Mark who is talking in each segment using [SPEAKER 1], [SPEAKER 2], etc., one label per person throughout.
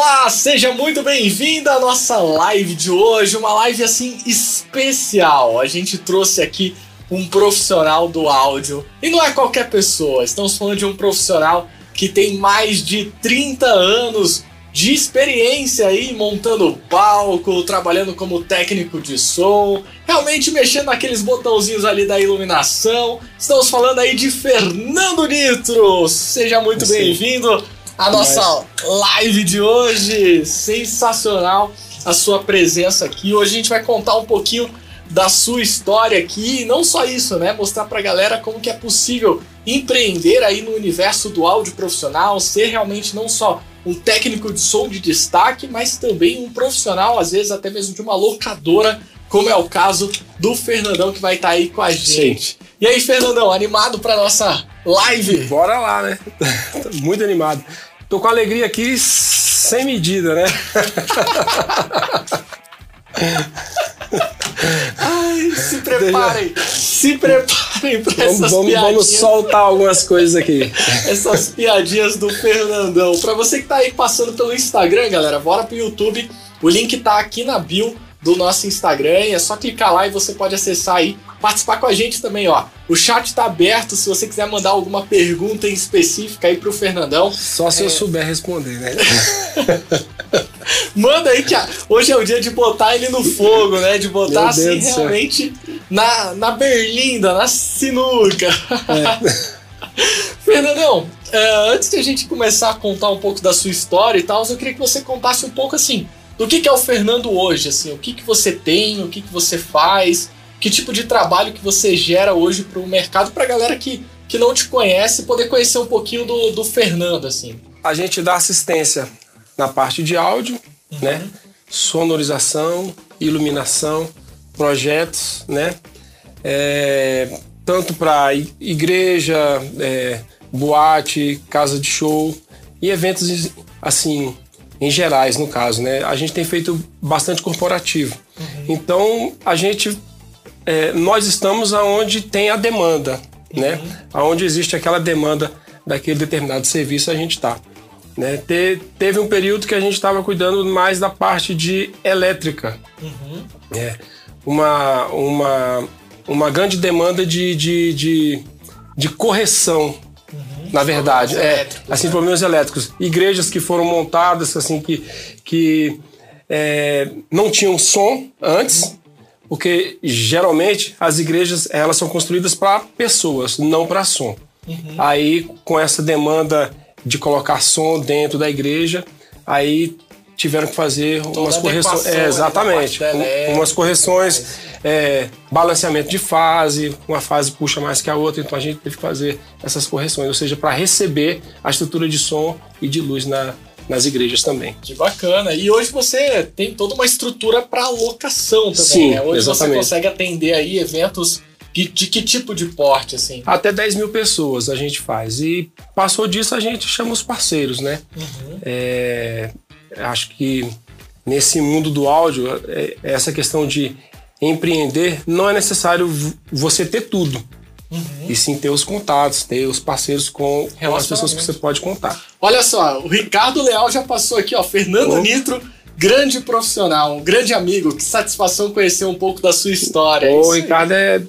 [SPEAKER 1] Olá, seja muito bem-vindo à nossa live de hoje, uma live assim especial. A gente trouxe aqui um profissional do áudio e não é qualquer pessoa, estamos falando de um profissional que tem mais de 30 anos de experiência aí montando palco, trabalhando como técnico de som, realmente mexendo naqueles botãozinhos ali da iluminação. Estamos falando aí de Fernando Nitro. Seja muito bem-vindo a nossa live de hoje. Sensacional a sua presença aqui. Hoje a gente vai contar um pouquinho da sua história aqui, e não só isso, né? Mostrar pra galera como que é possível empreender aí no universo do áudio profissional, ser realmente não só um técnico de som de destaque, mas também um profissional, às vezes até mesmo de uma locadora, como é o caso do Fernandão que vai estar tá aí com a gente. Sim. E aí, Fernandão, animado para nossa live?
[SPEAKER 2] Bora lá, né? Muito animado. Tô com alegria aqui sem medida, né?
[SPEAKER 1] Ai, se preparem, se preparem para essas
[SPEAKER 2] vamos,
[SPEAKER 1] piadinhas.
[SPEAKER 2] Vamos soltar algumas coisas aqui.
[SPEAKER 1] essas piadinhas do Fernandão. Para você que tá aí passando pelo Instagram, galera, bora pro YouTube. O link tá aqui na bio do nosso Instagram. E é só clicar lá e você pode acessar aí, participar com a gente também, ó. O chat está aberto se você quiser mandar alguma pergunta em específica aí pro Fernandão.
[SPEAKER 2] Só se é... eu souber responder, né?
[SPEAKER 1] Manda aí que a... hoje é o dia de botar ele no fogo, né? De botar assim realmente na, na berlinda, na sinuca. É. Fernandão, uh, antes de a gente começar a contar um pouco da sua história e tal, eu queria que você contasse um pouco assim do que, que é o Fernando hoje, assim, o que, que você tem, o que, que você faz, que tipo de trabalho que você gera hoje para o mercado, para a galera que, que não te conhece poder conhecer um pouquinho do, do Fernando, assim.
[SPEAKER 2] A gente dá assistência na parte de áudio, uhum. né? Sonorização, iluminação, projetos, né? É, tanto para igreja, é, boate, casa de show e eventos assim em gerais, no caso, né? A gente tem feito bastante corporativo. Uhum. Então, a gente, é, nós estamos aonde tem a demanda, né? uhum. né? Aonde existe aquela demanda daquele determinado serviço, a gente está. Né? Te, teve um período que a gente estava cuidando mais da parte de elétrica. Uhum. É, uma, uma, uma grande demanda de, de, de, de correção na verdade. É, assim, né? problemas elétricos. Igrejas que foram montadas, assim, que, que é, não tinham som antes, porque geralmente as igrejas elas são construídas para pessoas, não para som. Uhum. Aí, com essa demanda de colocar som dentro da igreja, aí tiveram que fazer Toda umas correções. É, exatamente. umas correções é, balanceamento de fase, uma fase puxa mais que a outra, então a gente teve que fazer essas correções, ou seja, para receber a estrutura de som e de luz na, nas igrejas também.
[SPEAKER 1] Que bacana. E hoje você tem toda uma estrutura para locação também,
[SPEAKER 2] Sim,
[SPEAKER 1] né? Hoje
[SPEAKER 2] exatamente.
[SPEAKER 1] você consegue atender aí eventos de, de, que tipo de porte, assim?
[SPEAKER 2] Até 10 mil pessoas a gente faz. E passou disso, a gente chama os parceiros, né? Uhum. É, acho que nesse mundo do áudio, é, essa questão de empreender, não é necessário você ter tudo. Uhum. E sim ter os contatos, ter os parceiros com, com as pessoas que você pode contar.
[SPEAKER 1] Olha só, o Ricardo Leal já passou aqui, ó. Fernando. Nitro, grande profissional, um grande amigo. Que satisfação conhecer um pouco da sua história.
[SPEAKER 2] O Ricardo é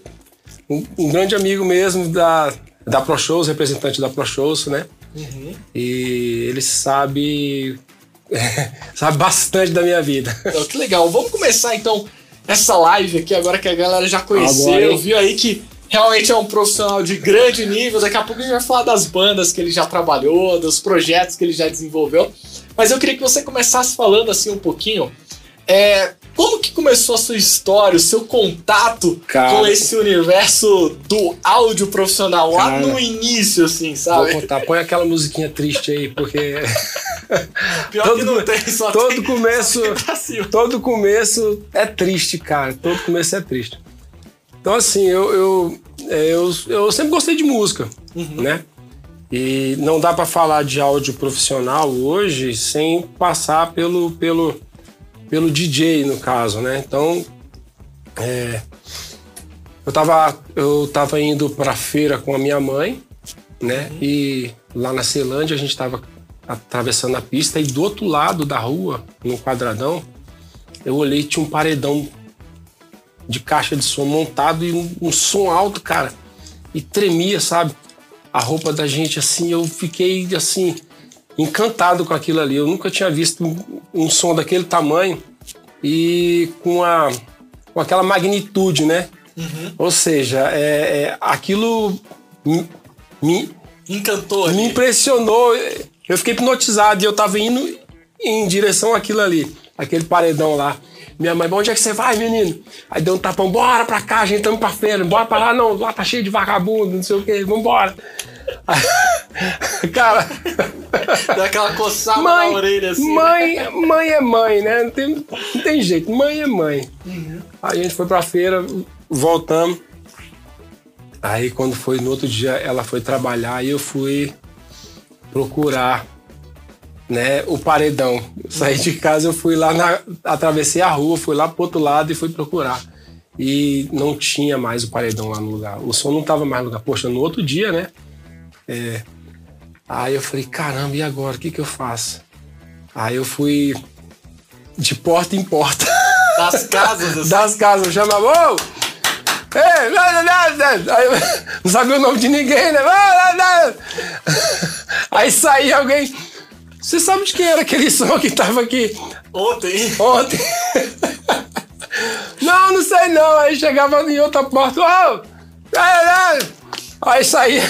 [SPEAKER 2] um, um, grande amigo mesmo da, da ProShows, representante da ProShows, né? Uhum. E ele sabe sabe bastante da minha vida.
[SPEAKER 1] Então, que legal. Vamos começar então essa live aqui, agora que a galera já conheceu, agora, viu aí que realmente é um profissional de grande nível. Daqui a pouco a gente vai falar das bandas que ele já trabalhou, dos projetos que ele já desenvolveu. Mas eu queria que você começasse falando assim um pouquinho. É, como que começou a sua história, o seu contato Cara, com esse universo do áudio profissional lá Cara, no início, assim, sabe?
[SPEAKER 2] Vou contar, põe aquela musiquinha triste aí, porque.
[SPEAKER 1] Pior todo, que não tem, só
[SPEAKER 2] todo
[SPEAKER 1] tem,
[SPEAKER 2] começo, Todo começo é triste, cara. Todo começo é triste. Então, assim, eu, eu, é, eu, eu sempre gostei de música, uhum. né? E não dá para falar de áudio profissional hoje sem passar pelo, pelo, pelo DJ, no caso, né? Então, é, eu, tava, eu tava indo pra feira com a minha mãe, né? Uhum. E lá na Ceilândia a gente tava atravessando a pista, e do outro lado da rua, no quadradão, eu olhei tinha um paredão de caixa de som montado e um, um som alto, cara. E tremia, sabe? A roupa da gente assim, eu fiquei assim, encantado com aquilo ali. Eu nunca tinha visto um, um som daquele tamanho e com, a, com aquela magnitude, né?
[SPEAKER 1] Uhum.
[SPEAKER 2] Ou seja, é, é, aquilo me, me,
[SPEAKER 1] Encantou
[SPEAKER 2] me impressionou. Eu fiquei hipnotizado e eu tava indo em direção àquilo ali, aquele paredão lá. Minha mãe, bom, onde é que você vai, menino? Aí deu um tapão, bora pra cá, a gente tamo pra feira, bora pra lá, não, lá tá cheio de vagabundo, não sei o que, vambora. Cara,
[SPEAKER 1] Dá aquela coçada
[SPEAKER 2] mãe,
[SPEAKER 1] na orelha assim. né?
[SPEAKER 2] mãe, mãe é mãe, né? Não tem, não tem jeito, mãe é mãe. Aí a gente foi pra feira, voltamos. Aí quando foi no outro dia, ela foi trabalhar e eu fui procurar né, o paredão. Eu saí de casa, eu fui lá, na, atravessei a rua, fui lá pro outro lado e fui procurar. E não tinha mais o paredão lá no lugar. O som não tava mais no lugar. Poxa, no outro dia, né? É, aí eu falei, caramba, e agora? O que que eu faço? Aí eu fui de porta em porta.
[SPEAKER 1] Das casas, assim.
[SPEAKER 2] das casas. Eu chamava, ô! Ei. Aí eu não sabia o nome de ninguém, né? Aí saía alguém. Você sabe de quem era aquele som que tava aqui
[SPEAKER 1] Ontem.
[SPEAKER 2] ontem? não, não sei não. Aí chegava em outra porta. Ô! é, é. Aí saía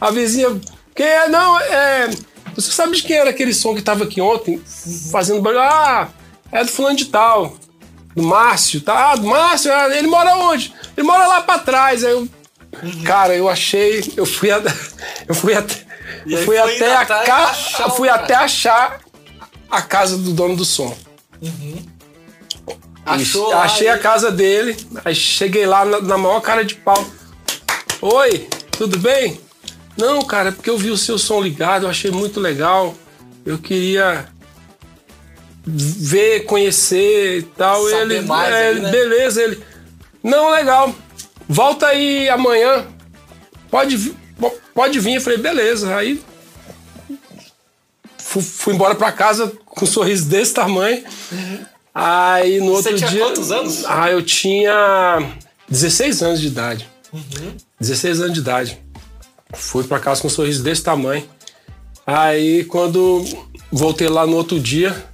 [SPEAKER 2] a vizinha. Quem é? Não, é. Você sabe de quem era aquele som que tava aqui ontem? Fazendo barulho. Ah, é do fulano de tal. Do Márcio, tá? Ah, do Márcio, ah, ele mora onde? Ele mora lá pra trás. Aí eu. Cara, eu achei. Eu fui, a, eu fui até.
[SPEAKER 1] E
[SPEAKER 2] fui até a casa.
[SPEAKER 1] achar
[SPEAKER 2] Fui até achar a casa do dono do som.
[SPEAKER 1] Achou
[SPEAKER 2] E
[SPEAKER 1] lá
[SPEAKER 2] Achei a casa dele, aí cheguei lá na, na maior cara de pau. Oi, tudo bem? Não, cara, é porque eu vi o seu som ligado, eu achei muito legal. Eu queria ver, conhecer e tal.
[SPEAKER 1] Saber
[SPEAKER 2] ele,
[SPEAKER 1] mais
[SPEAKER 2] é,
[SPEAKER 1] aí, né?
[SPEAKER 2] beleza, ele. Não, legal. Volta aí amanhã. Pode, vi- po- pode vir. Eu falei, beleza. Aí fu- fui embora pra casa com um sorriso desse tamanho. Aí no
[SPEAKER 1] Você
[SPEAKER 2] outro
[SPEAKER 1] tinha
[SPEAKER 2] dia.
[SPEAKER 1] quantos anos?
[SPEAKER 2] Ah, eu tinha 16 anos de idade.
[SPEAKER 1] Uhum.
[SPEAKER 2] 16 anos de idade. Fui pra casa com um sorriso desse tamanho. Aí quando voltei lá no outro dia,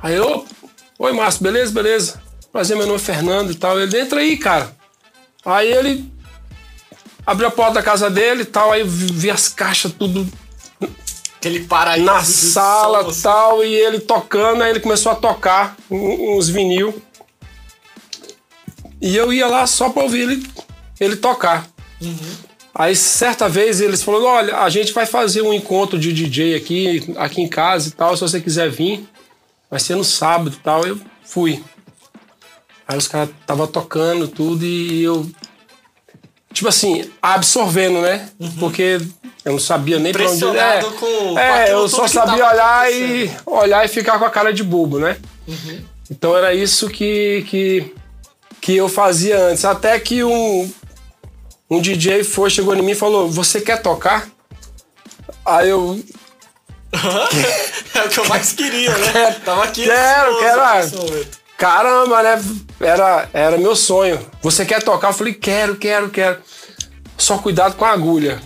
[SPEAKER 2] aí eu, oi Márcio, beleza, beleza. Prazer, meu nome é Fernando e tal. Ele entra aí, cara. Aí ele abriu a porta da casa dele e tal, aí eu vi as caixas tudo
[SPEAKER 1] Aquele paraíso.
[SPEAKER 2] na sala
[SPEAKER 1] som, assim.
[SPEAKER 2] tal, e ele tocando, aí ele começou a tocar uns vinil. E eu ia lá só pra ouvir ele, ele tocar. Aí certa vez eles falaram: olha, a gente vai fazer um encontro de DJ aqui, aqui em casa e tal, se você quiser vir. Vai ser no sábado e tal. Eu fui. Aí os caras estavam tocando tudo e eu. Tipo assim, absorvendo, né? Porque eu não sabia nem pra onde.
[SPEAKER 1] Impressionado com-
[SPEAKER 2] é, eu só sabia olhar e olhar e ficar com a cara de bobo, né? Então era isso que, que, que eu fazia antes. Até que um, um DJ foi, chegou em mim e falou: Você quer tocar? Aí eu.
[SPEAKER 1] é o que eu mais queria, né?
[SPEAKER 2] Quero,
[SPEAKER 1] Tava aqui.
[SPEAKER 2] quero, quero, Caramba, né? Era, era meu sonho. Você quer tocar? Eu falei: Quero, quero, quero. Só cuidado com a agulha.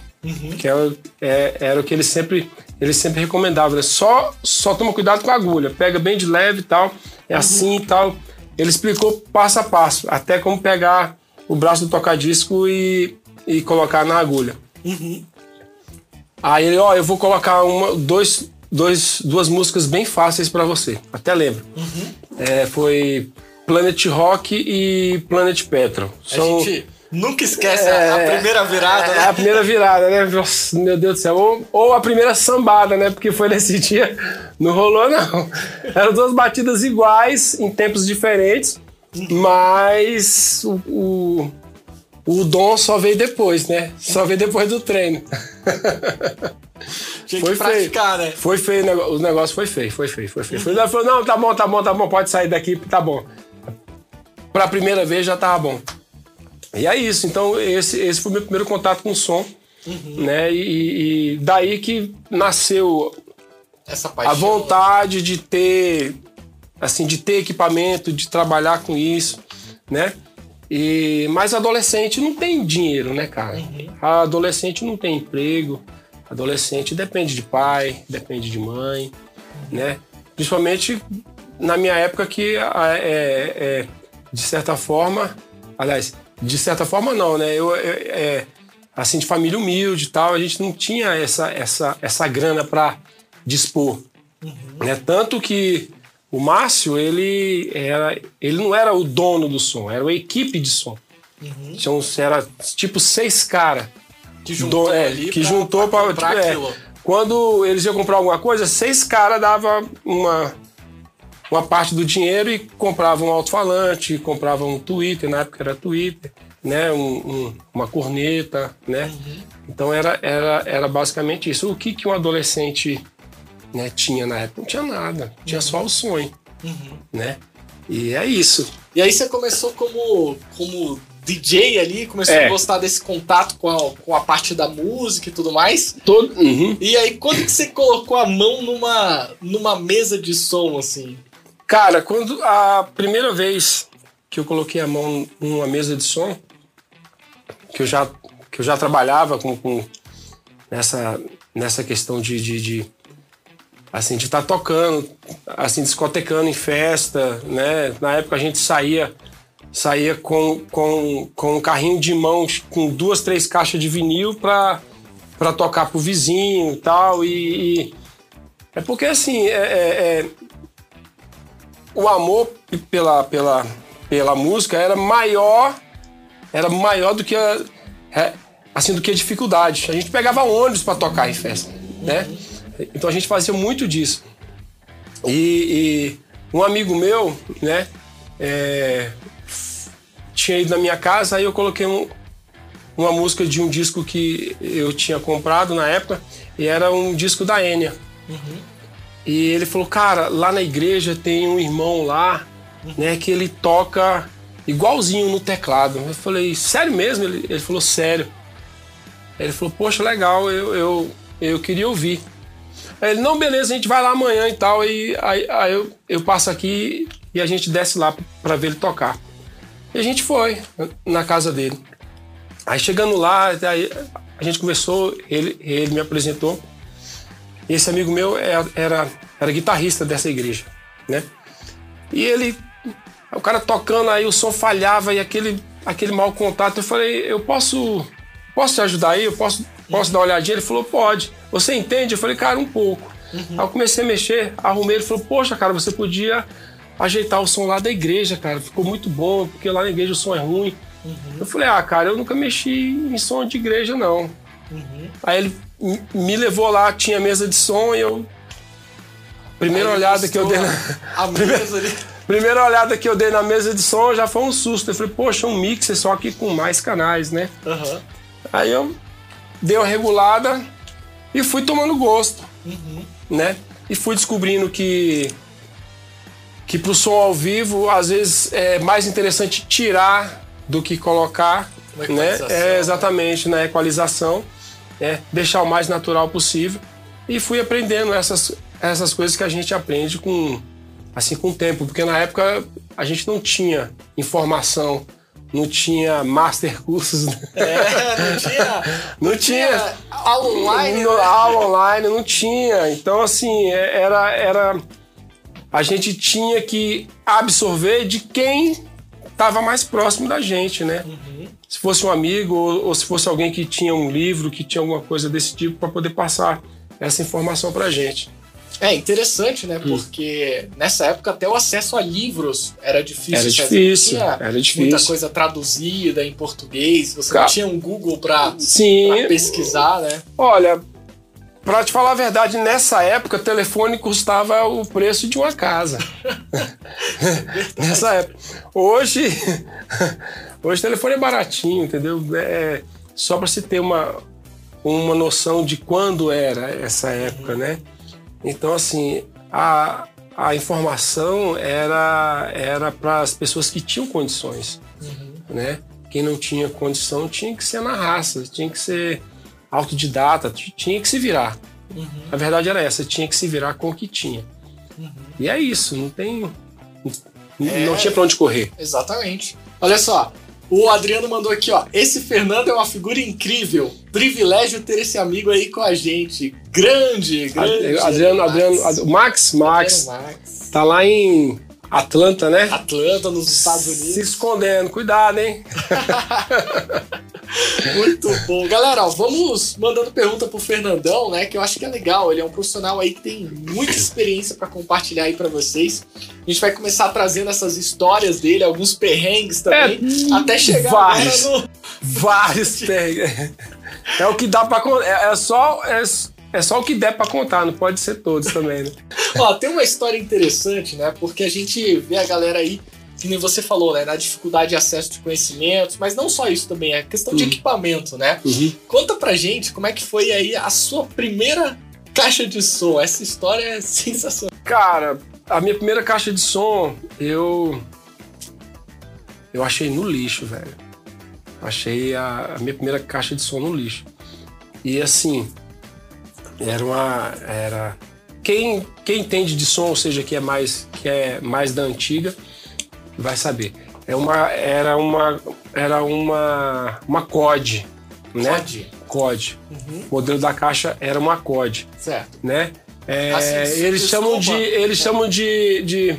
[SPEAKER 2] Que é, o- é- era o que ele sempre, ele sempre recomendava. Né? Só, só toma cuidado com a agulha. Pega bem de leve e tal. É assim e tal. Ele explicou passo a passo. Até como pegar o braço do tocadisco e, e colocar na agulha. Aí ele, ó, eu vou colocar uma, dois, dois, duas músicas bem fáceis pra você. Até lembro. É, foi Planet Rock e Planet Petrol.
[SPEAKER 1] A gente nunca esquece a- a
[SPEAKER 2] É,
[SPEAKER 1] primeira virada,
[SPEAKER 2] é,
[SPEAKER 1] né?
[SPEAKER 2] a primeira virada, né? Nossa, meu Deus do céu. Ou, ou a primeira sambada, né? Porque foi nesse dia. Não rolou, não. Eram duas batidas iguais, em tempos diferentes, mas o, o, o dom só veio depois, né? Só veio depois do treino.
[SPEAKER 1] Tinha
[SPEAKER 2] Foi
[SPEAKER 1] que praticar, né?
[SPEAKER 2] Foi feio, o negócio foi feio, foi feio, foi feio. Ele falou, não, tá bom, tá bom, tá bom, pode sair daqui, tá bom. Pra primeira vez já tava bom. E é isso, então esse, esse foi o meu primeiro contato com o som, né? E, e daí que nasceu
[SPEAKER 1] essa paixão.
[SPEAKER 2] A vontade de ter, assim, de ter equipamento, de trabalhar com isso, né? E, mas adolescente não tem dinheiro, né, cara? Uhum. Adolescente não tem emprego, adolescente depende de pai, depende de mãe, né? Principalmente na minha época que, é, é, de certa forma, aliás, de certa forma não, né? Eu, eu é, assim, de família humilde e tal, a gente não tinha essa, essa, essa grana para dispor. Uhum. Né? Tanto que o Márcio, ele, era, ele não era o dono do som, era uma equipe de som. Uhum. Então, era tipo seis caras.
[SPEAKER 1] Que juntou, do,
[SPEAKER 2] é, que pra, juntou para. Tipo, é, quando eles iam comprar alguma coisa, seis caras davam uma, uma parte do dinheiro e compravam um alto-falante, compravam um Twitter, na época era Twitter, né? Um, um, uma corneta, né? Uhum. Então era, era, era basicamente isso. O que, que um adolescente né, tinha na época? Não tinha nada, tinha uhum. só o sonho, uhum. né? E é isso.
[SPEAKER 1] E aí você começou como, como DJ ali, começou é. a gostar desse contato com a, com a parte da música e tudo mais.
[SPEAKER 2] Todo, uhum.
[SPEAKER 1] E aí, quando que você colocou a mão numa, numa mesa de som, assim?
[SPEAKER 2] Cara, quando a primeira vez que eu coloquei a mão numa mesa de som, que eu já, que eu já trabalhava com, com nessa, nessa questão de, de, de assim, de estar tá tocando, assim, discotecando em festa, né? Na época a gente saía saía com, com, com um carrinho de mão com duas, três caixas de vinil para para tocar pro vizinho e tal. E, e é porque assim, é, é, é, o amor pela, pela, pela música era maior, era maior do que a, é, assim do que a dificuldade. A gente pegava ônibus para tocar em festa, né? Então a gente fazia muito disso. E, e um amigo meu, né, é, tinha ido na minha casa, aí eu coloquei um, uma música de um disco que eu tinha comprado na época, e era um disco da Enya. Uhum. E ele falou, cara, lá na igreja tem um irmão lá, uhum. né, que ele toca igualzinho no teclado. Eu falei, sério mesmo? Ele, ele falou, sério. Ele falou, poxa, legal, eu, eu, eu queria ouvir. Aí ele, não, beleza, a gente vai lá amanhã e tal. E aí, aí eu, eu passo aqui e a gente desce lá para ver ele tocar. E a gente foi na casa dele. Aí chegando lá, aí a gente conversou, ele, ele me apresentou. E esse amigo meu era, é, era, era guitarrista dessa igreja, né? E ele, o cara tocando aí, o som falhava e aquele, aquele mau contato. Eu falei, eu posso, posso te ajudar aí? Eu posso, posso dar uma olhadinha? Ele falou, pode. Você entende? Eu falei, cara, um pouco. Uhum. Aí eu comecei a mexer, arrumei, ele falou, poxa, cara, você podia ajeitar o som lá da igreja, cara. Ficou muito bom, porque lá na igreja o som é ruim. Uhum. Eu falei, ah, cara, eu nunca mexi em som de igreja, não. Uhum. Aí ele me levou lá, tinha mesa de som e eu. Primeira Aí olhada que eu dei na.
[SPEAKER 1] A mesa ali.
[SPEAKER 2] Primeira olhada que eu dei na mesa de som já foi um susto. Eu falei, poxa, um mixer só que com mais canais, né? Uhum. Aí eu dei uma regulada, e fui tomando gosto, uhum. né? E fui descobrindo que que pro som ao vivo às vezes é mais interessante tirar do que colocar, né? É exatamente na equalização, é deixar o mais natural possível. E fui aprendendo essas essas coisas que a gente aprende com assim com o tempo, porque na época a gente não tinha informação não tinha master cursos.
[SPEAKER 1] É, não tinha.
[SPEAKER 2] não, tinha,
[SPEAKER 1] aula online.
[SPEAKER 2] No, né? Aula online, não tinha. Então, assim, é, era, era. A gente tinha que absorver de quem estava mais próximo da gente, né? Uhum. Se fosse um amigo ou, ou, se fosse alguém que tinha um livro, que tinha alguma coisa desse tipo, para poder passar essa informação para gente.
[SPEAKER 1] É interessante, né? Hum. Porque nessa época até o acesso a livros era difícil.
[SPEAKER 2] Era difícil. Era difícil.
[SPEAKER 1] Muita coisa traduzida em português. Você não tinha um Google para pesquisar, né?
[SPEAKER 2] Olha, Pra te falar a verdade, nessa época, telefone custava o preço de uma casa. nessa época. Hoje, hoje o telefone é baratinho, entendeu? É só para se ter uma, uma noção de quando era essa época, né? Então, assim, a, a informação era, era para as pessoas que tinham condições, uhum. né? Quem não tinha condição tinha que ser na raça, tinha que ser autodidata, tinha que se virar, Uhum. A verdade era essa, tinha que se virar com o que tinha. Uhum. E é isso, não tem. É... Não tinha pra onde correr.
[SPEAKER 1] Exatamente. Olha só, o Adriano mandou aqui, ó. Esse Fernando é uma figura incrível. Privilégio ter esse amigo aí com a gente. Grande, grande.
[SPEAKER 2] Adriano, Adriano, Adriano Max, Max. Max. Tá lá em Atlanta, né?
[SPEAKER 1] Atlanta, nos Estados Unidos.
[SPEAKER 2] Se escondendo, cuidado, hein?
[SPEAKER 1] Muito bom. Galera, ó, vamos mandando pergunta pro Fernandão, né? Que eu acho que é legal. Ele é um profissional aí que tem muita experiência para compartilhar aí para vocês. A gente vai começar trazendo essas histórias dele, alguns perrengues também, é, até chegar
[SPEAKER 2] vários,
[SPEAKER 1] no...
[SPEAKER 2] Vários perrengues. É o que dá para é, é só é, é só o que der para contar, não pode ser todos também, né?
[SPEAKER 1] Ó, tem uma história interessante, né? Porque a gente vê a galera aí, que nem você falou, né? Na dificuldade de acesso de conhecimentos, mas não só isso também, é questão de uhum. equipamento, né? Uhum. Conta pra gente como é que foi aí a sua primeira caixa de som. Essa história é sensacional.
[SPEAKER 2] Cara, a minha primeira caixa de som, eu. Eu achei no lixo, velho. Achei a, a minha primeira caixa de som no lixo. E assim, era uma. Era. Quem, quem entende de som, ou seja, que é mais, que é mais da antiga, vai saber. É uma, era uma. Era uma. Uma COD. Né? COD. COD. Uhum. O modelo da caixa era uma COD.
[SPEAKER 1] Certo.
[SPEAKER 2] Né? É, assim, eles chamam de. Eles é. chamam de, de,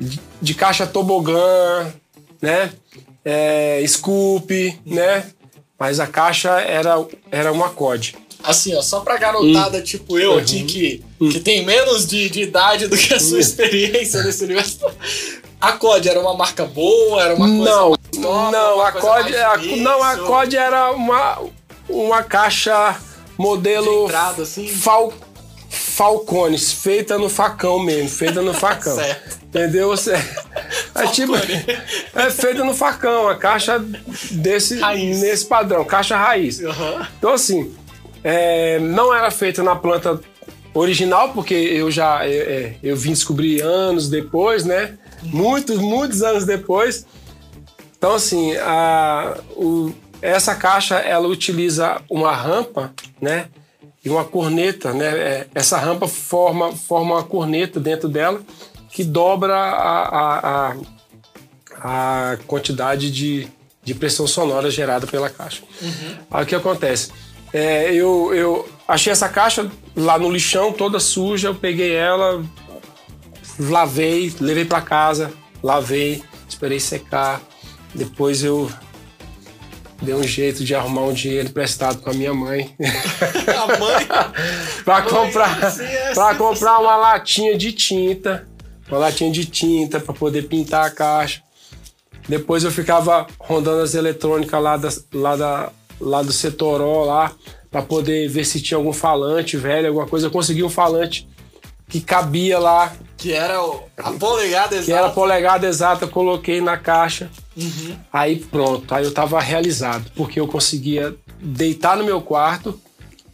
[SPEAKER 2] de. de caixa tobogã, né? É, scoop, uhum. né? Mas a caixa era, era uma COD
[SPEAKER 1] assim, ó, só pra garotada hum. tipo eu, uhum. aqui, que, hum. que tem menos de, de idade do que a sua hum. experiência nesse universo. A COD era uma marca boa, era uma coisa
[SPEAKER 2] Não, top, não, a COD, a, não, a COD era uma, uma caixa modelo
[SPEAKER 1] entrada, assim?
[SPEAKER 2] Fal, Falcones, feita no facão mesmo, feita no facão. certo. Entendeu? É, tipo, é feita no facão, a caixa desse raiz. nesse padrão, caixa raiz. Uhum. Então assim, é, não era feita na planta original, porque eu já eu, é, eu vim descobrir anos depois, né? Muitos, muitos anos depois. Então, assim, a, o, essa caixa ela utiliza uma rampa, né? E uma corneta, né? É, essa rampa forma, forma uma corneta dentro dela que dobra a, a, a, a quantidade de, de pressão sonora gerada pela caixa. Uhum. Aí o que acontece? É, eu, eu achei essa caixa lá no lixão, toda suja. Eu peguei ela, lavei, levei para casa, lavei, esperei secar. Depois eu dei um jeito de arrumar um dinheiro emprestado com a minha mãe.
[SPEAKER 1] A mãe?
[SPEAKER 2] para comprar, para comprar uma latinha de tinta, uma latinha de tinta para poder pintar a caixa. Depois eu ficava rondando as eletrônicas lá da, lá da lá do Setoró lá para poder ver se tinha algum falante velho, alguma coisa. Eu consegui um falante que cabia lá.
[SPEAKER 1] Que era a polegada exata.
[SPEAKER 2] Que era a polegada exata, coloquei na caixa. Uhum. Aí pronto, aí eu tava realizado, porque eu conseguia deitar no meu quarto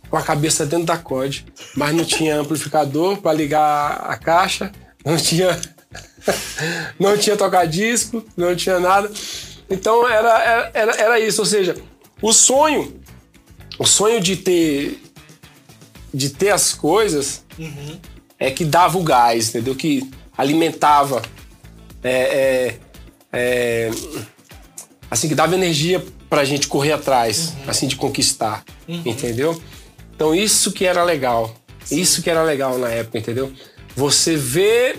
[SPEAKER 2] com a cabeça dentro da COD, mas não tinha amplificador para ligar a caixa, não tinha não tinha tocar disco, não tinha nada. Então era, era, era isso, ou seja, o sonho, o sonho de ter, de ter as coisas uhum. é que dava o gás, entendeu? Que alimentava, é, é, é, assim, que dava energia pra gente correr atrás, uhum. assim, de conquistar, uhum. entendeu? Então isso que era legal, Sim. isso que era legal na época, entendeu? Você vê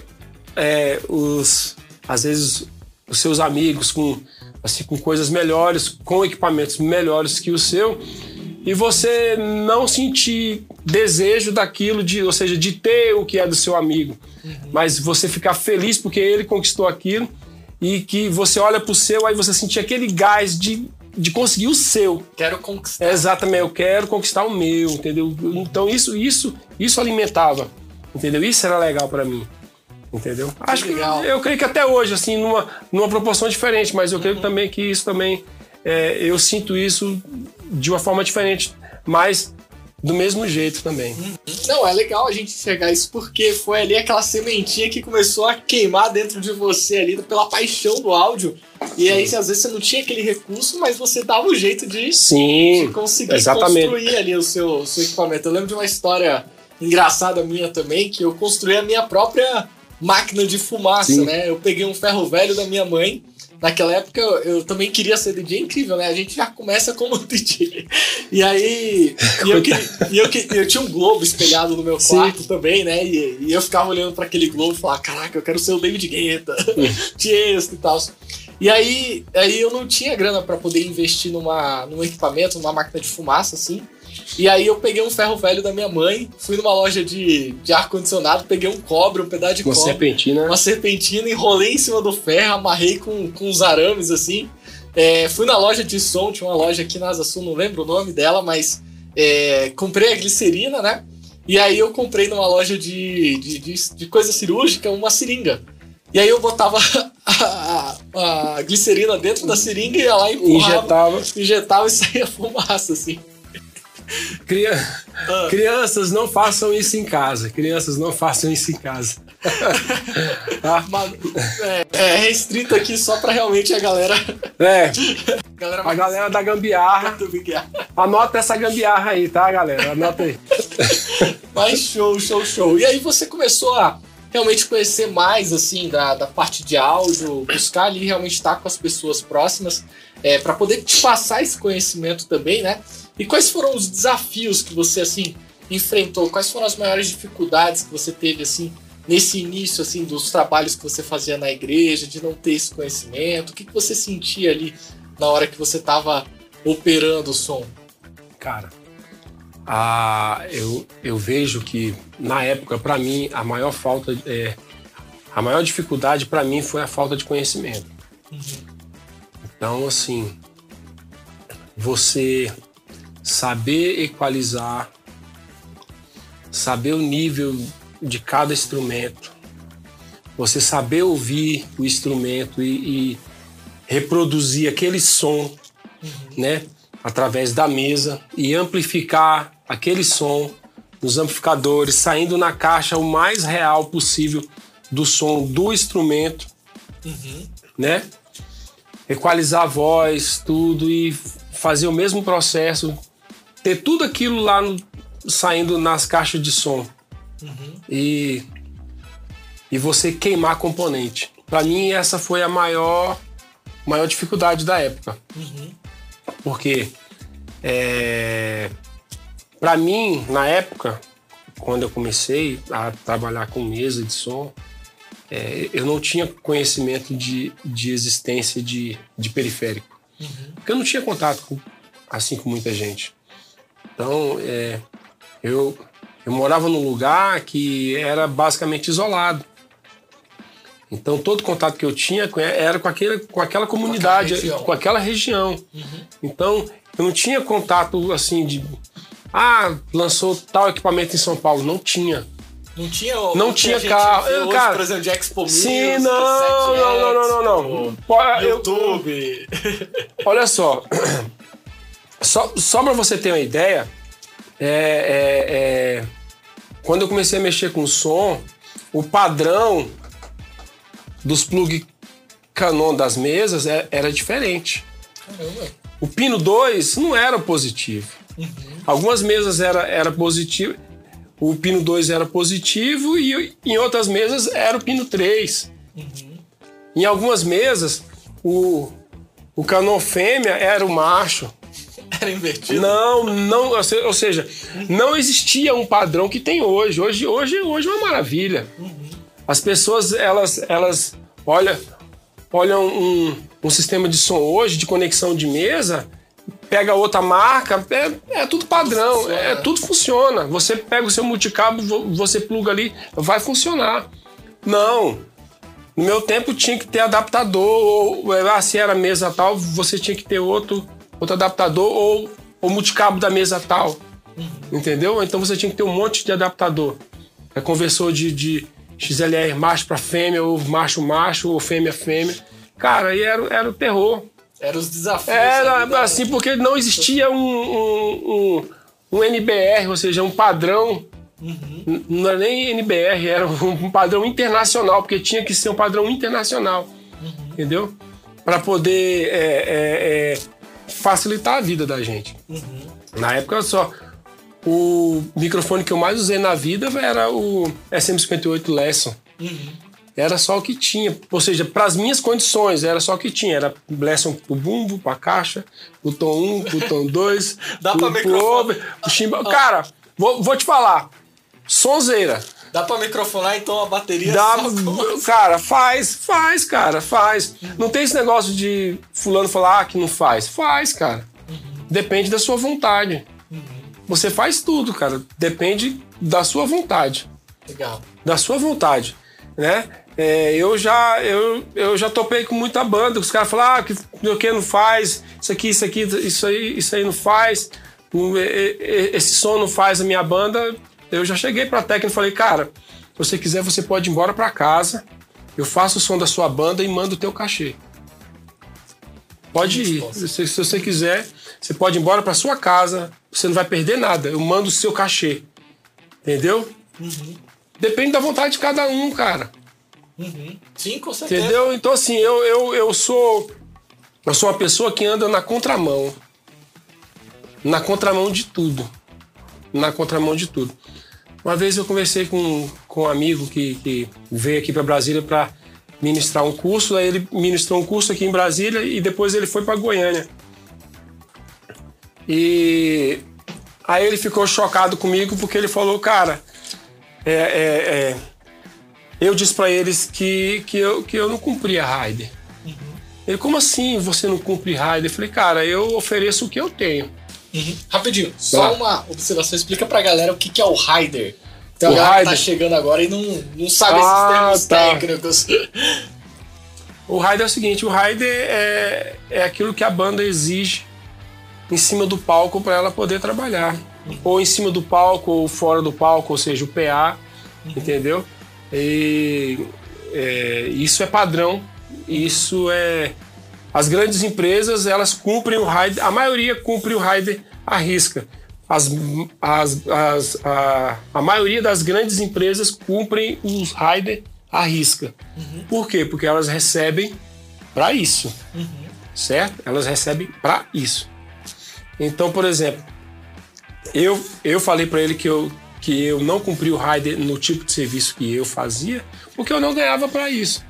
[SPEAKER 2] é, os, às vezes, os seus amigos com assim com coisas melhores, com equipamentos melhores que o seu, e você não sentir desejo daquilo, de, ou seja, de ter o que é do seu amigo, uhum. mas você ficar feliz porque ele conquistou aquilo e que você olha para o seu, aí você sentir aquele gás de, de conseguir o seu.
[SPEAKER 1] Quero conquistar.
[SPEAKER 2] exatamente, eu quero conquistar o meu, entendeu? Então isso, isso, isso alimentava, entendeu? Isso era legal para mim. Entendeu? Que Acho legal. que eu creio que até hoje, assim, numa, numa proporção diferente, mas eu creio uhum. também que isso também. É, eu sinto isso de uma forma diferente, mas do mesmo jeito também. Uhum.
[SPEAKER 1] Não, é legal a gente enxergar isso porque foi ali aquela sementinha que começou a queimar dentro de você ali pela paixão do áudio. E aí, às vezes, você não tinha aquele recurso, mas você dava um jeito de,
[SPEAKER 2] Sim,
[SPEAKER 1] de conseguir
[SPEAKER 2] exatamente.
[SPEAKER 1] construir ali o seu, o seu equipamento. Eu lembro de uma história engraçada minha também, que eu construí a minha própria máquina de fumaça,
[SPEAKER 2] Sim.
[SPEAKER 1] né? Eu peguei um ferro velho da minha mãe. Naquela época eu, eu também queria ser DJ, incrível, né? A gente já começa como DJ. E aí. E eu, queria- e eu, que- eu tinha um globo espelhado no meu
[SPEAKER 2] Sim.
[SPEAKER 1] quarto também, né? E, e eu ficava olhando para aquele globo e falava: Caraca, eu quero ser o David Guetta, Tiesto e tal. E aí, aí eu não tinha grana para poder investir numa, num equipamento, numa máquina de fumaça, assim. E aí eu peguei um ferro velho da minha mãe, fui numa loja de, de ar-condicionado, peguei um cobre, um pedaço de
[SPEAKER 2] Uma
[SPEAKER 1] cobre,
[SPEAKER 2] serpentina.
[SPEAKER 1] uma serpentina, enrolei em cima do ferro, amarrei com, com uns arames assim. É, fui na loja de som, tinha uma loja aqui na Asa Sul, não lembro o nome dela, mas é, comprei a glicerina, né? E aí eu comprei numa loja de, de, de, de coisa cirúrgica uma seringa. E aí eu botava a, a- a glicerina dentro da seringa e ia lá e empurrava,
[SPEAKER 2] Injetava.
[SPEAKER 1] injetava e saía fumaça, assim.
[SPEAKER 2] Cria-
[SPEAKER 1] Ah.
[SPEAKER 2] Crianças, não façam isso em casa. Crianças, não façam isso em casa.
[SPEAKER 1] Mas, é, é restrito aqui só pra realmente a galera.
[SPEAKER 2] É,
[SPEAKER 1] galera
[SPEAKER 2] a galera da gambiarra. Anota essa gambiarra aí, tá, galera? Anota aí.
[SPEAKER 1] Mas show, show, show. E aí você começou a realmente conhecer mais, assim, da, da parte de áudio, buscar ali realmente estar com as pessoas próximas, é, para poder te passar esse conhecimento também, né? E quais foram os desafios que você, assim, enfrentou? Quais foram as maiores dificuldades que você teve, assim, nesse início, assim, dos trabalhos que você fazia na igreja, de não ter esse conhecimento? O que, que você sentia ali na hora que você estava operando o som?
[SPEAKER 2] Cara, a, eu, eu vejo que na época, pra mim, a maior falta, é, a maior dificuldade pra mim foi a falta de conhecimento. Então, assim, você saber equalizar, saber o nível de cada instrumento, você saber ouvir o instrumento e, e reproduzir aquele som, né, através da mesa e amplificar aquele som nos amplificadores, saindo na caixa o mais real possível do som do instrumento, né? Equalizar a voz, tudo e fazer o mesmo processo, ter tudo aquilo lá no- saindo nas caixas de som e e você queimar componente. Para mim essa foi a maior maior dificuldade da época, porque é, para mim na época quando eu comecei a trabalhar com mesa de som é, eu não tinha conhecimento de, de existência de, de periférico. Porque eu não tinha contato com, assim com muita gente. Então, é, eu, eu morava num lugar que era basicamente isolado. Então, todo contato que eu tinha era com, aquele, com aquela comunidade, com aquela região. Então, eu não tinha contato assim de. Ah, lançou tal equipamento em São Paulo. Não tinha.
[SPEAKER 1] Não tinha
[SPEAKER 2] Não tinha carro. Eu,
[SPEAKER 1] hoje,
[SPEAKER 2] cara,
[SPEAKER 1] por exemplo, de Expo Music,
[SPEAKER 2] Sim, não, não, não, não, não, não. Eu-
[SPEAKER 1] YouTube.
[SPEAKER 2] Olha só, só, só para você ter uma ideia, é, é, é, quando eu comecei a mexer com som, o padrão dos plug Canon das mesas é- era diferente.
[SPEAKER 1] Caramba.
[SPEAKER 2] O pino 2 não era positivo. Algumas mesas era, era positivo, o pino 2 era positivo e em outras mesas era o pino 3. Em algumas mesas, o, o canon fêmea era o macho.
[SPEAKER 1] Era invertido.
[SPEAKER 2] Não, não, ou se- ou seja, não existia um padrão que tem hoje. Hoje, hoje, hoje é uma maravilha. As pessoas, elas, elas olham, olham um, um sistema de som hoje, de conexão de mesa, pega outra marca, é, é tudo padrão,
[SPEAKER 1] Funciona,
[SPEAKER 2] é,
[SPEAKER 1] né?
[SPEAKER 2] tudo funciona. Você pega o seu multicabo, vo- você pluga ali, vai funcionar. Não. No meu tempo tinha que ter adaptador, ou ah, se era mesa tal, você tinha que ter outro, outro adaptador, ou o multicabo da mesa tal. Entendeu? Então você tinha que ter um monte de adaptador. É conversor de, de XLR macho para fêmea, ou macho macho, ou fêmea fêmea. Cara, aí era, era o terror.
[SPEAKER 1] Era os desafios.
[SPEAKER 2] Era
[SPEAKER 1] da-
[SPEAKER 2] assim, porque não existia um, um, um, um NBR, ou seja, um padrão. N- Não era nem NBR, era um padrão internacional, porque tinha que ser um padrão internacional. Entendeu? para poder é, é, é, facilitar a vida da gente.
[SPEAKER 1] Uhum.
[SPEAKER 2] Na época só o microfone que eu mais usei na vida era o SM58 Lesson.
[SPEAKER 1] Uhum.
[SPEAKER 2] Era só o que tinha, ou seja, para as minhas condições, era só o que tinha. Era Lesson pro bumbo, pra caixa, pro tom 1, pro tom 2,
[SPEAKER 1] Dá
[SPEAKER 2] pro,
[SPEAKER 1] pra
[SPEAKER 2] pro chimba... Cara, vou, vou te falar, sonzeira.
[SPEAKER 1] Dá pra microfonar então a bateria
[SPEAKER 2] Dá, cara, faz, faz, cara, faz. Não tem esse negócio de fulano falar ah, que não faz. Faz, cara. Depende da sua vontade. Você faz tudo, cara. Depende da sua vontade.
[SPEAKER 1] Legal.
[SPEAKER 2] Da sua vontade, né? É, eu já eu, eu já topei com muita banda. Os caras falam, ah, que o que não faz, isso aqui, isso aqui, isso aí, isso aí não faz. Esse som não faz a minha banda. Eu já cheguei pra técnica e falei, cara, se você quiser, você pode ir embora pra casa. Eu faço o som da sua banda e mando o teu cachê. Pode ir. Se, se você quiser, você pode ir embora pra sua casa. Você não vai perder nada. Eu mando o seu cachê. Entendeu? Depende da vontade de cada um, cara.
[SPEAKER 1] Uhum. Sim, com certeza.
[SPEAKER 2] Entendeu? Então, assim, eu, eu, eu sou. Eu sou uma pessoa que anda na contramão. Na contramão de tudo. Na contramão de tudo. Uma vez eu conversei com, com um amigo que, que veio aqui para Brasília para ministrar um curso. Aí ele ministrou um curso aqui em Brasília e depois ele foi para Goiânia. E aí ele ficou chocado comigo porque ele falou, cara, é, é, é, eu disse para eles que, que, eu, que eu não cumpria Raider. Ele, como assim você não cumpre Raider? Eu falei, cara, eu ofereço o que eu tenho.
[SPEAKER 1] Uhum. Rapidinho, só
[SPEAKER 2] Tá.
[SPEAKER 1] uma observação. Explica pra galera o que, que é o Rider. Então
[SPEAKER 2] O
[SPEAKER 1] galera tá chegando agora e não, não sabe
[SPEAKER 2] Ah,
[SPEAKER 1] esses termos
[SPEAKER 2] tá.
[SPEAKER 1] técnicos.
[SPEAKER 2] O Raider é o seguinte, o Raider é, é aquilo que a banda exige em cima do palco para ela poder trabalhar. Ou em cima do palco, ou fora do palco, ou seja, o PA, entendeu? E é, isso é padrão, isso é... As grandes empresas, elas cumprem o Raider, a maioria cumpre o Raider à risca. As, as, as, a, a maioria das grandes empresas cumprem os Raider à risca. Por quê? Porque elas recebem para isso, certo? Elas recebem para isso. Então, por exemplo, eu, eu falei para ele que eu, que eu não cumpri o rider no tipo de serviço que eu fazia, porque eu não ganhava para isso.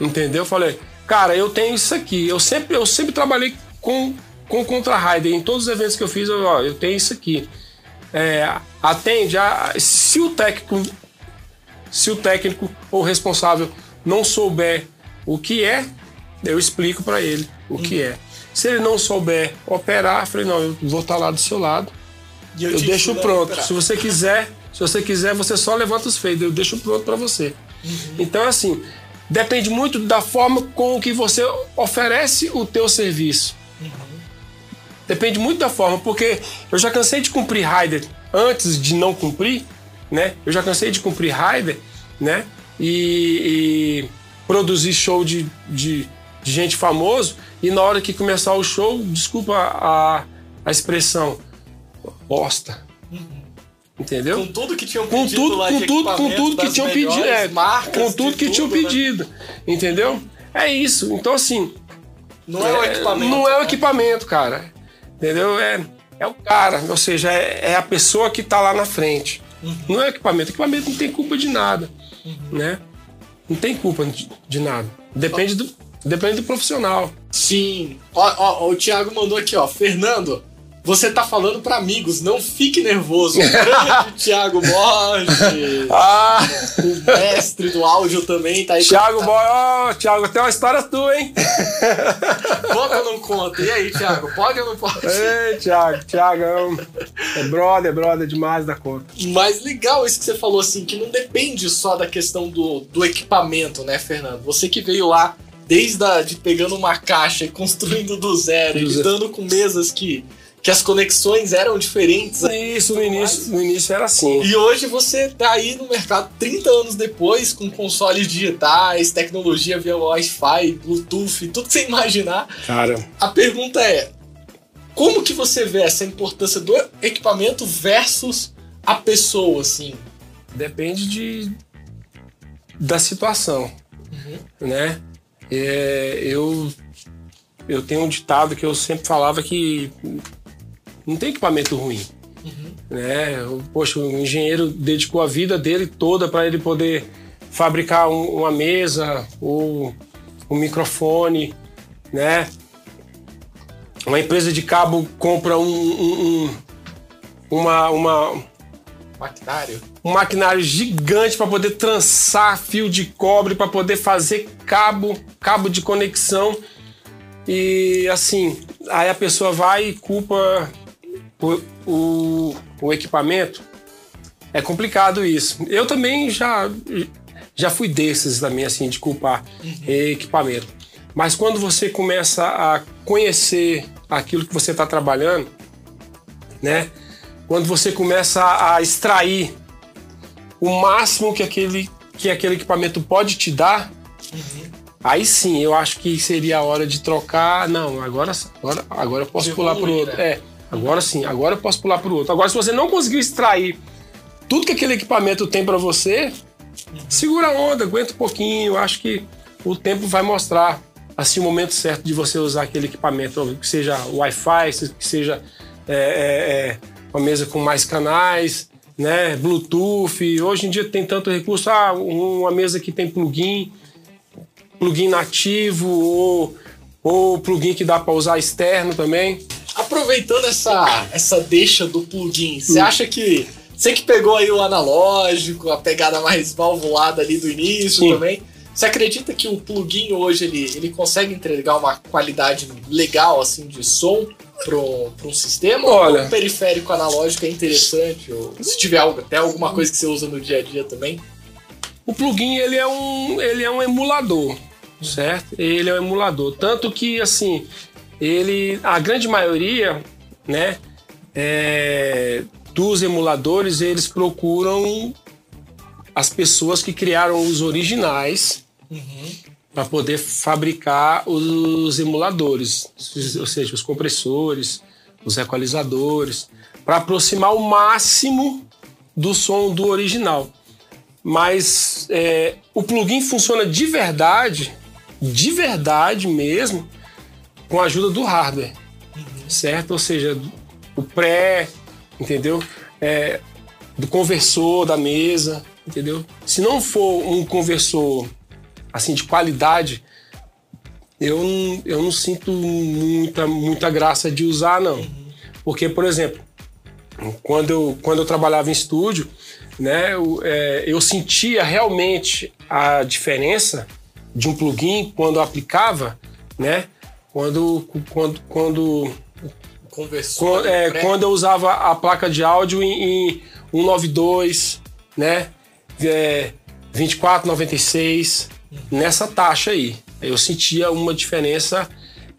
[SPEAKER 2] Entendeu? Eu falei, cara, eu tenho isso aqui. Eu sempre, eu sempre trabalhei com, com contra-rider. Em todos os eventos que eu fiz, eu, ó, eu tenho isso aqui. É, atende a. Se o técnico. Se o técnico ou responsável não souber o que é, eu explico para ele o que é. Se ele não souber operar, eu falei, não, eu vou estar lá do seu lado.
[SPEAKER 1] E
[SPEAKER 2] Eu
[SPEAKER 1] te
[SPEAKER 2] deixo pronto. Se você quiser, se você quiser, você só levanta os feitos. Eu deixo pronto para você. Então, assim, depende muito da forma com que você oferece o teu serviço. Depende muito da forma, porque eu já cansei de cumprir rider antes de não cumprir, né? Eu já cansei de cumprir rider, né? E, e produzir show de, de, de gente famoso e na hora que começar o show, desculpa a, a expressão, bosta. Entendeu?
[SPEAKER 1] Com tudo que tinham
[SPEAKER 2] com
[SPEAKER 1] pedido
[SPEAKER 2] tudo,
[SPEAKER 1] lá
[SPEAKER 2] com tudo, com tudo que tinham pedido, é,
[SPEAKER 1] marcas,
[SPEAKER 2] com tudo que tinham
[SPEAKER 1] tudo, né?
[SPEAKER 2] pedido, entendeu? É isso. Então assim,
[SPEAKER 1] Não é, o
[SPEAKER 2] é,
[SPEAKER 1] equipamento.
[SPEAKER 2] não é o
[SPEAKER 1] né?
[SPEAKER 2] equipamento, cara, entendeu? É, é o cara, ou seja, é, é a pessoa que tá lá na frente.
[SPEAKER 1] Uhum.
[SPEAKER 2] Não é o equipamento. O equipamento não tem culpa de nada, né? Não tem culpa de, de nada. Depende do, depende do profissional.
[SPEAKER 1] Sim. Ó, ó, o Thiago mandou aqui, ó. Fernando, você tá falando pra amigos, não fique nervoso. O grande Thiago Borges,
[SPEAKER 2] Ah,
[SPEAKER 1] o mestre do áudio também, tá aí.
[SPEAKER 2] Thiago
[SPEAKER 1] tá,
[SPEAKER 2] Boy, ó, Thiago, tem uma história tua, hein?
[SPEAKER 1] Conta ou não conta? E aí, Thiago, pode ou não pode?
[SPEAKER 2] Ei, Thiago, Thiagão. É brother, é brother demais da conta.
[SPEAKER 1] Mas legal isso que você falou, assim, que não depende só da questão do, do equipamento, né, Fernando? Você que veio lá desde a, de pegando uma caixa e construindo do zero,
[SPEAKER 2] zero.
[SPEAKER 1] lidando com mesas que, que as conexões eram diferentes.
[SPEAKER 2] Isso no início, no início era assim.
[SPEAKER 1] E hoje você tá aí no mercado 30 anos depois, com consoles digitais, tecnologia via Wi-Fi, Bluetooth, tudo que você imaginar.
[SPEAKER 2] Cara,
[SPEAKER 1] A pergunta é: como que você vê essa importância do equipamento versus a pessoa, assim?
[SPEAKER 2] depende de da situação, né? É, eu, eu tenho um ditado que eu sempre falava que não tem equipamento ruim. Uhum. Né? Poxa, o engenheiro dedicou a vida dele toda para ele poder fabricar um, uma mesa ou um microfone, né? Uma empresa de cabo compra um, um, um uma, uma
[SPEAKER 1] maquinário,
[SPEAKER 2] um maquinário gigante para poder trançar fio de cobre, para poder fazer cabo, cabo de conexão e assim, aí a pessoa vai e culpa o, o, o equipamento. É complicado isso. Eu também já já fui desses também, assim, de culpar uhum. equipamento. Mas quando você começa a conhecer aquilo que você está trabalhando, né? Quando você começa a extrair o máximo que aquele, que aquele equipamento pode te dar, uhum. aí sim eu acho que seria a hora de trocar. Não, agora, agora, agora eu posso pular para o outro. Né? É, agora sim, agora eu posso pular para o outro. Agora, se você não conseguiu extrair tudo que aquele equipamento tem para você, Segura a onda, aguenta um pouquinho. Acho que o tempo vai mostrar assim o momento certo de você usar aquele equipamento, que seja Wi-Fi, que seja é, é, é, uma mesa com mais canais, né? Bluetooth. Hoje em dia tem tanto recurso, ah, uma mesa que tem plugin, plugin nativo ou, ou plugin que dá para usar externo também.
[SPEAKER 1] Aproveitando essa, essa deixa do plugin, você hum. acha que você que pegou aí o analógico, a pegada mais valvulada ali do início Sim. também. Você acredita que o plugin hoje ele, ele consegue entregar uma qualidade legal assim de som para um sistema?
[SPEAKER 2] Olha, ou
[SPEAKER 1] o periférico analógico é interessante? Ou se tiver algo, até alguma coisa que você usa no dia a dia também?
[SPEAKER 2] O plugin ele é um, ele é um emulador, certo? Ele é um emulador. Tanto que, assim, ele. A grande maioria, né? É, dos emuladores, eles procuram as pessoas que criaram os originais uhum. para poder fabricar os emuladores, ou seja, os compressores, os equalizadores, para aproximar o máximo do som do original. Mas é, o plugin funciona de verdade, de verdade mesmo, com a ajuda do hardware, uhum. certo? Ou seja, o pré, entendeu? É, do conversor da mesa, entendeu? Se não for um conversor assim de qualidade, eu não, eu não sinto muita, muita graça de usar, não. Porque, por exemplo, quando eu, quando eu trabalhava em estúdio, né, eu, é, eu sentia realmente a diferença de um plugin quando eu aplicava, né? Quando, quando, quando
[SPEAKER 1] Conversou.
[SPEAKER 2] Quando, é, quando eu usava a placa de áudio em, em 192, né? É, 2496, nessa taxa aí. Eu sentia uma diferença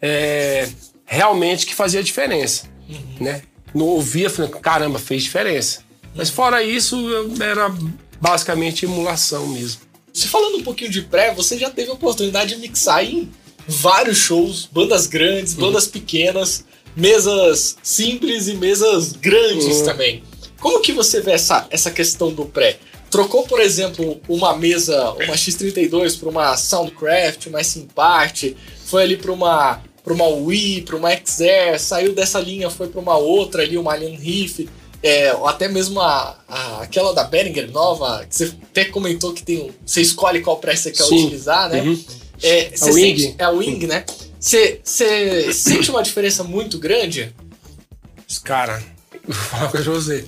[SPEAKER 2] é, realmente que fazia diferença, uhum. né? Não ouvia, falei, caramba, fez diferença. Uhum. Mas fora isso, era basicamente emulação mesmo.
[SPEAKER 1] Se falando um pouquinho de pré, você já teve a oportunidade de mixar em vários shows, bandas grandes, uhum. bandas pequenas mesas simples e mesas grandes uhum. também. Como que você vê essa, essa questão do pré? Trocou, por exemplo, uma mesa, uma X32 para uma Soundcraft, uma Simpart, foi ali para uma para uma Wii, para uma XR, saiu dessa linha, foi para uma outra ali, uma Alien Riff, é, ou até mesmo a, a, aquela da Behringer nova, que você até comentou que tem, você escolhe qual pré você quer Sim. utilizar, né? Uhum. É,
[SPEAKER 2] a Wing. Sente,
[SPEAKER 1] é a Wing, né? Você sente uma diferença muito grande?
[SPEAKER 2] Cara, vou falar com você.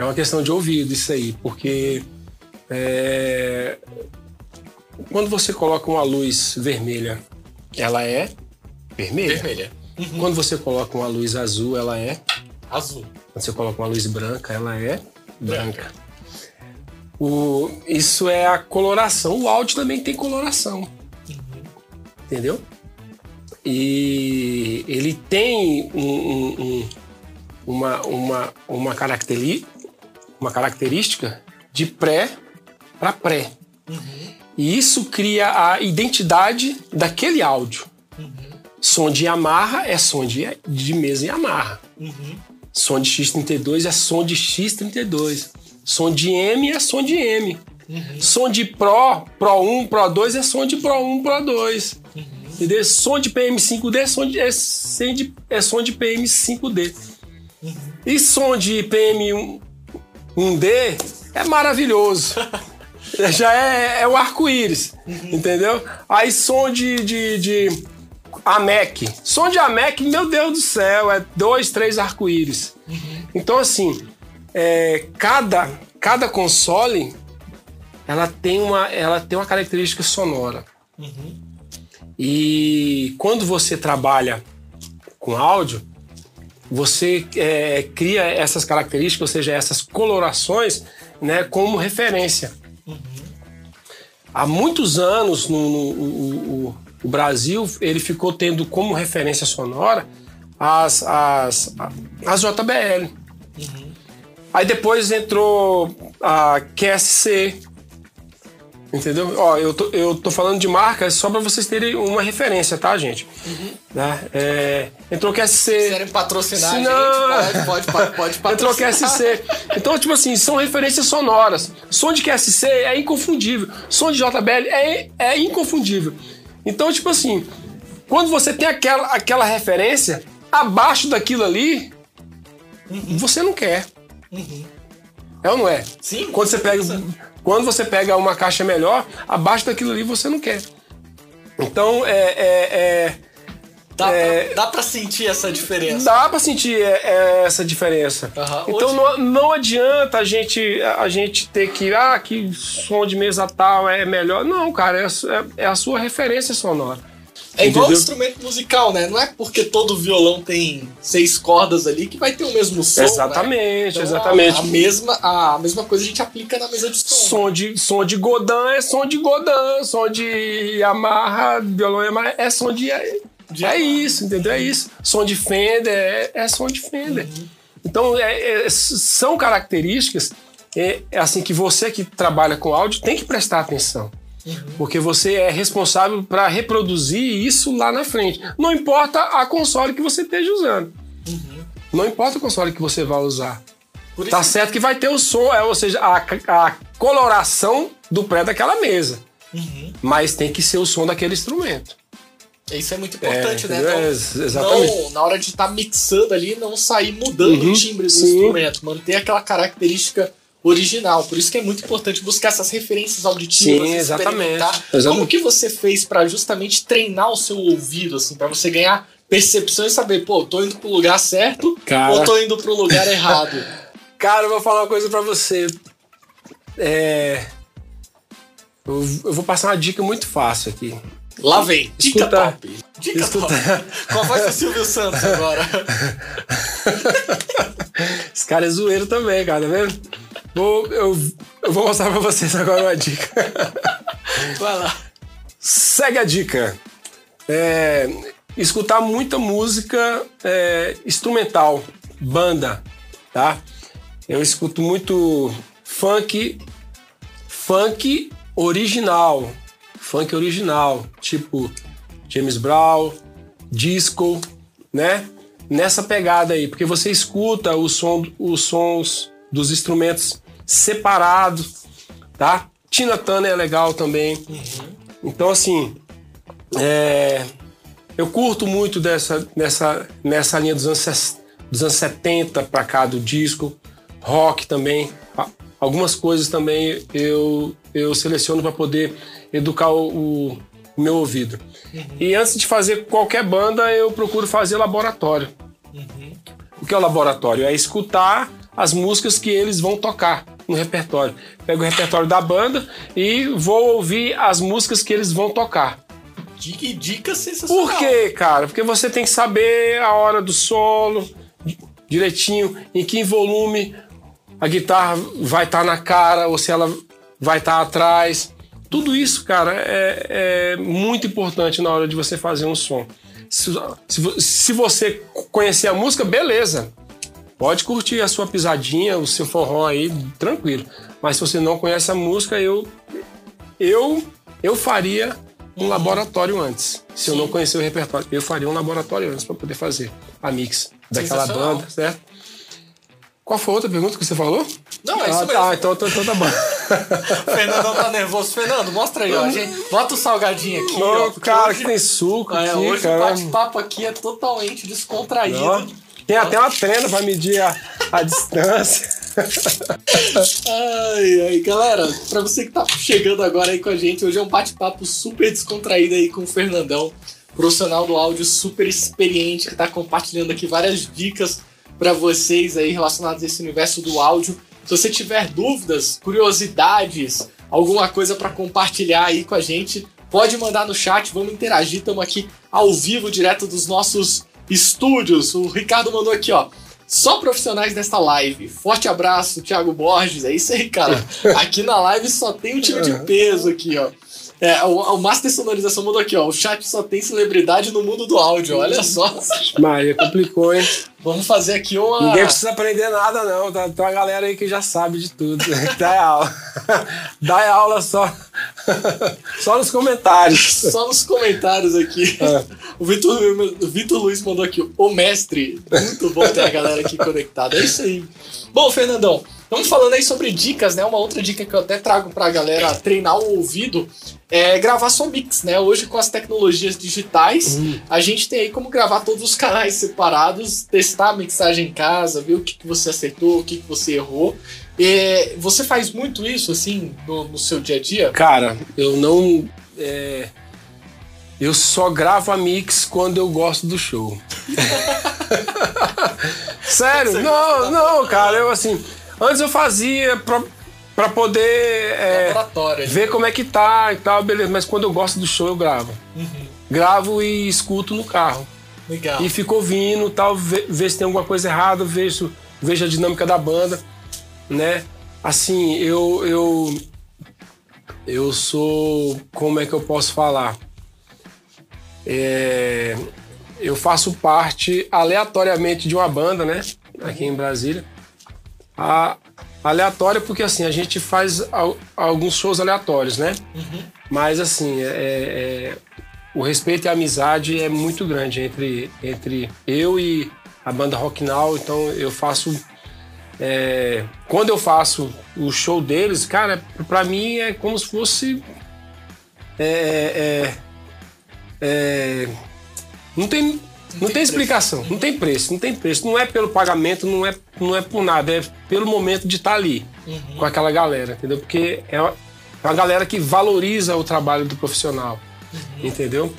[SPEAKER 2] É uma questão de ouvido isso aí, porque é, quando você coloca uma luz vermelha, ela é vermelha.
[SPEAKER 1] Vermelha.
[SPEAKER 2] Uhum. Quando você coloca uma luz azul, ela é
[SPEAKER 1] azul.
[SPEAKER 2] Quando você coloca uma luz branca, ela é branca. branca. O, isso é a coloração. O áudio também tem coloração. Uhum. Entendeu? E ele tem um, um, um, uma, uma, uma, caracteri uma característica de pré para pré. Uhum. E isso cria a identidade daquele áudio. Uhum. Som de Yamaha é som de, de mesa Yamaha. Uhum. Som de X32 é som de X32. Som de M é som de M. Uhum. Som de Pro, Pro 1, Pro 2 é som de Pro 1, Pro 2. Entendeu? Som de PM5D é som de, é, é som de PM5D. E som de PM1D é maravilhoso. Já é, é o arco-íris, entendeu? Aí som de, de, de AMEC. Som de AMEC, meu Deus do céu, é dois, três arco-íris. Então, assim, é, cada, cada console ela tem uma, ela tem uma característica sonora. E quando você trabalha com áudio, você é, cria essas características, ou seja, essas colorações, né, como referência. Há muitos anos no, no o, o, Brasil ele ficou tendo como referência sonora as, as, as JBL. Uhum. Aí depois entrou a QSC, Entendeu? Ó, eu tô, eu tô falando de marcas só para vocês terem uma referência, tá, gente? Uhum. Né? É, entrou QSC. Se
[SPEAKER 1] quiserem patrocinar Se não... gente, pode, pode, pode patrocinar.
[SPEAKER 2] Entrou QSC. Então, tipo assim, são referências sonoras. Som de QSC é inconfundível. Som de JBL é, é inconfundível. Então, tipo assim, quando você tem aquela, aquela referência, abaixo daquilo ali, uhum. você não quer. Uhum. É ou não é?
[SPEAKER 1] Sim.
[SPEAKER 2] Quando você pega, quando você pega uma caixa melhor, abaixo daquilo ali você não quer. Então, é. é, é
[SPEAKER 1] Dá, é, pra, dá pra sentir essa diferença.
[SPEAKER 2] Dá pra sentir é, é essa diferença. Uhum. Então Hoje... não, não adianta a gente, a gente ter que. Ah, que som de mesa tal é melhor. Não, cara, é, é, é a sua referência sonora.
[SPEAKER 1] É igual Entendeu? instrumento musical, né? Não é porque todo violão tem seis cordas ali que vai ter o mesmo som.
[SPEAKER 2] Exatamente,
[SPEAKER 1] né?
[SPEAKER 2] então, exatamente.
[SPEAKER 1] A, a, mesma, a mesma coisa a gente aplica na mesa de som.
[SPEAKER 2] Som de, som de Godin é som de Godin, som de Yamaha, violão Yamaha é som de. de é isso, entendeu? É isso. Som de Fender é, é som de Fender. Uhum. Então, é, é, são características é, assim que você que trabalha com áudio tem que prestar atenção. Uhum. Porque você é responsável para reproduzir isso lá na frente. Não importa a console que você esteja usando. Uhum. Não importa o console que você vai usar. Tá certo que vai ter o som, é, ou seja, a, a coloração do pré daquela mesa. Uhum. Mas tem que ser o som daquele instrumento.
[SPEAKER 1] Isso é muito importante, é, né? Não, exatamente. Não, na hora de estar tá mixando ali, não sair mudando uhum, o timbre do sim. instrumento. Manter aquela característica original. Por isso que é muito importante buscar essas referências auditivas,
[SPEAKER 2] Sim, exatamente.
[SPEAKER 1] exatamente. Como que você fez para justamente treinar o seu ouvido, assim, para você ganhar percepção e saber, pô, tô indo pro lugar certo Cara... ou tô indo pro lugar errado?
[SPEAKER 2] Cara, eu vou falar uma coisa para você. É... Eu, eu vou passar uma dica muito fácil aqui.
[SPEAKER 1] Lá vem. Dica Escuta, top. Dica Escuta. top. A voz do Silvio Santos agora.
[SPEAKER 2] Esse cara é zoeiro também, cara, tá vendo? Vou, eu, eu vou mostrar pra vocês agora uma dica.
[SPEAKER 1] Vai lá.
[SPEAKER 2] Segue a dica. É, escutar muita música é, instrumental, banda, tá? Eu escuto muito funk, funk original, funk original, tipo James Brown, disco, né? Nessa pegada aí, porque você escuta o som, os sons dos instrumentos separados, tá? Tina Turner é legal também. Uhum. Então, assim, é, eu curto muito dessa, nessa, nessa linha dos anos, dos anos 70 para cá do disco, rock também. Algumas coisas também eu, eu seleciono para poder educar o, o meu ouvido. Uhum. E antes de fazer qualquer banda, eu procuro fazer laboratório. Uhum. O que é o laboratório? É escutar as músicas que eles vão tocar no repertório. Pego o repertório da banda e vou ouvir as músicas que eles vão tocar.
[SPEAKER 1] Dica, dica sensacional.
[SPEAKER 2] Por quê, cara? Porque você tem que saber a hora do solo, direitinho, em que volume a guitarra vai estar tá na cara ou se ela vai estar tá atrás. Tudo isso, cara, é, é, muito importante na hora de você fazer um som. Se, se, se você conhecer a música, beleza. Pode curtir a sua pisadinha, o seu forró aí, tranquilo. Mas se você não conhece a música, eu eu eu faria um laboratório antes. Se Sim. eu não conhecer o repertório, eu faria um laboratório antes para poder fazer a mix daquela banda, certo? Qual foi a outra pergunta que você falou?
[SPEAKER 1] Não, é isso ah, mesmo.
[SPEAKER 2] Tá, então, então, tá bom.
[SPEAKER 1] o Fernandão tá nervoso. Fernando, mostra aí, ó. Gente, bota o salgadinho aqui,
[SPEAKER 2] Não,
[SPEAKER 1] ó.
[SPEAKER 2] cara,
[SPEAKER 1] hoje,
[SPEAKER 2] que tem suco
[SPEAKER 1] é,
[SPEAKER 2] aqui,
[SPEAKER 1] hoje o
[SPEAKER 2] cara.
[SPEAKER 1] bate-papo aqui é totalmente descontraído.
[SPEAKER 2] Ó, Tem até uma trena pra medir a, a distância.
[SPEAKER 1] Ai, ai, galera, pra você que tá chegando agora aí com a gente, hoje é um bate-papo super descontraído aí com o Fernandão, profissional do áudio super experiente, que tá compartilhando aqui várias dicas para vocês aí relacionadas a esse universo do áudio. Se você tiver dúvidas, curiosidades, alguma coisa para compartilhar aí com a gente, pode mandar no chat, vamos interagir, estamos aqui ao vivo, direto dos nossos estúdios. O Ricardo mandou aqui, ó. Só profissionais desta live. Forte abraço, Thiago Borges. É isso aí, cara. Aqui na live só tem um time de peso aqui, ó. É, o, o Master Sonorização mandou aqui, ó. O chat só tem celebridade no mundo do áudio. Olha só.
[SPEAKER 2] Maria, complicou, hein?
[SPEAKER 1] Vamos fazer aqui uma.
[SPEAKER 2] Ninguém precisa aprender nada, não. Tá, tem uma galera aí que já sabe de tudo. Dá aula. Dá aula só. Só nos comentários.
[SPEAKER 1] Só nos comentários aqui.
[SPEAKER 2] É.
[SPEAKER 1] O Vitor, o Vitor Luiz mandou aqui, o mestre. Muito bom ter a galera aqui conectada. É isso aí. Bom, Fernandão, vamos falando aí sobre dicas, né? Uma outra dica que eu até trago pra galera treinar o ouvido é gravar som mix, né? Hoje com as tecnologias digitais, a gente tem aí como gravar todos os canais separados, testar a mixagem em casa, ver o que, que você acertou, o que, que você errou. É, você faz muito isso, assim, no, no seu dia a dia?
[SPEAKER 2] Cara, eu não. é, eu só gravo a mix quando eu gosto do show. Sério?
[SPEAKER 1] Você
[SPEAKER 2] Não,
[SPEAKER 1] gosta
[SPEAKER 2] não, cara, eu assim. Antes eu fazia pra, pra poder é,
[SPEAKER 1] ali.
[SPEAKER 2] ver como é que tá e tal, beleza. Mas quando eu gosto do show, eu gravo. Gravo e escuto no carro.
[SPEAKER 1] Legal.
[SPEAKER 2] E fico ouvindo tal, ver, ver se tem alguma coisa errada, vejo, vejo a dinâmica da banda, né? Assim, eu, eu, eu sou, como é que eu posso falar? É, eu faço parte aleatoriamente de uma banda, né? Aqui em Brasília. A, aleatória porque assim, a gente faz al- alguns shows aleatórios, né? Mas assim, é, é- o respeito e a amizade é muito grande entre, entre eu e a banda Rock Now, então eu faço. É, quando eu faço o show deles, cara, pra mim é como se fosse. é, é, é, não tem. Não, tem,
[SPEAKER 1] preço.
[SPEAKER 2] explicação, não tem preço, não tem preço. Não é pelo pagamento, não é, não é por nada, é pelo momento de estar ali com aquela galera, entendeu? Porque é uma, é uma galera que valoriza o trabalho do profissional, entendeu?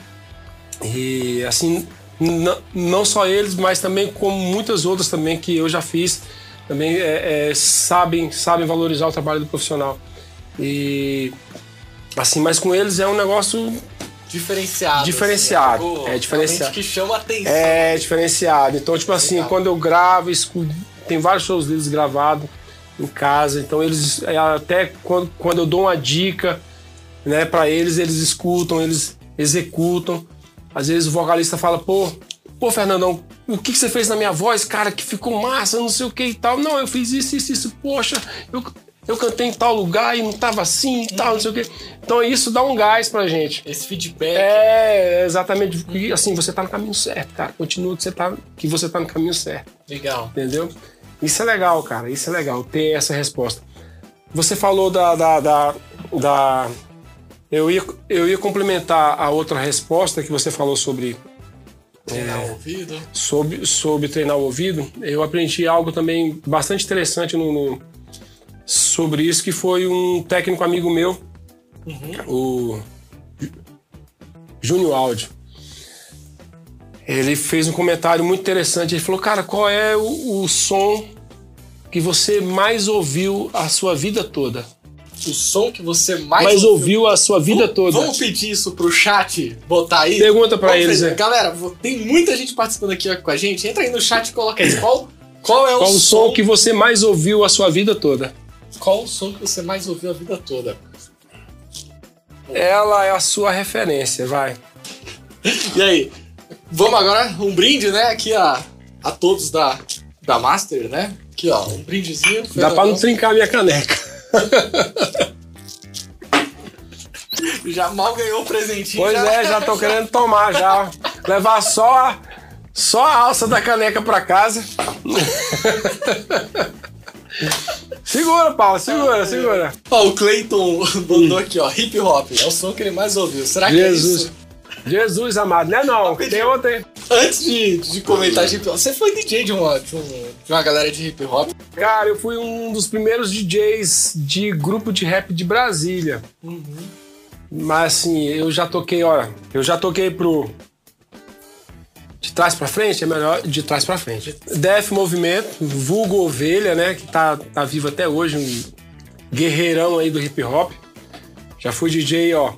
[SPEAKER 2] E assim, n- não só eles, mas também como muitas outras também que eu já fiz, também é, é, sabem, sabem valorizar o trabalho do profissional. E assim, mas com eles é um negócio
[SPEAKER 1] Diferenciado.
[SPEAKER 2] Diferenciado,
[SPEAKER 1] assim, algo
[SPEAKER 2] é diferenciado.
[SPEAKER 1] que chama atenção.
[SPEAKER 2] É diferenciado. Então, tipo assim,
[SPEAKER 1] Legal.
[SPEAKER 2] quando eu gravo, escuto, tem vários shows deles gravados em casa. Então, eles é, até quando, quando eu dou uma dica, né, para eles, eles escutam, eles executam. Às vezes o vocalista fala, pô, pô, Fernandão, o que, que você fez na minha voz, cara, que ficou massa, não sei o que e tal. Não, eu fiz isso, isso, isso. Poxa, eu, eu cantei em tal lugar e não tava assim e tal, não sei o que. Então, isso dá um gás pra gente.
[SPEAKER 1] Esse feedback.
[SPEAKER 2] É, exatamente. E, assim, você tá no caminho certo, cara. Continua que você tá, que você tá no caminho certo,
[SPEAKER 1] Legal.
[SPEAKER 2] entendeu? Isso é legal, cara. Isso é legal, ter essa resposta. Você falou da. da, da, da- eu, ia, eu ia complementar a outra resposta que você falou sobre,
[SPEAKER 1] Treinar
[SPEAKER 2] É.
[SPEAKER 1] o ouvido.
[SPEAKER 2] sobre, sobre treinar o ouvido. Eu aprendi algo também bastante interessante no, no- sobre isso, que foi um técnico amigo meu, o Júnior Áudio. Ele fez um comentário muito interessante. Ele falou, cara, qual é o, o som que você mais ouviu a sua vida toda?
[SPEAKER 1] O som que você mais,
[SPEAKER 2] Mais ouviu a sua vida
[SPEAKER 1] Vamos-
[SPEAKER 2] toda?
[SPEAKER 1] Vamos pedir isso pro chat botar aí?
[SPEAKER 2] Pergunta pra
[SPEAKER 1] Vamos
[SPEAKER 2] eles,
[SPEAKER 1] fazer.
[SPEAKER 2] é.
[SPEAKER 1] Galera, tem muita gente participando aqui com a gente. Entra aí no chat e coloca aí. Qual, qual é o,
[SPEAKER 2] Qual o som que você mais ouviu a sua vida toda?
[SPEAKER 1] Qual o som que você mais ouviu a vida toda?
[SPEAKER 2] Ela é a sua referência, vai.
[SPEAKER 1] E aí? Vamos agora, um brinde, né? Aqui a, a todos da, da Master, né? Aqui, ó, um brindezinho.
[SPEAKER 2] Dá pra não trincar minha caneca.
[SPEAKER 1] Já mal ganhou o presentinho.
[SPEAKER 2] Pois
[SPEAKER 1] já.
[SPEAKER 2] é, já tô querendo tomar já. Levar só a, só a alça da caneca pra casa. Segura, Paulo, segura, segura.
[SPEAKER 1] Ó, o Clayton mandou aqui, ó, hip hop. É o som que ele mais ouviu. Será que
[SPEAKER 2] Jesus.
[SPEAKER 1] é isso?
[SPEAKER 2] Jesus amado, né não?
[SPEAKER 1] Rapidinho.
[SPEAKER 2] Tem ontem.
[SPEAKER 1] Antes de, de comentar hip hop, você foi DJ de uma, de, um- de uma galera de hip hop?
[SPEAKER 2] Cara, eu fui um dos primeiros DJs de grupo de rap de Brasília. Mas assim, eu já toquei, olha, eu já toquei pro. De trás pra frente, é melhor de trás pra frente. Def Movimento, vulgo Ovelha, né? Que tá, tá vivo até hoje, um guerreirão aí do hip hop. Já fui DJ, ó.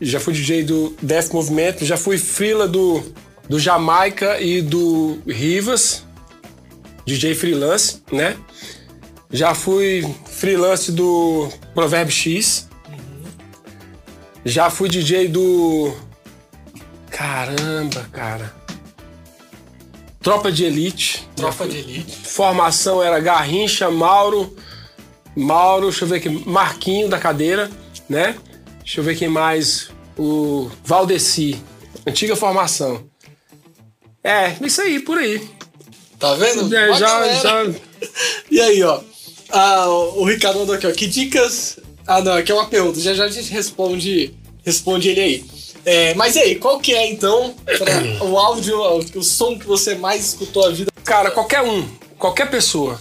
[SPEAKER 2] Já fui DJ do Def Movimento, já fui frila do, do Jamaica e do Rivas. DJ freelance, né? Já fui freelance do Provérbio X. Já fui DJ do. Caramba, cara. Tropa de Elite.
[SPEAKER 1] Tropa de elite.
[SPEAKER 2] Formação era Garrincha, Mauro. Mauro, deixa eu ver aqui. Marquinho da cadeira, né? Deixa eu ver quem mais. O Valdeci. Antiga formação. É, isso aí, por aí.
[SPEAKER 1] Tá vendo?
[SPEAKER 2] É, já, já,
[SPEAKER 1] E aí, ó. Ah, o Ricardo mandou aqui, ó. Que dicas. Ah, não, aqui é uma pergunta. Já já a gente responde, responde ele aí. É, mas e aí, qual que é então o áudio, o som que você mais escutou a vida?
[SPEAKER 2] Cara, qualquer um, qualquer pessoa,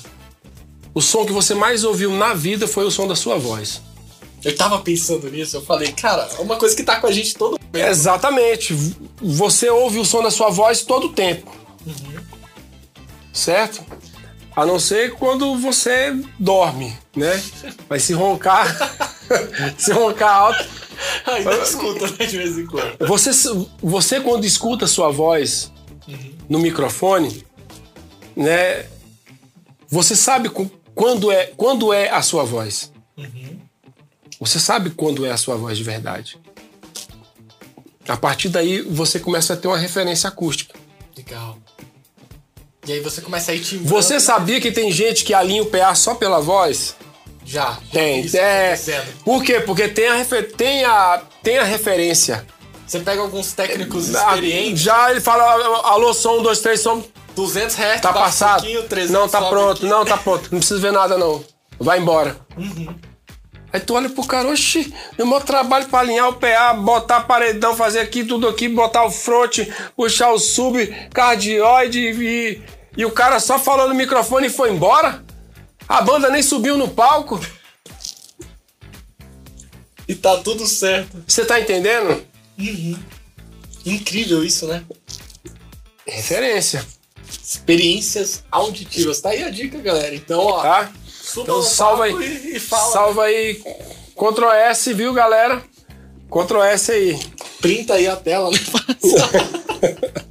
[SPEAKER 2] o som que você mais ouviu na vida foi o som da sua voz.
[SPEAKER 1] Eu tava pensando nisso, eu falei, cara, é uma coisa que tá com a gente todo momento.
[SPEAKER 2] Exatamente. Você ouve o som da sua voz todo o tempo. Certo? A não ser quando você dorme, né? Mas se roncar, se roncar alto,
[SPEAKER 1] Ainda escuta, né, de vez em quando.
[SPEAKER 2] você, você quando escuta a sua voz no microfone, né? Você sabe quando é, quando é a sua voz. Você sabe quando é a sua voz de verdade. A partir daí você começa a ter uma referência acústica.
[SPEAKER 1] Legal. E aí você começa a ir timbrando.
[SPEAKER 2] Você sabia que tem gente que alinha o PA só pela voz?
[SPEAKER 1] Já.
[SPEAKER 2] Tem.
[SPEAKER 1] isso
[SPEAKER 2] É. Por quê? Porque tem a, refer- tem a, tem a referência.
[SPEAKER 1] Você pega alguns técnicos
[SPEAKER 2] Ah,
[SPEAKER 1] experientes,
[SPEAKER 2] Já ele fala, alô, som, um, dois, três, som,
[SPEAKER 1] 200 Hz,
[SPEAKER 2] Tá
[SPEAKER 1] um
[SPEAKER 2] passado?
[SPEAKER 1] pouquinho, 300
[SPEAKER 2] Não, tá pronto.
[SPEAKER 1] aqui.
[SPEAKER 2] Não, tá pronto. Não precisa ver nada, não. Vai embora. Aí tu olha pro cara, oxi, meu maior trabalho pra alinhar o PA, botar paredão, fazer aqui, tudo aqui, botar o front, puxar o sub, cardioide e, e o cara só falou no microfone e foi embora? A banda nem subiu no palco?
[SPEAKER 1] E tá tudo certo.
[SPEAKER 2] Você tá entendendo?
[SPEAKER 1] Incrível isso, né?
[SPEAKER 2] Referência,
[SPEAKER 1] Experiências auditivas. Tá aí a dica, galera. Então, ó,
[SPEAKER 2] tá?
[SPEAKER 1] Suba
[SPEAKER 2] Então salva aí.
[SPEAKER 1] Fala.
[SPEAKER 2] Salva aí. Ctrl S, viu, galera? Ctrl S aí.
[SPEAKER 1] Printa aí a tela, né?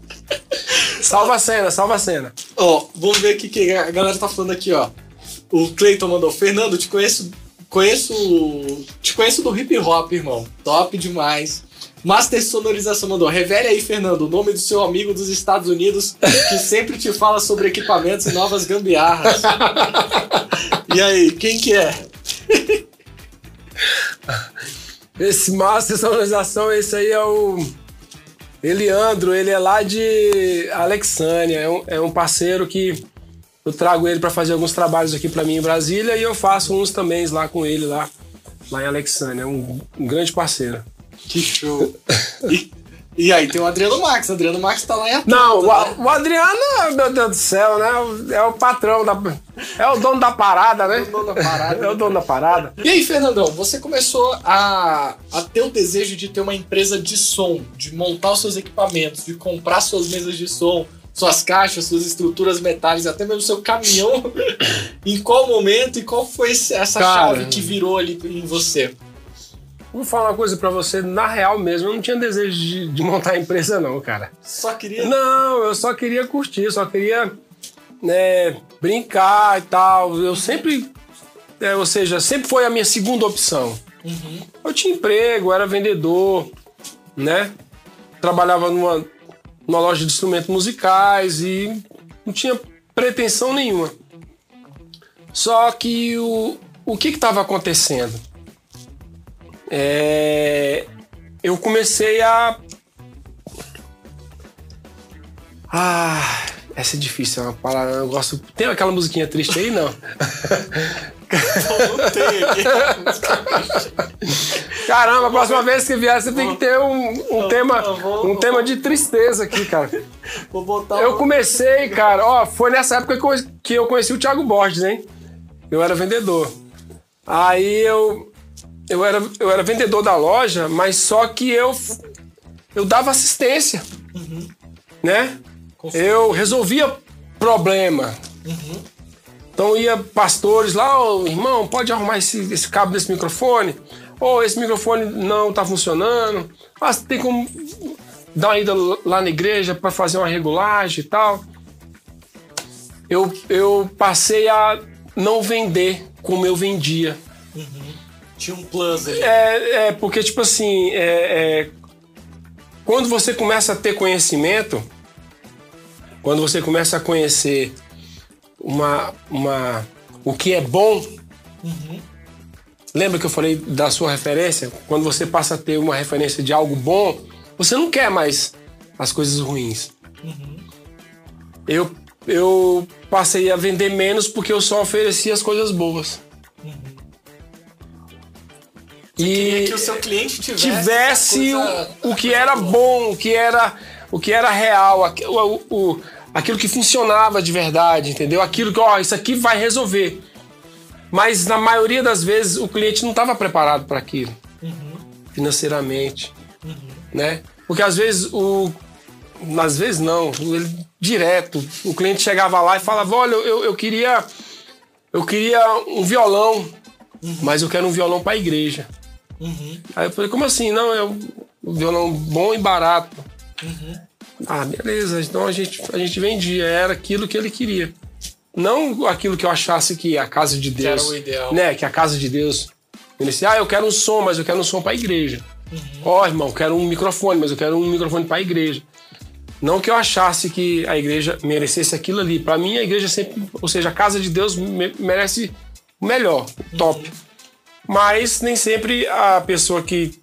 [SPEAKER 2] Salva a cena, salva a cena.
[SPEAKER 1] Ó, vamos ver o que, que a galera tá falando aqui, ó. O Cleiton mandou, Fernando, te conheço. Conheço. Te conheço do hip hop, irmão. Top demais. Master Sonorização mandou. Revele aí, Fernando, o nome do seu amigo dos Estados Unidos que sempre te fala sobre equipamentos e novas gambiarras. e aí, quem que é?
[SPEAKER 2] Esse Master Sonorização, esse aí é o Eliandro, ele é lá de Alexânia, é um, é um parceiro que eu trago ele para fazer alguns trabalhos aqui para mim em Brasília e eu faço uns também lá com ele lá, lá em Alexânia, é um, um grande parceiro.
[SPEAKER 1] Que show. E, e aí, tem o Adriano Max. O Adriano Max tá lá em Atlanta,
[SPEAKER 2] Não, o,
[SPEAKER 1] né?
[SPEAKER 2] O Adriano, meu Deus do céu, né? É o patrão da. É o dono da parada, né?
[SPEAKER 1] É o dono da parada.
[SPEAKER 2] É o dono da parada.
[SPEAKER 1] E aí, Fernandão, você começou a, a ter o desejo de ter uma empresa de som, de montar os seus equipamentos, de comprar suas mesas de som, suas caixas, suas estruturas metálicas, até mesmo seu caminhão. em qual momento e qual foi essa
[SPEAKER 2] Cara.
[SPEAKER 1] chave que virou ali em você?
[SPEAKER 2] Vou falar uma coisa pra você, na real mesmo, eu não tinha desejo de, de montar a empresa, não, cara.
[SPEAKER 1] Só queria.
[SPEAKER 2] Não, eu só queria curtir, só queria né, brincar e tal. Eu sempre. é, ou seja, sempre foi a minha segunda opção. Eu tinha emprego, era vendedor, né? Trabalhava numa, numa loja de instrumentos musicais e não tinha pretensão nenhuma. Só que o, o que estava acontecendo? É, eu comecei a ah, essa é difícil, é uma palavra. Eu gosto. Tem aquela musiquinha triste aí, não?
[SPEAKER 1] Não tem.
[SPEAKER 2] Caramba, a próxima vez que vier, você tem que ter um, um tema,
[SPEAKER 1] eu vou-
[SPEAKER 2] um tema de tristeza aqui, cara.
[SPEAKER 1] Vou botar
[SPEAKER 2] Eu comecei, cara, ó, foi nessa época que eu- que eu conheci o Thiago Borges, hein? Eu era vendedor. Aí eu eu era, eu era vendedor da loja, mas só que eu eu dava assistência, né? Eu resolvia problema. Então ia pastores lá, ô irmão, pode arrumar esse, esse cabo desse microfone? Ou esse microfone não tá funcionando? Ah, tem como dar uma ida lá na igreja para fazer uma regulagem e tal. Eu, eu passei a não vender como eu vendia.
[SPEAKER 1] Tinha um plus ali.
[SPEAKER 2] É, é porque, tipo assim, é, é, quando você começa a ter conhecimento, quando você começa a conhecer uma, uma, o que é bom, lembra que eu falei da sua referência? Quando você passa a ter uma referência de algo bom, você não quer mais as coisas ruins. Eu, eu passei a vender menos porque eu só oferecia as coisas boas.
[SPEAKER 1] Queria que o seu cliente tivesse,
[SPEAKER 2] tivesse
[SPEAKER 1] coisa-
[SPEAKER 2] o, o que era bom, o que era, o que era real, aqu- o, o- aquilo que funcionava de verdade, entendeu? Aquilo que, ó, isso aqui vai resolver. Mas na maioria das vezes o cliente não estava preparado para aquilo, financeiramente, né? Porque às vezes o, às vezes não, ele, direto, o cliente chegava lá e falava, olha, eu, eu queria, eu queria um violão, mas eu quero um violão para a igreja. Aí eu falei, como assim? Não, é um violão bom e barato. Ah, beleza. Então a gente, a gente vendia. Era aquilo que ele queria. Não aquilo que eu achasse que a casa de Deus.
[SPEAKER 1] era o ideal.
[SPEAKER 2] Né? Que a casa de Deus. Ele disse, ah, eu quero um som, mas eu quero um som para a igreja. Ó, irmão, eu quero um microfone, mas eu quero um microfone para a igreja. Não que eu achasse que a igreja merecesse aquilo ali. Para mim, a igreja sempre, ou seja, a casa de Deus me- merece o melhor, o top. Mas nem sempre a pessoa que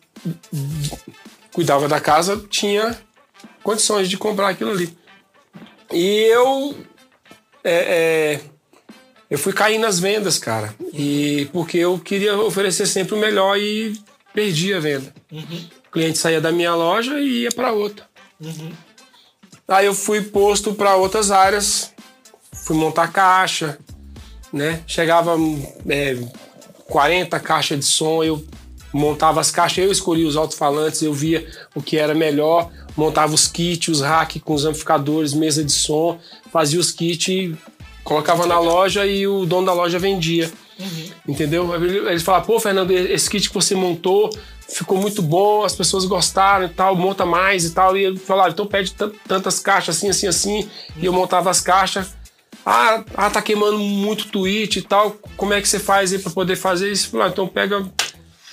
[SPEAKER 2] cuidava da casa tinha condições de comprar aquilo ali. E eu é, é, eu fui cair nas vendas, cara. E porque eu queria oferecer sempre o melhor e perdi a venda. O cliente saía da minha loja e ia para outra. Aí eu fui posto para outras áreas, fui montar caixa, né? Chegava é, 40 caixas de som, eu montava as caixas, eu escolhia os alto-falantes, eu via o que era melhor, montava os kits, os racks com os amplificadores, mesa de som, fazia os kits, colocava na loja e o dono da loja vendia. Entendeu? Ele, ele falava, pô, Fernando, esse kit que você montou ficou muito bom, as pessoas gostaram e tal, monta mais e tal. E ele falava, então pede tan- tantas caixas assim, assim, assim. E eu montava as caixas. Ah, ah, tá queimando muito tweet e tal. Como é que você faz aí pra poder fazer isso? Ah, então pega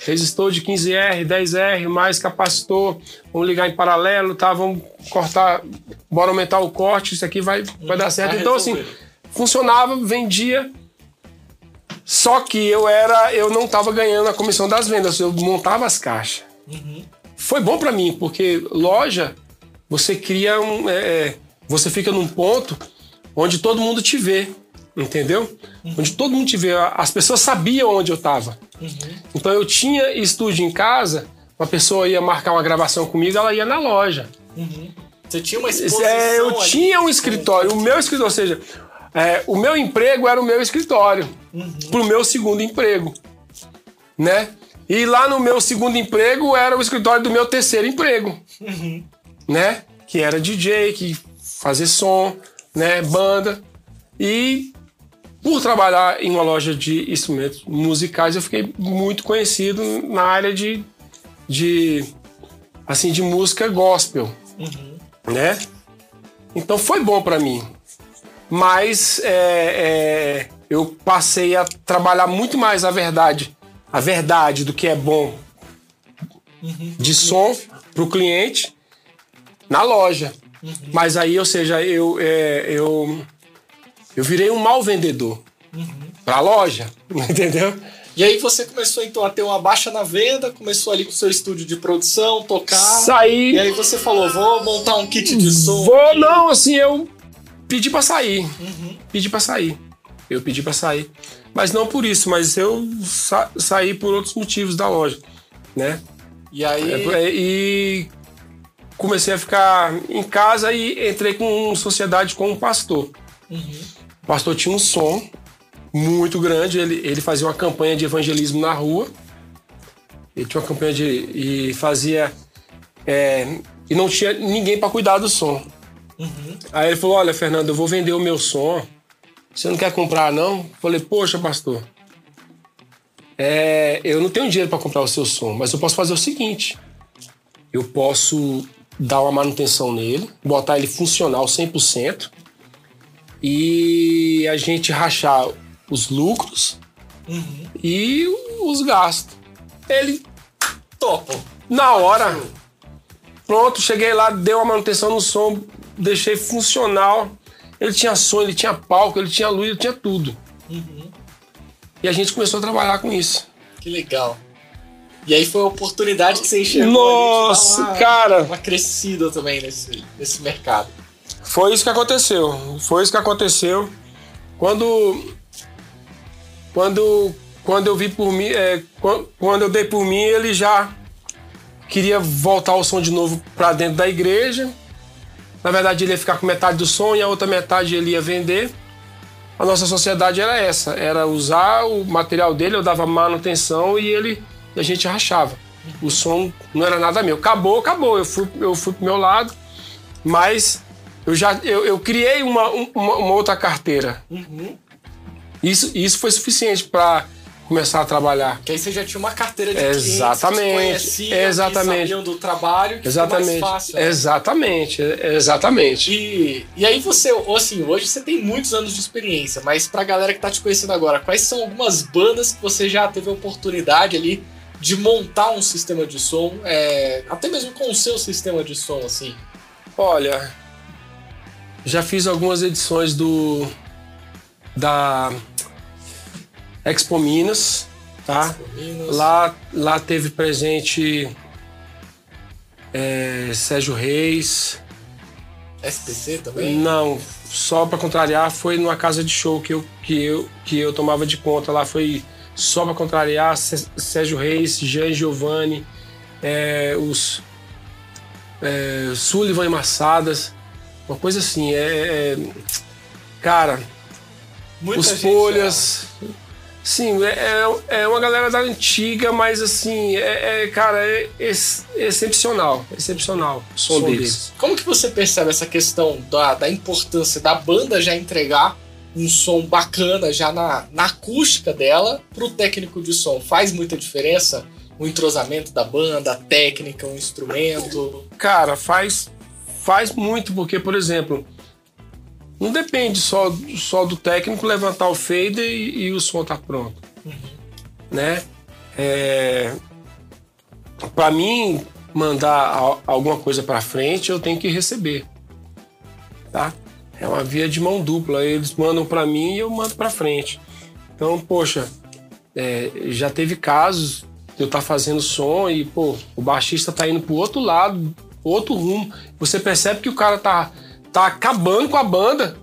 [SPEAKER 2] resistor de 15R, 10R, mais capacitor, vamos ligar em paralelo, tá? Vamos cortar, bora aumentar o corte, isso aqui vai, vai dar certo. Então, assim, funcionava, vendia. Só que eu era, eu não tava ganhando a comissão das vendas, eu montava as caixas. Foi bom pra mim, porque loja, você cria um. é, é, você fica num ponto onde todo mundo te vê, entendeu? Onde todo mundo te vê. As pessoas sabiam onde eu tava. Então eu tinha estúdio em casa, uma pessoa ia marcar uma gravação comigo, ela ia na loja.
[SPEAKER 1] Você tinha uma exposição
[SPEAKER 2] É, eu
[SPEAKER 1] ali.
[SPEAKER 2] tinha um escritório, o meu escritório, ou seja, é, o meu emprego era o meu escritório, pro meu segundo emprego, né? E lá no meu segundo emprego era o escritório do meu terceiro emprego, né? Que era DJ, que fazer som, né? Banda. E por trabalhar em uma loja de instrumentos musicais, eu fiquei muito conhecido na área de, de assim, de música gospel, né? Então foi bom pra mim. Mas é, é, eu passei a trabalhar muito mais a verdade, a verdade do que é bom de som pro cliente na loja. Mas aí, ou seja, eu, é, eu, eu virei um mau vendedor pra loja, entendeu?
[SPEAKER 1] E aí você começou então a ter uma baixa na venda, começou ali com o seu estúdio de produção, tocar.
[SPEAKER 2] Saí.
[SPEAKER 1] E aí você falou, vou montar um kit de som.
[SPEAKER 2] Vou, não, assim, eu pedi pra sair. Pedi pra sair. Eu pedi para sair. Mas não por isso, mas eu sa saí por outros motivos da loja, né?
[SPEAKER 1] E aí.
[SPEAKER 2] É, e comecei a ficar em casa e entrei com sociedade com um pastor.
[SPEAKER 1] Uhum.
[SPEAKER 2] O pastor tinha um som muito grande, ele, ele fazia uma campanha de evangelismo na rua. Ele tinha uma campanha de. e fazia. É, e não tinha ninguém para cuidar do som.
[SPEAKER 1] Uhum.
[SPEAKER 2] Aí ele falou: Olha, Fernando, eu vou vender o meu som. Você não quer comprar, não? Falei: Poxa, pastor. É, eu não tenho dinheiro para comprar o seu som, mas eu posso fazer o seguinte: eu posso dar uma manutenção nele, botar ele funcional 100% e a gente rachar os lucros
[SPEAKER 1] Uhum.
[SPEAKER 2] e os gastos. Ele
[SPEAKER 1] Topo.
[SPEAKER 2] na hora. Pronto, cheguei lá, dei uma manutenção no som, deixei funcional. Ele tinha som, ele tinha palco, ele tinha luz, ele tinha tudo.
[SPEAKER 1] Uhum.
[SPEAKER 2] E a gente começou a trabalhar com isso.
[SPEAKER 1] Que legal. E aí foi a oportunidade que você enxergou.
[SPEAKER 2] Nossa,
[SPEAKER 1] uma,
[SPEAKER 2] cara.
[SPEAKER 1] Uma crescida também nesse, nesse mercado.
[SPEAKER 2] Foi isso que aconteceu. Foi isso que aconteceu. Quando. Quando. Quando eu vi por mim. é, quan- quando eu dei por mim, ele já queria voltar o som de novo para dentro da igreja. Na verdade, ele ia ficar com metade do som e a outra metade ele ia vender. A nossa sociedade era essa: era usar o material dele, eu dava manutenção e ele e a gente rachava. O som não era nada meu. Acabou, acabou. Eu fui, eu fui pro meu lado, mas eu já eu, eu criei uma, um- uma, uma outra carteira.
[SPEAKER 1] Uhum.
[SPEAKER 2] Isso, isso foi suficiente para começar a trabalhar.
[SPEAKER 1] Que aí você já tinha uma carteira de
[SPEAKER 2] Exatamente,
[SPEAKER 1] clientes
[SPEAKER 2] exatamente.
[SPEAKER 1] que do trabalho, que
[SPEAKER 2] Exatamente.
[SPEAKER 1] mais fácil. né?
[SPEAKER 2] Exatamente, exatamente.
[SPEAKER 1] E, e aí você, assim, hoje você tem muitos anos de experiência, mas pra galera que tá te conhecendo agora, quais são algumas bandas que você já teve a oportunidade ali de montar um sistema de som, é, até mesmo com o seu sistema de som, assim?
[SPEAKER 2] Olha, já fiz algumas edições do da Expo Minas, tá?
[SPEAKER 1] Minas.
[SPEAKER 2] Lá, lá teve presente é, Sérgio Reis.
[SPEAKER 1] SPC também?
[SPEAKER 2] Não, só para contrariar, foi numa casa de show que eu, que eu, que eu tomava de conta. Lá foi só para contrariar Sé- Sérgio Reis, Jean Giovanni, é, os é, Sullivan e Massadas. Uma coisa assim, é. é- cara,
[SPEAKER 1] Muita
[SPEAKER 2] os Folhas. Sim, é, é- é uma galera da antiga, mas assim, é, é, cara, é, ex- excepcional. Excepcional o som,
[SPEAKER 1] Som
[SPEAKER 2] deles.
[SPEAKER 1] deles. Como que você percebe essa questão da, da importância da banda já entregar um som bacana já na, na acústica dela pro técnico de som? Faz muita diferença o entrosamento da banda, a técnica, o instrumento?
[SPEAKER 2] Cara, faz, faz muito, porque, por exemplo, não depende só, só do técnico levantar o fader e, e o som tá pronto. Né? É, para mim, mandar a- alguma coisa para frente, eu tenho que receber. Tá? É uma via de mão dupla. Eles mandam para mim e eu mando para frente. Então, poxa, é, já teve casos de eu estar fazendo som e, pô, o baixista tá indo pro outro lado, outro rumo. Você percebe que o cara tá, tá acabando com a banda,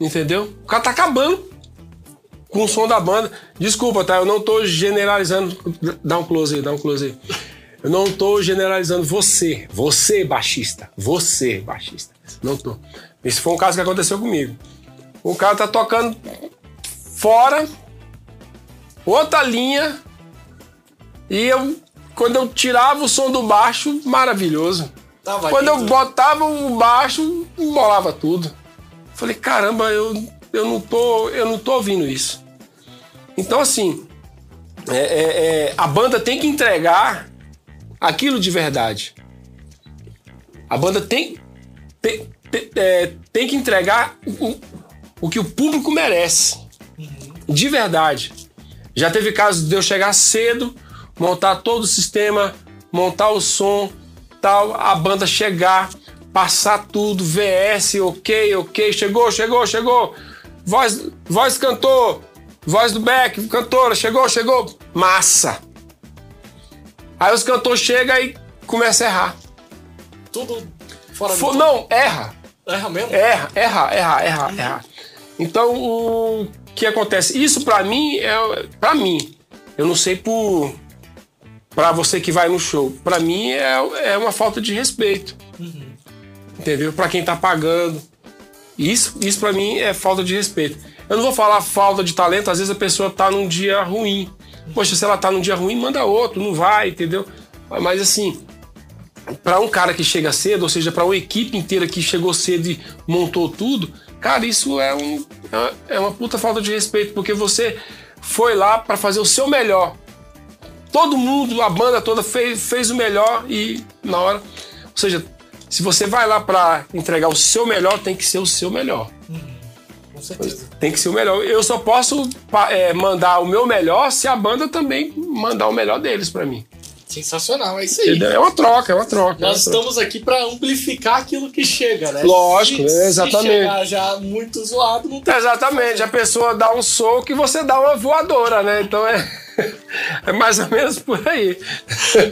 [SPEAKER 2] entendeu? O cara tá acabando com o som da banda. Desculpa, tá? Eu não tô generalizando. Dá um close aí, dá um close aí. Eu não tô generalizando você, você baixista, você baixista. Não tô. Esse foi um caso que aconteceu comigo. O cara tá tocando fora, outra linha, e eu, quando eu tirava o som do baixo, maravilhoso.
[SPEAKER 1] Tava
[SPEAKER 2] Quando eu
[SPEAKER 1] lindo.
[SPEAKER 2] botava o baixo, embolava tudo. Falei, caramba, eu, eu, não tô, eu não tô ouvindo isso. Então, assim, é- é- é, a banda tem que entregar aquilo de verdade. A banda tem, tem, tem, é, tem que entregar o, o que o público merece. De verdade. Já teve casos de eu chegar cedo, montar todo o sistema, montar o som, tal, a banda chegar, passar tudo, VS, ok, ok, chegou, chegou, chegou. Voz, voz cantor, voz do back, cantora, chegou, chegou. Massa. Aí os cantores chegam e começam a errar.
[SPEAKER 1] Tudo fora
[SPEAKER 2] Fo-
[SPEAKER 1] do...
[SPEAKER 2] não, erra.
[SPEAKER 1] Erra mesmo?
[SPEAKER 2] Erra, erra, erra, erra, erra. Então o, que acontece? Isso para mim é para mim. Eu não sei por para você que vai no show. Para mim é, é uma falta de respeito. Uhum. Entendeu? Para quem tá pagando. Isso, isso para mim é falta de respeito. Eu não vou falar falta de talento, às vezes a pessoa tá num dia ruim. Poxa, se ela tá num dia ruim, manda outro, não vai, entendeu? Mas assim, para um cara que chega cedo, ou seja, para uma equipe inteira que chegou cedo e montou tudo, cara, isso é, um, é uma puta falta de respeito, porque você foi lá para fazer o seu melhor. Todo mundo, a banda toda fez, fez o melhor e na hora. Ou seja, se você vai lá para entregar o seu melhor, tem que ser o seu melhor. Uhum. Com certeza. Tem que ser o melhor. Eu só posso é, mandar o meu melhor se a banda também mandar o melhor deles para mim.
[SPEAKER 1] Sensacional, é isso aí.
[SPEAKER 2] É uma troca, é uma troca.
[SPEAKER 1] Nós
[SPEAKER 2] é uma
[SPEAKER 1] estamos
[SPEAKER 2] troca.
[SPEAKER 1] aqui para amplificar aquilo que chega, né?
[SPEAKER 2] Lógico, se, exatamente. Se
[SPEAKER 1] já muito zoado, não tem
[SPEAKER 2] Exatamente, a pessoa dá um soco e você dá uma voadora, né? Então é. É mais ou menos por aí.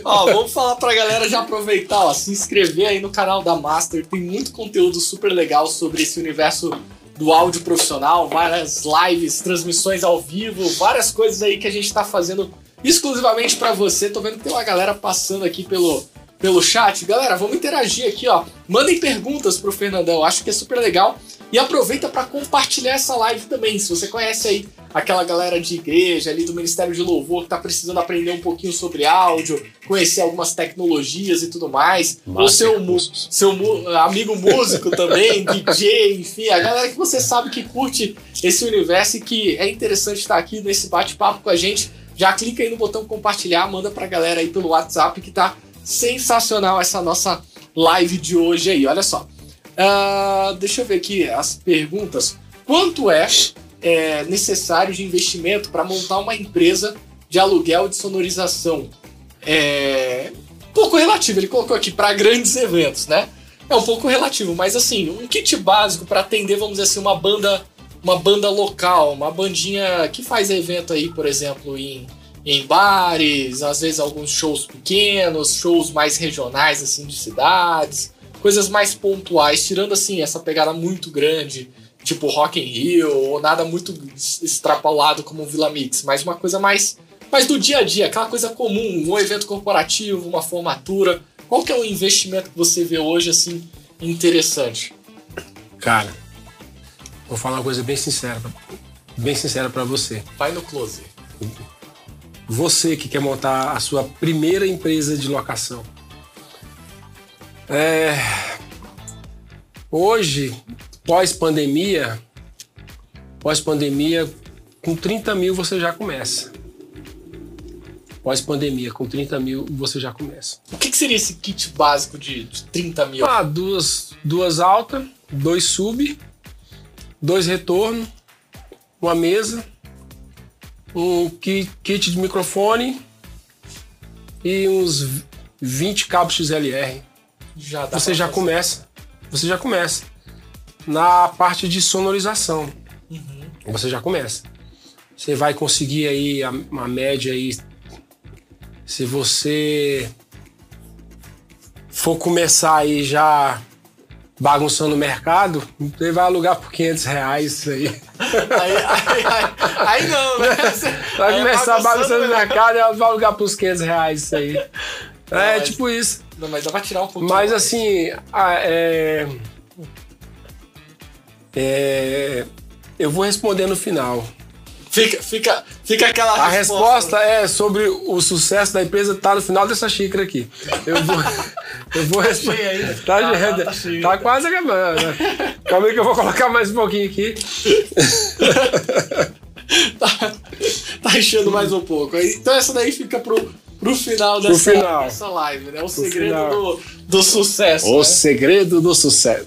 [SPEAKER 1] ó, vamos falar pra galera já aproveitar, ó, se inscrever aí no canal da Master. Tem muito conteúdo super legal sobre esse universo do áudio profissional, várias lives, transmissões ao vivo, várias coisas aí que a gente tá fazendo exclusivamente para você. Tô vendo que tem uma galera passando aqui pelo, pelo chat. Galera, vamos interagir aqui, ó. Mandem perguntas pro Fernandão, acho que é super legal. E aproveita para compartilhar essa live também. Se você conhece aí aquela galera de igreja ali do Ministério de Louvor que tá precisando aprender um pouquinho sobre áudio, conhecer algumas tecnologias e tudo mais. Ou seu, seu amigo músico também, DJ, enfim, a galera que você sabe que curte esse universo e que é interessante estar aqui nesse bate-papo com a gente já clica aí no botão compartilhar, manda pra galera aí pelo WhatsApp que tá sensacional essa nossa live de hoje aí. Olha só. Uh, deixa eu ver aqui as perguntas. Quanto é, é necessário de investimento para montar uma empresa de aluguel de sonorização? É pouco relativo, ele colocou aqui para grandes eventos, né? É um pouco relativo, mas assim, um kit básico para atender, vamos dizer assim, uma banda uma banda local, uma bandinha que faz evento aí, por exemplo, em, em bares, às vezes alguns shows pequenos, shows mais regionais, assim, de cidades, coisas mais pontuais, tirando, assim, essa pegada muito grande, tipo Rock in Rio, ou nada muito extrapolado como Vila Mix, mas uma coisa mais, mais do dia a dia, aquela coisa comum, um evento corporativo, uma formatura. Qual que é o investimento que você vê hoje, assim, interessante?
[SPEAKER 2] Cara, Vou falar uma coisa bem sincera, bem sincera para você.
[SPEAKER 1] Vai no close.
[SPEAKER 2] Você que quer montar a sua primeira empresa de locação. É... Hoje, pós-pandemia, pós-pandemia, com 30 mil você já começa. Pós-pandemia, com 30 mil você já começa.
[SPEAKER 1] O que, que seria esse kit básico de, de 30 mil?
[SPEAKER 2] Ah, duas, duas altas, dois sub, dois retornos, uma mesa, um kit de microfone e uns 20 cabos XLR. Já você já fazer. começa. Você já começa. Na parte de sonorização. Uhum. Você já começa. Você vai conseguir aí uma média aí. Se você for começar aí já bagunçando o mercado, ele vai alugar por 500 reais isso aí.
[SPEAKER 1] Aí, aí, aí, aí não, né?
[SPEAKER 2] vai começar bagunçando o mercado e vai alugar por 500 reais isso aí. Não, é mas, tipo isso.
[SPEAKER 1] Não, mas dá pra tirar um pouquinho.
[SPEAKER 2] Mas mais. assim, é, é, eu vou responder no final.
[SPEAKER 1] Fica, fica, fica aquela
[SPEAKER 2] A resposta, resposta é sobre o sucesso da empresa tá no final dessa xícara aqui. Eu vou, eu vou responder. Tá, tá, tá, tá, tá quase acabando. Né? Calma aí que eu vou colocar mais um pouquinho aqui.
[SPEAKER 1] tá, tá enchendo mais um pouco. Então essa daí fica pro, pro final dessa, pro final. dessa live, né? O pro segredo do, do sucesso.
[SPEAKER 2] O
[SPEAKER 1] né?
[SPEAKER 2] segredo do sucesso.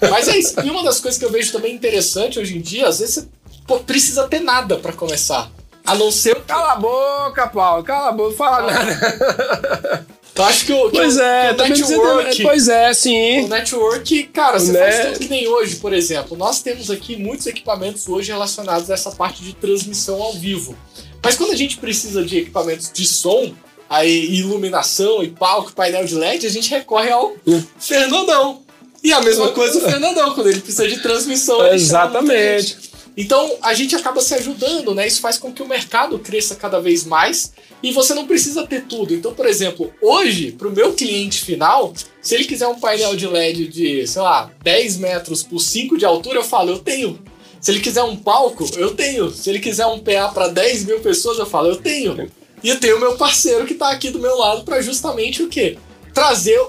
[SPEAKER 1] Mas é isso. E uma das coisas que eu vejo também interessante hoje em dia, às vezes você pô, precisa ter nada para começar. A não ser.
[SPEAKER 2] Cala a boca, Paulo, cala a boca, fala nada.
[SPEAKER 1] Eu acho que o, que
[SPEAKER 2] pois
[SPEAKER 1] o,
[SPEAKER 2] é,
[SPEAKER 1] que o network.
[SPEAKER 2] Pois é, sim.
[SPEAKER 1] O network, cara, você né? faz tudo que nem hoje, por exemplo. Nós temos aqui muitos equipamentos hoje relacionados a essa parte de transmissão ao vivo. Mas quando a gente precisa de equipamentos de som, aí iluminação e palco, painel de LED, a gente recorre ao. Fernandão. E a mesma coisa o Fernandão, quando ele precisa de transmissão.
[SPEAKER 2] Exatamente.
[SPEAKER 1] Então a gente acaba se ajudando, né? Isso faz com que o mercado cresça cada vez mais e você não precisa ter tudo. Então, por exemplo, hoje, para o meu cliente final, se ele quiser um painel de LED de, sei lá, 10 metros por 5 de altura, eu falo, eu tenho. Se ele quiser um palco, eu tenho. Se ele quiser um PA para 10 mil pessoas, eu falo, eu tenho. E eu tenho o meu parceiro que está aqui do meu lado para justamente o quê? Trazer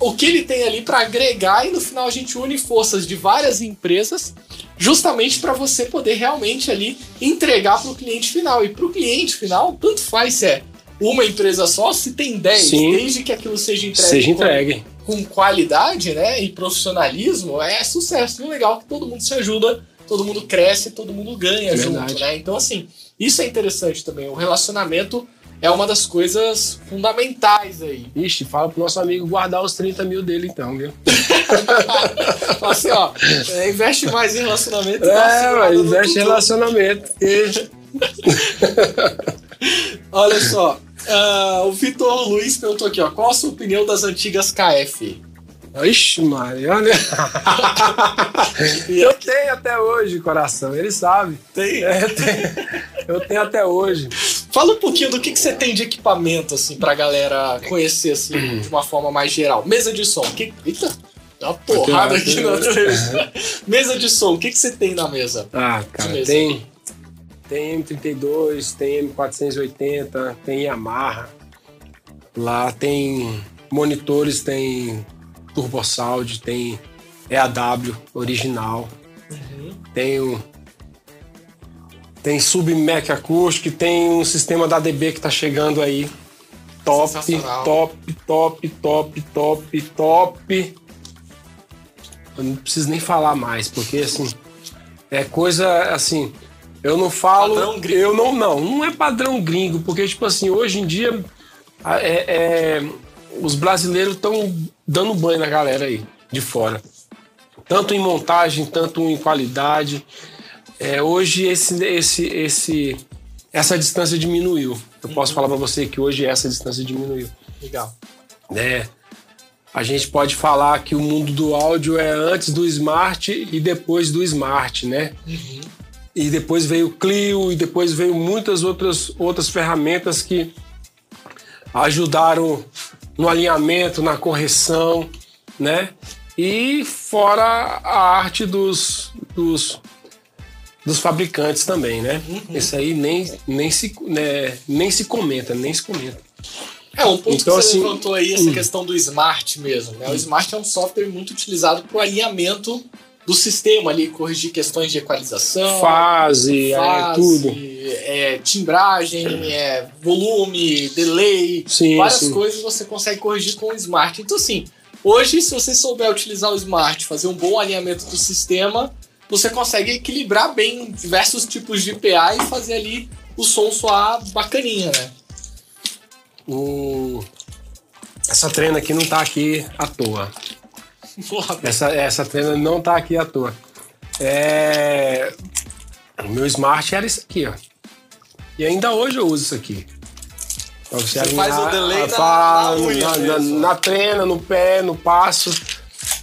[SPEAKER 1] o que ele tem ali para agregar e no final a gente une forças de várias empresas justamente para você poder realmente ali entregar para o cliente final. E para o cliente final, tanto faz se é uma empresa só, se tem 10, Sim. desde que aquilo seja entregue,
[SPEAKER 2] seja entregue.
[SPEAKER 1] Com, com, qualidade né, e profissionalismo, é sucesso. E legal que todo mundo se ajuda, todo mundo cresce, todo mundo ganha é junto. Né? Então, assim, isso é interessante também. O relacionamento é uma das coisas fundamentais aí.
[SPEAKER 2] Ixi, fala pro nosso amigo guardar os 30 mil dele então, viu?
[SPEAKER 1] assim, ó, é, investe mais em relacionamento.
[SPEAKER 2] É, investe em relacionamento.
[SPEAKER 1] Olha só, uh, o Vitor Luiz perguntou aqui, ó, qual a sua opinião das antigas KF?
[SPEAKER 2] Ixi, Maria, olha. eu tenho até hoje, coração, ele sabe.
[SPEAKER 1] Tem?
[SPEAKER 2] É, eu, tenho, eu tenho até hoje.
[SPEAKER 1] Fala um pouquinho do que, que você tem de equipamento, assim, pra galera conhecer, assim, de uma forma mais geral. Mesa de som. Que... Eita, uma porrada aqui na televisão. Mesa de som, o que, que você tem na mesa?
[SPEAKER 2] Ah, cara, tem, tem M32, tem M480, tem Yamaha. Lá tem monitores, tem TurboSound, tem EAW original. Uhum. Tem o tem sub-Mac acústico, tem um sistema da DB que tá chegando aí. Top, top, top, top, top, top. Eu não preciso nem falar mais, porque assim, é coisa assim, eu não falo, eu não não, não é padrão gringo, porque tipo assim, hoje em dia é, é os brasileiros estão dando banho na galera aí de fora. Tanto em montagem, tanto em qualidade. É, hoje esse, esse, esse, essa distância diminuiu. Eu posso falar para você que hoje essa distância diminuiu.
[SPEAKER 1] Legal.
[SPEAKER 2] É, a gente pode falar que o mundo do áudio é antes do smart e depois do smart, né? Uhum. E depois veio o Clio e depois veio muitas outras, outras ferramentas que ajudaram no alinhamento, na correção, né? E fora a arte dos, dos, dos fabricantes também, né? Uhum. Isso aí nem, nem, se, né, nem se comenta, nem se comenta.
[SPEAKER 1] É, um ponto então, que você assim, levantou aí, essa hum. questão do Smart mesmo. Né? O Smart é um software muito utilizado para o alinhamento do sistema ali, corrigir questões de equalização,
[SPEAKER 2] fase, fase é, tudo.
[SPEAKER 1] É, timbragem, é, volume, delay, sim, várias sim. coisas você consegue corrigir com o Smart. Então, assim, hoje, se você souber utilizar o Smart, fazer um bom alinhamento do sistema, você consegue equilibrar bem diversos tipos de PA e fazer ali o som soar bacaninha, né?
[SPEAKER 2] O... Essa treina aqui não tá aqui à toa. Essa, essa treina não tá aqui à toa. É... O meu smart era isso aqui, ó. E ainda hoje eu uso isso aqui.
[SPEAKER 1] Pra você, você faz o delay na, na,
[SPEAKER 2] na, na, na treina, no pé, no passo.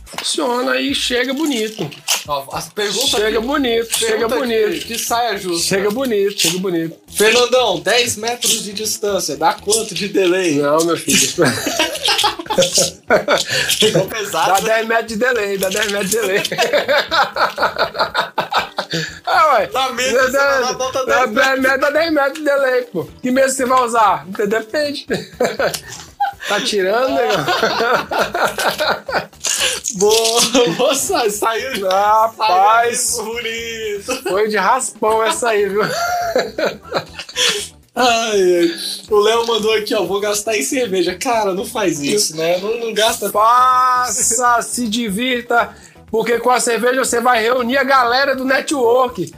[SPEAKER 2] Funciona e chega bonito.
[SPEAKER 1] Ó, as perguntas
[SPEAKER 2] chega
[SPEAKER 1] aqui,
[SPEAKER 2] bonito, chega bonito. De,
[SPEAKER 1] de saia justa.
[SPEAKER 2] Chega bonito, chega bonito.
[SPEAKER 1] Fernandão, 10 metros de distância, dá quanto de delay?
[SPEAKER 2] Não, meu filho.
[SPEAKER 1] Ficou pesado.
[SPEAKER 2] Dá 10 metros de delay, dá 10 metros de delay. ah, ué.
[SPEAKER 1] Mesa, dá, dá,
[SPEAKER 2] dá, 10 metros. Dá 10 metros de delay, pô. Que mês você vai usar? Depende. Tá tirando, negão?
[SPEAKER 1] Boa, moça, saiu.
[SPEAKER 2] Rapaz,
[SPEAKER 1] saiu bonito.
[SPEAKER 2] Foi de raspão essa aí, viu?
[SPEAKER 1] Ai, ai. O Léo mandou aqui, ó, vou gastar em cerveja. Cara, não faz isso, né? Não, não gasta.
[SPEAKER 2] Faça, se divirta, porque com a cerveja você vai reunir a galera do network.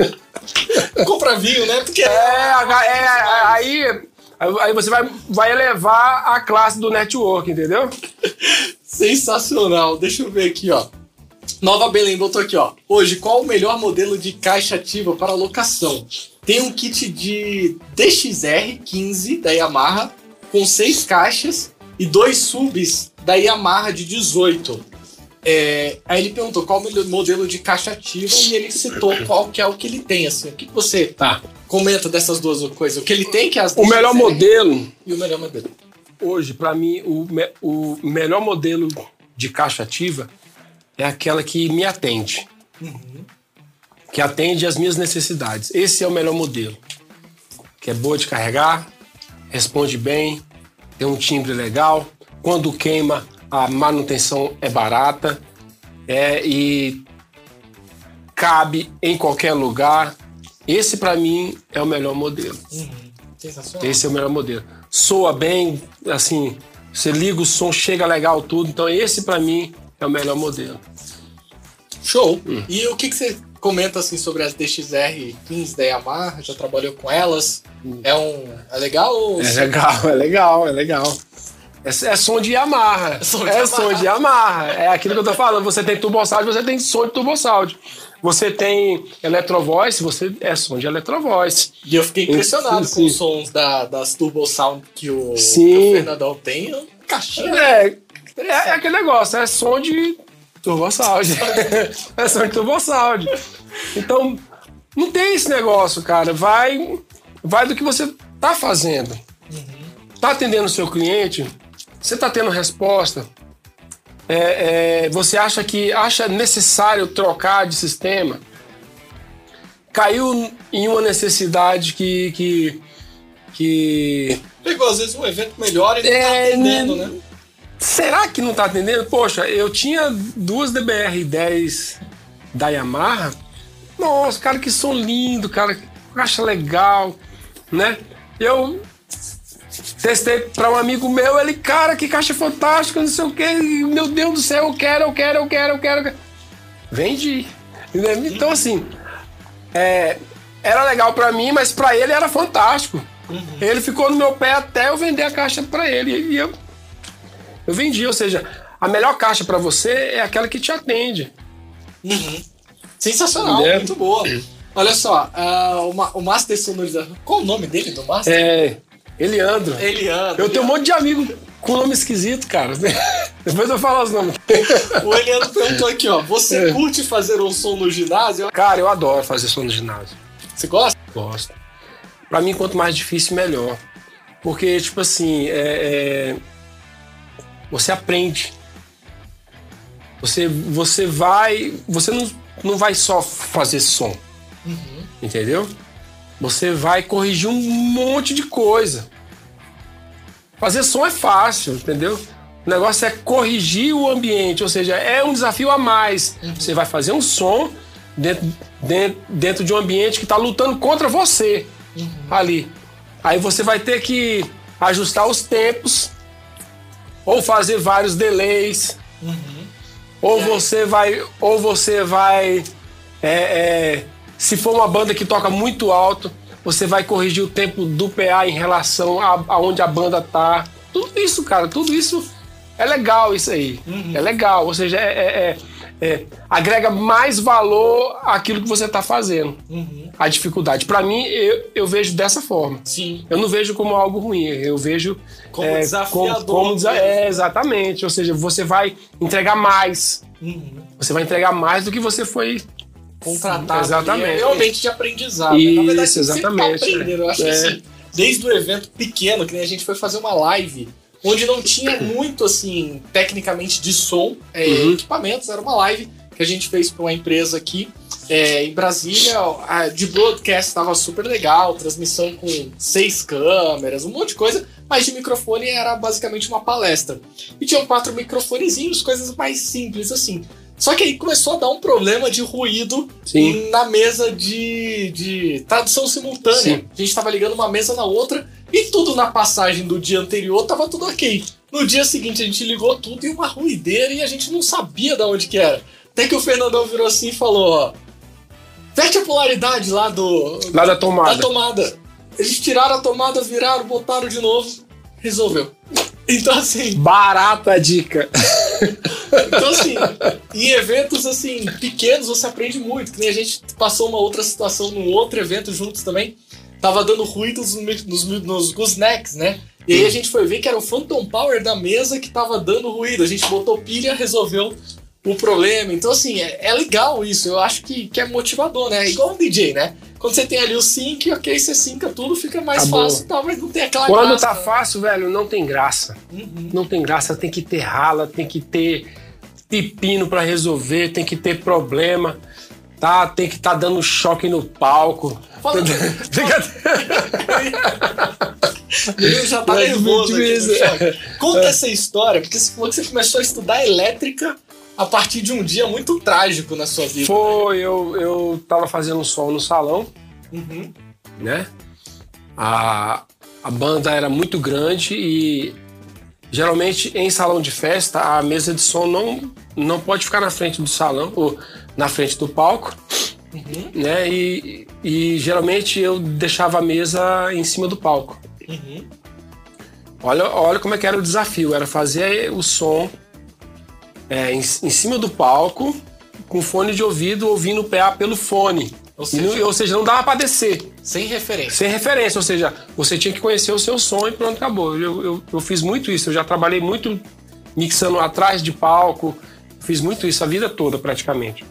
[SPEAKER 1] Compra vinho, né? Porque
[SPEAKER 2] é, é, é aí Aí você vai, vai elevar a classe do network, entendeu?
[SPEAKER 1] Sensacional. Deixa eu ver aqui, ó. Nova Belém botou aqui, ó. Hoje, qual o melhor modelo de caixa ativa para locação? Tem um kit de DXR15 da Yamaha com seis caixas e dois subs da Yamaha de 18. É, aí ele perguntou qual o modelo de caixa ativa e ele citou qual que é o que ele tem, assim. O que você
[SPEAKER 2] Tá.
[SPEAKER 1] comenta dessas duas coisas? O que ele tem, que é as
[SPEAKER 2] O melhor
[SPEAKER 1] DXR,
[SPEAKER 2] modelo,
[SPEAKER 1] E o melhor modelo.
[SPEAKER 2] hoje, para mim, o, me- o melhor modelo de caixa ativa é aquela que me atende. Que atende às minhas necessidades. Esse é o melhor modelo. Que é boa de carregar, responde bem, tem um timbre legal. Quando queima, a manutenção é barata é, e cabe em qualquer lugar. Esse, para mim, é o melhor modelo.
[SPEAKER 1] Sensacional.
[SPEAKER 2] Esse é o melhor modelo. Soa bem, assim, você liga o som, chega legal tudo. Então esse pra mim é o melhor modelo.
[SPEAKER 1] Show.
[SPEAKER 2] Hum.
[SPEAKER 1] E o que, que você comenta assim sobre as DXR 15 da Yamaha? Já trabalhou com elas? É um. É legal ou.
[SPEAKER 2] Hum. É legal, é legal, é legal. É, é som de Yamaha.
[SPEAKER 1] É som de
[SPEAKER 2] é
[SPEAKER 1] Yamaha.
[SPEAKER 2] som de Yamaha. É aquilo que eu tô falando. Você tem turbo sound, você tem som de turbo sound. Você tem electrovoice, você é som de electrovoice.
[SPEAKER 1] E eu fiquei impressionado
[SPEAKER 2] Sim,
[SPEAKER 1] com os
[SPEAKER 2] sim.
[SPEAKER 1] sons da, das Turbo Sound que o,
[SPEAKER 2] Sim.
[SPEAKER 1] que o Fernandão tem. um Caixinha.
[SPEAKER 2] É, é, é aquele negócio, é som de turbo sound. é som de turbo sound. Então, não tem esse negócio, cara. Vai, vai do que você tá fazendo. Tá atendendo o seu cliente, você tá tendo resposta. É, é, você acha que acha necessário trocar de sistema? Caiu em uma necessidade que, que, que
[SPEAKER 1] Pegou às vezes um evento melhor e não tá
[SPEAKER 2] É,
[SPEAKER 1] atendendo,
[SPEAKER 2] né? Será que não tá atendendo? Poxa, eu tinha duas DBR-10 da Yamaha. Nossa, cara, que som lindo, cara, que caixa legal, né? Eu testei para um amigo meu, ele, cara, que caixa fantástica, não sei o quê. Meu Deus do céu, eu quero, eu quero, eu quero, eu quero. eu quero. Vendi. Então, assim, é, era legal para mim, mas para ele era fantástico. Ele ficou no meu pé até eu vender a caixa para ele. E eu, eu vendi, ou seja, a melhor caixa para você é aquela que te atende.
[SPEAKER 1] Sensacional,
[SPEAKER 2] É.
[SPEAKER 1] muito boa. Olha só, ah, o, ma- o Master Sonorização. Qual o nome dele do Master?
[SPEAKER 2] É, Eliandro.
[SPEAKER 1] Eliandro.
[SPEAKER 2] Eu tenho um monte de amigo com nome esquisito, cara. Depois eu falo os nomes.
[SPEAKER 1] O Eliandro perguntou aqui, ó. Você
[SPEAKER 2] É.
[SPEAKER 1] curte fazer um som no ginásio?
[SPEAKER 2] Cara, eu adoro fazer som no ginásio.
[SPEAKER 1] Você gosta?
[SPEAKER 2] Gosto. Pra mim, quanto mais difícil, melhor. Porque, tipo assim, é, é, você aprende. Você, você vai. Você não, não vai só fazer som. Entendeu? Você vai corrigir um monte de coisa. Fazer som é fácil, entendeu? O negócio é corrigir o ambiente, ou seja, é um desafio a mais. Você vai fazer um som dentro, dentro, dentro de um ambiente que está lutando contra você ali. Aí você vai ter que ajustar os tempos, ou fazer vários delays, ou você vai, ou você vai, é, é, se for uma banda que toca muito alto, você vai corrigir o tempo do PA em relação a, aonde a banda tá. Tudo isso, cara, tudo isso é legal isso aí. É legal, ou seja, é, é- é- agrega mais valor àquilo que você está fazendo. A dificuldade. Para mim, eu, eu vejo dessa forma.
[SPEAKER 1] Sim.
[SPEAKER 2] Eu não vejo como algo ruim, eu vejo
[SPEAKER 1] Como
[SPEAKER 2] é,
[SPEAKER 1] desafiador
[SPEAKER 2] como- como desa- é, exatamente. Ou seja, você vai entregar mais.
[SPEAKER 1] Uhum.
[SPEAKER 2] Você vai entregar mais do que você foi.
[SPEAKER 1] Contratado.
[SPEAKER 2] Exatamente.
[SPEAKER 1] É realmente de aprendizado. né? Na verdade,
[SPEAKER 2] Isso,
[SPEAKER 1] tá
[SPEAKER 2] exatamente.
[SPEAKER 1] aprendendo. Eu acho que
[SPEAKER 2] É.
[SPEAKER 1] assim, desde o evento pequeno, que nem a gente foi fazer uma live, onde não tinha muito, assim, tecnicamente de som, é,
[SPEAKER 2] Uhum.
[SPEAKER 1] equipamentos, era uma live que a gente fez para uma empresa aqui é, em Brasília. A, de broadcast estava super legal, transmissão com seis câmeras, um monte de coisa, mas de microfone era basicamente uma palestra. E tinham quatro microfonezinhos, coisas mais simples assim. Só que aí começou a dar um problema de ruído
[SPEAKER 2] Sim.
[SPEAKER 1] na mesa de, de tradução simultânea.
[SPEAKER 2] Sim.
[SPEAKER 1] A gente tava ligando uma mesa na outra e tudo na passagem do dia anterior tava tudo ok. No dia seguinte a gente ligou tudo e uma ruideira e a gente não sabia de onde que era. Até que o Fernandão virou assim e falou, ó. Vete a polaridade lá do.
[SPEAKER 2] Lá da
[SPEAKER 1] da
[SPEAKER 2] tomada.
[SPEAKER 1] tomada. Eles tiraram a tomada, viraram, botaram de novo. Resolveu. Então assim,
[SPEAKER 2] Barata a dica.
[SPEAKER 1] então, assim, em eventos assim, pequenos você aprende muito. Que nem a gente passou uma outra situação num outro evento juntos também. Tava dando ruídos nos, mi- nos goosenecks, né? E aí a gente foi ver que era o Phantom Power da mesa que tava dando ruído. A gente botou pilha, resolveu o problema. Então, assim, é, é legal isso. Eu acho que, que é motivador, né? Igual um DJ, né? Quando você tem ali o sync, ok, você synca tudo, fica mais
[SPEAKER 2] Acabou.
[SPEAKER 1] fácil tal, mas não tem aquela
[SPEAKER 2] Quando
[SPEAKER 1] graça,
[SPEAKER 2] tá
[SPEAKER 1] né?
[SPEAKER 2] fácil, velho, não tem graça.
[SPEAKER 1] Uhum.
[SPEAKER 2] Não tem graça, tem que ter rala, tem que ter pepino pra resolver, tem que ter problema, tá? Tem que estar dando choque no palco.
[SPEAKER 1] Fala-
[SPEAKER 2] Tem que-
[SPEAKER 1] Ele já tá
[SPEAKER 2] É,
[SPEAKER 1] nervoso aqui choque. Conta essa história, porque você falou que você começou a estudar elétrica a partir de um dia muito trágico na sua vida.
[SPEAKER 2] Foi, eu, eu tava fazendo som no salão,
[SPEAKER 1] Uhum.
[SPEAKER 2] né? A, a banda era muito grande e geralmente em salão de festa a mesa de som não, não pode ficar na frente do salão ou na frente do palco,
[SPEAKER 1] Uhum.
[SPEAKER 2] né? E, e geralmente eu deixava a mesa em cima do palco.
[SPEAKER 1] Uhum.
[SPEAKER 2] Olha, olha como é que era o desafio, era fazer o som é, em, em cima do palco com fone de ouvido ouvindo o PA pelo fone.
[SPEAKER 1] Ou
[SPEAKER 2] E não-
[SPEAKER 1] seja,
[SPEAKER 2] ou seja, não dava pra descer.
[SPEAKER 1] sem referência.
[SPEAKER 2] Sem referência, ou seja, você tinha que conhecer o seu som e pronto, acabou. Eu, eu, eu fiz muito isso, eu já trabalhei muito mixando atrás de palco, fiz muito isso a vida toda praticamente,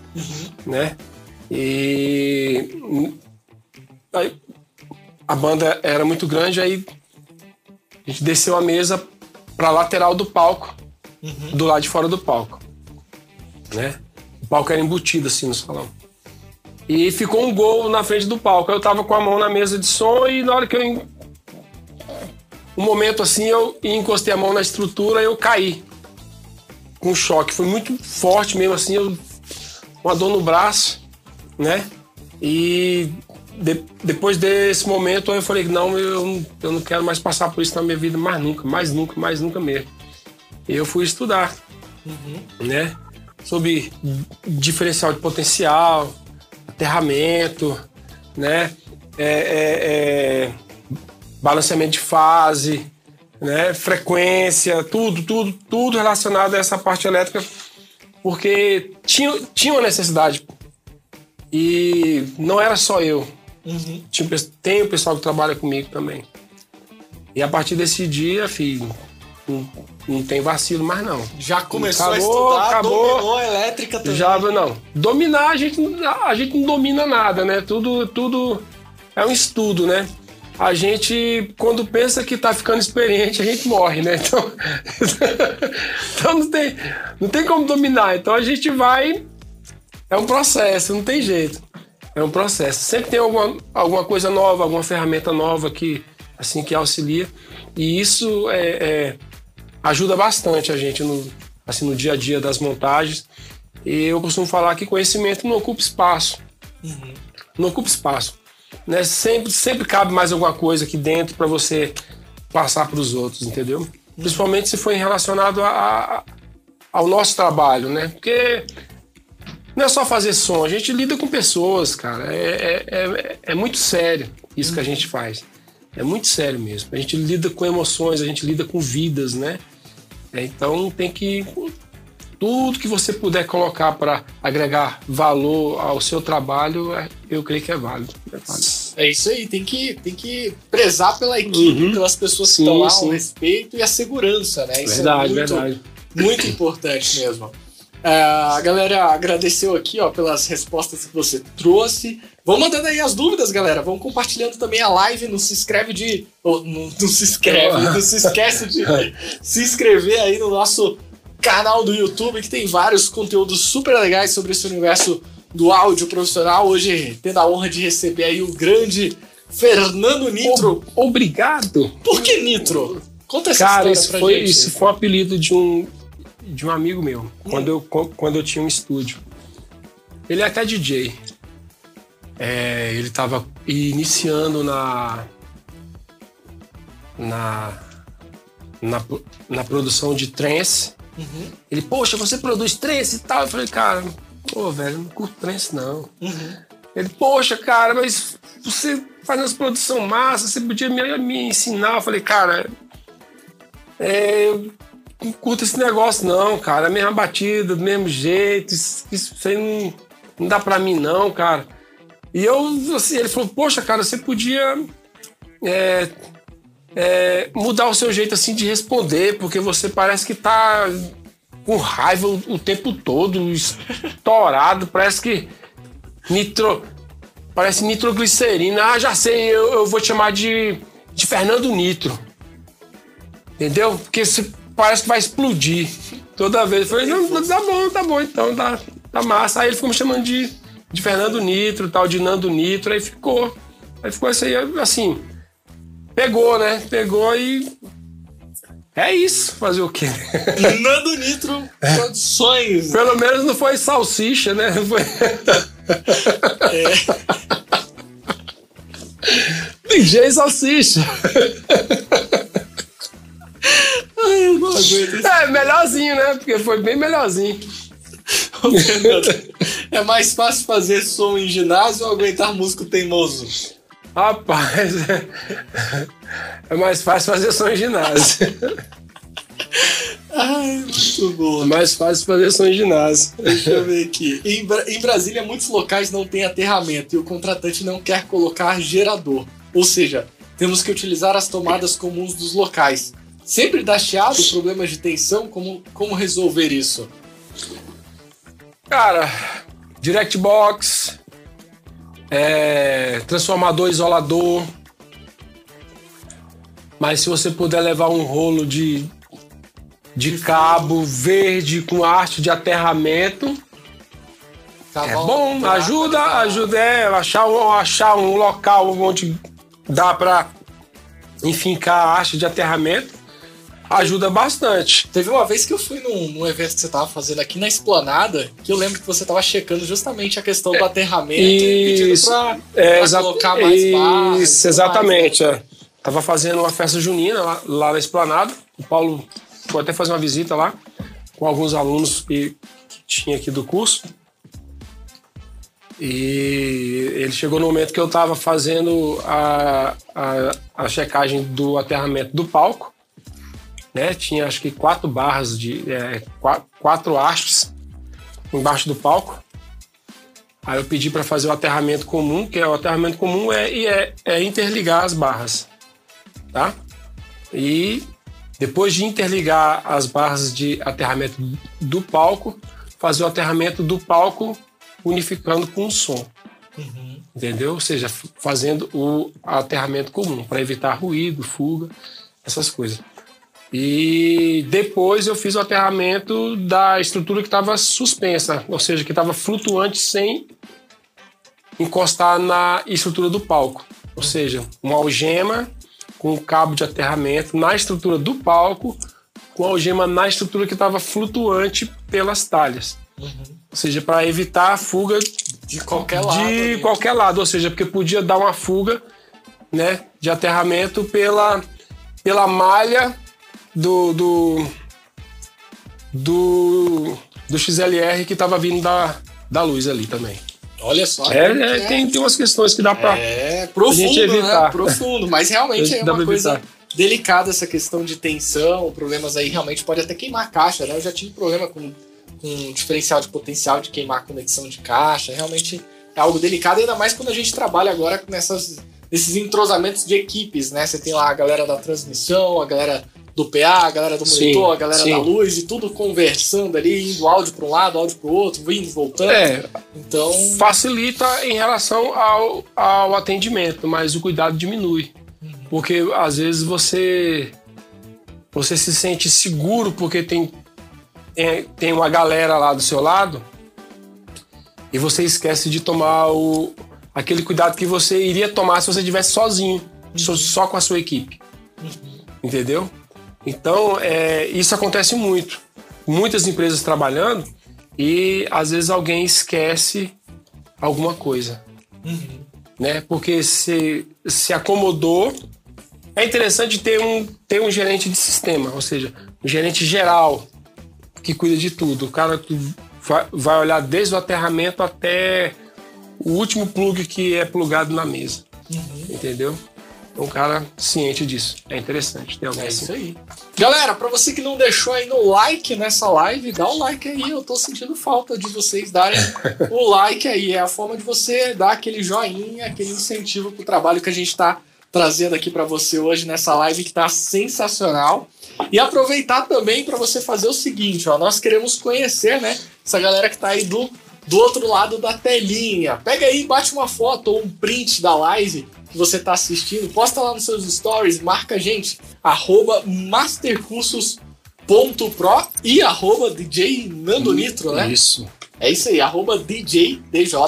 [SPEAKER 2] né? E aí, a banda era muito grande, aí a gente desceu a mesa pra lateral do palco, do lado de fora do palco, né? O palco era embutido assim no salão. E ficou um gol na frente do palco. Eu tava com a mão na mesa de som e na hora que eu. Um momento assim, eu encostei a mão na estrutura e eu caí. Com choque. Foi muito forte mesmo assim, eu. Uma dor no braço, né? E de- depois desse momento eu falei, não, eu, eu não quero mais passar por isso na minha vida, mais nunca, mais nunca, mais nunca mesmo. E eu fui estudar, né? Sobre diferencial de potencial, aterramento, né? É, é, é, balanceamento de fase, né? Frequência, tudo, tudo, tudo relacionado a essa parte elétrica, porque tinha, tinha uma necessidade. E não era só eu.
[SPEAKER 1] Uhum.
[SPEAKER 2] Tinha, tem o pessoal que trabalha comigo também. E a partir desse dia, filho, não, não tem vacilo mais não.
[SPEAKER 1] Já começou a
[SPEAKER 2] Acabou,
[SPEAKER 1] estudar,
[SPEAKER 2] acabou.
[SPEAKER 1] dominou a elétrica também.
[SPEAKER 2] Já, não. Dominar, a gente, não- a gente não domina nada, né? Tudo, tudo é um estudo, né? A gente, quando pensa que tá ficando experiente, a gente morre, né? Então, então não, tem, não tem como dominar. Então a gente vai. É um processo, não tem jeito. É um processo. Sempre tem alguma, alguma coisa nova, alguma ferramenta nova que, assim, que auxilia. E isso é, é, ajuda bastante a gente no, assim, no dia a dia das montagens. E eu costumo falar que conhecimento não ocupa espaço. Não ocupa espaço. Né? Sempre, sempre cabe mais alguma coisa aqui dentro para você passar para os outros, entendeu? Principalmente se for relacionado a, a- ao nosso trabalho, né? Porque não é só fazer som, a gente lida com pessoas, cara. É, é, é, é muito sério isso que a gente faz. É muito sério mesmo. A gente lida com emoções, a gente lida com vidas, né? É, então tem que. Tudo que você puder colocar para agregar valor ao seu trabalho, é- eu creio que é válido. É válido.
[SPEAKER 1] É isso aí, tem que, tem que prezar pela equipe,
[SPEAKER 2] Uhum.
[SPEAKER 1] pelas pessoas que estão lá,
[SPEAKER 2] sim.
[SPEAKER 1] o respeito e a segurança, né? Isso
[SPEAKER 2] Verdade,
[SPEAKER 1] é muito,
[SPEAKER 2] verdade.
[SPEAKER 1] muito importante mesmo. É, a galera agradeceu aqui ó, pelas respostas que você trouxe. Vão mandando aí as dúvidas, galera. Vão compartilhando também a live. Não se inscreve de. ou, não, não se inscreve, não se esquece de se inscrever aí no nosso canal do YouTube, que tem vários conteúdos super legais sobre esse universo do áudio profissional. Hoje, tendo a honra de receber aí o grande Fernando Nitro.
[SPEAKER 2] O- Obrigado.
[SPEAKER 1] Por que Nitro? Conta essa
[SPEAKER 2] Cara, isso foi,
[SPEAKER 1] gente.
[SPEAKER 2] isso foi um apelido de um, de um amigo meu, quando, eu, quando eu tinha um estúdio. Ele é até DJ. É, ele estava iniciando na, na, na, na produção de trance.
[SPEAKER 1] Uhum,
[SPEAKER 2] Ele, poxa, você produz trance e tal? Eu falei, cara, pô, velho, não curto trance não.
[SPEAKER 1] uhum.
[SPEAKER 2] Ele, poxa, cara, mas você faz umas produção massa, você podia me, me ensinar. Eu falei, cara, é, eu não curto esse negócio não, cara. A mesma batida, do mesmo jeito, isso, isso aí não, não dá pra mim não, cara. E eu, assim, ele falou, poxa, cara, você podia é, é, mudar o seu jeito assim de responder, porque você parece que tá com raiva o, o tempo todo, estourado, parece que nitro. Parece nitroglicerina. Ah, já sei, eu, eu vou te chamar de, de Fernando Nitro. Entendeu? Porque se, parece que vai explodir. Toda vez. Eu falei, não, tá bom, tá bom, então tá, tá massa. Aí ele ficou me chamando de, de Fernando Nitro, tal, de Nando Nitro, aí ficou. Aí ficou isso aí, assim. Pegou, né? Pegou e. É isso, fazer o quê?
[SPEAKER 1] Nando Nitro Produções.
[SPEAKER 2] Pelo menos não foi salsicha, né? Foi... É. DJ Salsicha.
[SPEAKER 1] Ai, eu não aguento.
[SPEAKER 2] É, melhorzinho, né? Porque foi bem melhorzinho.
[SPEAKER 1] é mais fácil fazer som em ginásio ou aguentar músico teimoso?
[SPEAKER 2] Rapaz, é mais fácil fazer som em ginásio.
[SPEAKER 1] Ai, muito bom.
[SPEAKER 2] É mais fácil fazer som em ginásio.
[SPEAKER 1] Deixa eu ver aqui. Em, Bra em Brasília, muitos locais não têm aterramento e o contratante não quer colocar gerador. Ou seja, temos que utilizar as tomadas comuns dos locais. Sempre dá chiado, problemas de tensão, como, como resolver isso?
[SPEAKER 2] Cara, direct box, é, transformador isolador. Mas se você puder levar um rolo de, de cabo verde com arte de aterramento, é bom. Ajuda, ajuda é, achar, achar um local onde dá para enfincar a arte de aterramento ajuda bastante.
[SPEAKER 1] Teve uma vez que eu fui num, num, evento que você tava fazendo aqui na Esplanada, que eu lembro que você tava checando justamente a questão do aterramento e pedindo pra, é, pra colocar mais barras. Isso,
[SPEAKER 2] exatamente. Mais, né? é. Tava fazendo uma festa junina lá, lá, na Esplanada. O Paulo foi até fazer uma visita lá com alguns alunos que, que tinha aqui do curso. E ele chegou no momento que eu estava fazendo a, a, a checagem do aterramento do palco né? Tinha acho que quatro barras de é, quatro, quatro hastes embaixo do palco. Aí eu pedi para fazer o aterramento comum, que é o aterramento comum é, é, é interligar as barras, tá? E depois de interligar as barras de aterramento do palco, fazer o aterramento do palco unificando com o som. Uhum. Entendeu? Ou seja, fazendo o aterramento comum para evitar ruído, fuga, essas coisas. E depois eu fiz o aterramento da estrutura que estava suspensa, ou seja, que estava flutuante sem encostar na estrutura do palco. Ou seja, uma algema com o cabo de aterramento na estrutura do palco, com a algema na estrutura que estava flutuante pelas talhas. Uhum. Ou seja, para evitar a fuga
[SPEAKER 1] de qualquer lado.
[SPEAKER 2] De ali. qualquer lado, ou seja, porque podia dar uma fuga né, de aterramento pela, pela malha do, do, do, do XLR que estava vindo da, da luz ali também.
[SPEAKER 1] Olha só.
[SPEAKER 2] É, é, tem, tem umas questões que dá para
[SPEAKER 1] é, profundo, gente evitar. Né? Profundo, mas realmente é uma coisa delicada essa questão de tensão, problemas aí realmente pode até queimar a caixa, né? Eu já tive problema com, com diferencial de potencial de queimar a conexão de caixa, realmente é algo delicado, ainda mais quando a gente trabalha agora nessas, nesses entrosamentos de equipes, né? Você tem lá a galera da transmissão, a galera do PA, a galera do monitor, sim, a galera sim. da luz e tudo conversando ali, indo áudio para um lado, áudio para o outro, vindo, voltando. É,
[SPEAKER 2] então facilita em relação ao, ao atendimento, mas o cuidado diminui. Uhum. Porque às vezes você você se sente seguro porque tem, tem, tem uma galera lá do seu lado e você esquece de tomar o, aquele cuidado que você iria tomar se você estivesse sozinho, uhum. só com a sua equipe. Uhum. Entendeu? Então, é, isso acontece muito. Muitas empresas trabalhando e às vezes alguém esquece alguma coisa. Uhum. Né? Porque se, se acomodou. É interessante ter um, ter um gerente de sistema, ou seja, um gerente geral que cuida de tudo. O cara que vai, vai olhar desde o aterramento até o último plug que é plugado na mesa. Uhum. Entendeu? Um cara ciente disso. É interessante ter alguém
[SPEAKER 1] é assim. isso aí. Galera, para você que não deixou aí no like nessa live, dá o um like aí. Eu tô sentindo falta de vocês darem o like aí. É a forma de você dar aquele joinha, aquele incentivo pro trabalho que a gente tá trazendo aqui para você hoje nessa live que tá sensacional. E aproveitar também para você fazer o seguinte, ó, nós queremos conhecer, né, essa galera que tá aí do, do outro lado da telinha. Pega aí, bate uma foto ou um print da live que você tá assistindo, posta lá nos seus stories, marca a gente, arroba mastercursos.pro e arroba DJ Nando Nitro, né?
[SPEAKER 2] Isso.
[SPEAKER 1] É isso aí, arroba DJ DJ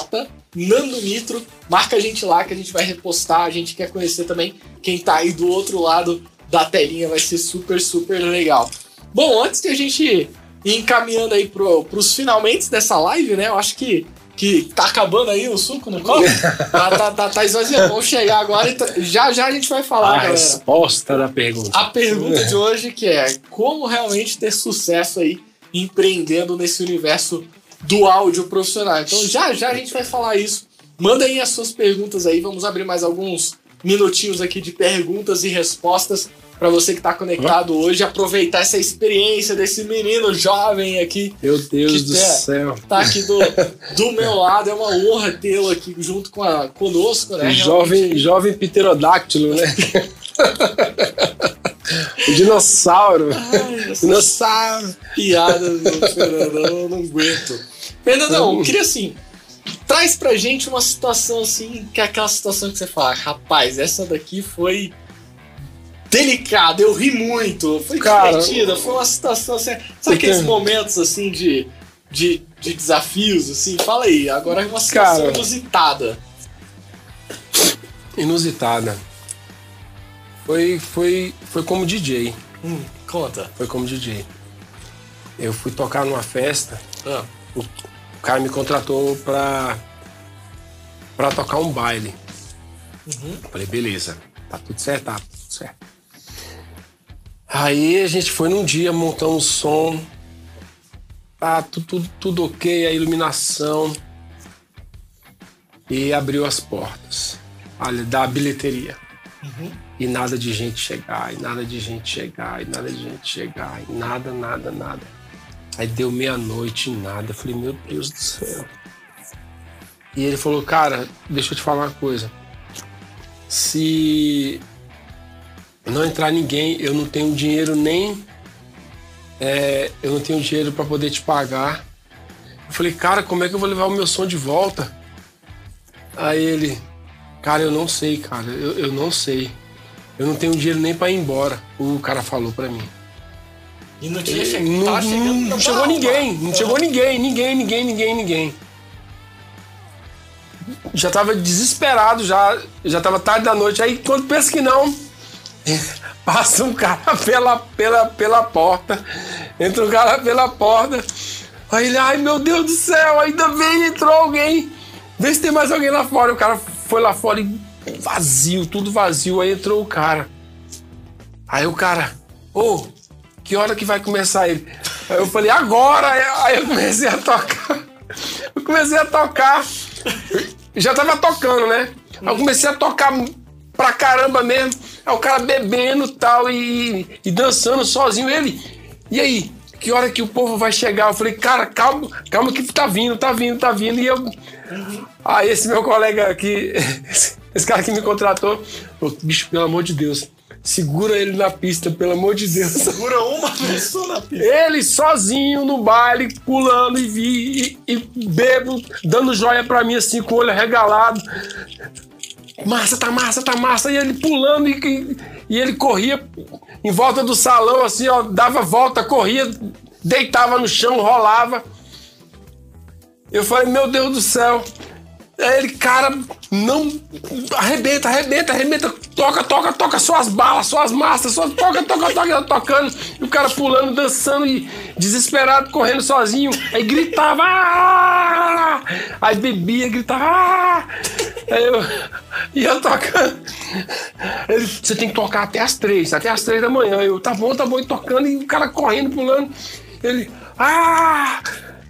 [SPEAKER 1] Nando Nitro. Marca a gente lá que a gente vai repostar. A gente quer conhecer também quem tá aí do outro lado da telinha. Vai ser super, super legal. Bom, antes de a gente encaminhando aí pro, pros finalmente dessa live, né? Eu acho que, que tá acabando aí o suco no copo. tá, tá, tá, tá esvaziando. Vamos chegar agora e tá- já já a gente vai falar,
[SPEAKER 2] A
[SPEAKER 1] galera.
[SPEAKER 2] resposta da pergunta.
[SPEAKER 1] A pergunta de hoje que é como realmente ter sucesso aí empreendendo nesse universo do áudio profissional. Então já já a gente vai falar isso. Manda aí as suas perguntas aí, vamos abrir mais alguns minutinhos aqui de perguntas e respostas para você que está conectado hoje, aproveitar essa experiência desse menino jovem aqui,
[SPEAKER 2] Meu Deus do
[SPEAKER 1] é?
[SPEAKER 2] céu.
[SPEAKER 1] tá aqui do, do meu lado. É uma honra tê-lo aqui junto com a, conosco, né?
[SPEAKER 2] jovem, jovem pterodáctilo, né? o dinossauro.
[SPEAKER 1] Ai,
[SPEAKER 2] Dinossauro.
[SPEAKER 1] piadas do Fernandão, eu não aguento. Fernandão, eu queria assim, traz pra gente uma situação assim, que é aquela situação que você fala, rapaz, essa daqui foi delicada, eu ri muito, foi
[SPEAKER 2] Cara,
[SPEAKER 1] divertida, foi uma situação assim, sabe aqueles
[SPEAKER 2] tem-
[SPEAKER 1] momentos assim de, de, de desafios, assim? Fala aí, agora é uma situação
[SPEAKER 2] Cara.
[SPEAKER 1] inusitada.
[SPEAKER 2] Inusitada. Foi, foi, foi como DJ.
[SPEAKER 1] Hum, conta.
[SPEAKER 2] Foi como DJ. Eu fui tocar numa festa,
[SPEAKER 1] Ah,
[SPEAKER 2] o cara me contratou pra, pra tocar um baile.
[SPEAKER 1] Uhum.
[SPEAKER 2] Falei, beleza, tá tudo certo, tá tudo certo. Aí a gente foi num dia, montamos som, tá tudo, tudo, tudo ok, a iluminação. E abriu as portas olha, da bilheteria. E nada de gente chegar, e nada de gente chegar, e nada de gente chegar, e nada, nada, nada. Aí deu meia-noite e nada. Eu falei, meu Deus do céu. E ele falou, cara, deixa eu te falar uma coisa. Se não entrar ninguém, eu não tenho dinheiro nem. é, eu não tenho dinheiro para poder te pagar. Eu falei, cara, como é que eu vou levar o meu som de volta? Aí ele, cara, eu não sei, cara, eu, eu não sei. Eu não tenho dinheiro nem para ir embora. O cara falou para mim.
[SPEAKER 1] E não tinha chegado.
[SPEAKER 2] não, não
[SPEAKER 1] na
[SPEAKER 2] chegou ninguém, não
[SPEAKER 1] Ah.
[SPEAKER 2] chegou ninguém, ninguém, ninguém, ninguém, ninguém. Já tava desesperado, já, já tava tarde da noite. Aí quando pensa que não, passa um cara pela, pela, pela porta, entra um cara pela porta. Aí ele, ai meu Deus do céu, ainda bem entrou alguém. Vê se tem mais alguém lá fora. O cara foi lá fora e vazio, tudo vazio. Aí entrou o cara. Aí o cara, ô, que hora que vai começar ele? Aí eu falei, agora! Aí eu comecei a tocar. Eu comecei a tocar. Já tava tocando, né? Eu comecei a tocar pra caramba mesmo. Aí o cara bebendo tal, e e dançando sozinho. Ele, e aí? Que hora que o povo vai chegar? Eu falei, cara, calma, calma que tá vindo, tá vindo, tá vindo. E eu. Aí esse meu colega aqui, esse cara que me contratou, falou, bicho, pelo amor de Deus, segura ele na pista, pelo amor de Deus.
[SPEAKER 1] Segura uma pessoa na pista.
[SPEAKER 2] Ele sozinho no baile, pulando e vi e, e bebo, dando joia pra mim assim, com o olho regalado. Massa, tá massa, tá massa. E ele pulando e, e- ele corria em volta do salão, assim, ó, dava volta, corria, deitava no chão, rolava. Eu falei, meu Deus do céu. Aí ele, cara, não. Arrebenta, arrebenta, arrebenta. Toca, toca, toca, só as balas, só as massas, só toca, toca, toca, tocando. E o cara pulando, dançando e desesperado, correndo sozinho. Aí gritava. "Ah!" Aí bebia, gritava. "Ah!" Aí eu. E eu tocando. Ele, você tem que tocar até as três, até as três da manhã. Eu, tá bom, tá bom, e tocando, e o cara correndo, pulando. Ele, ah!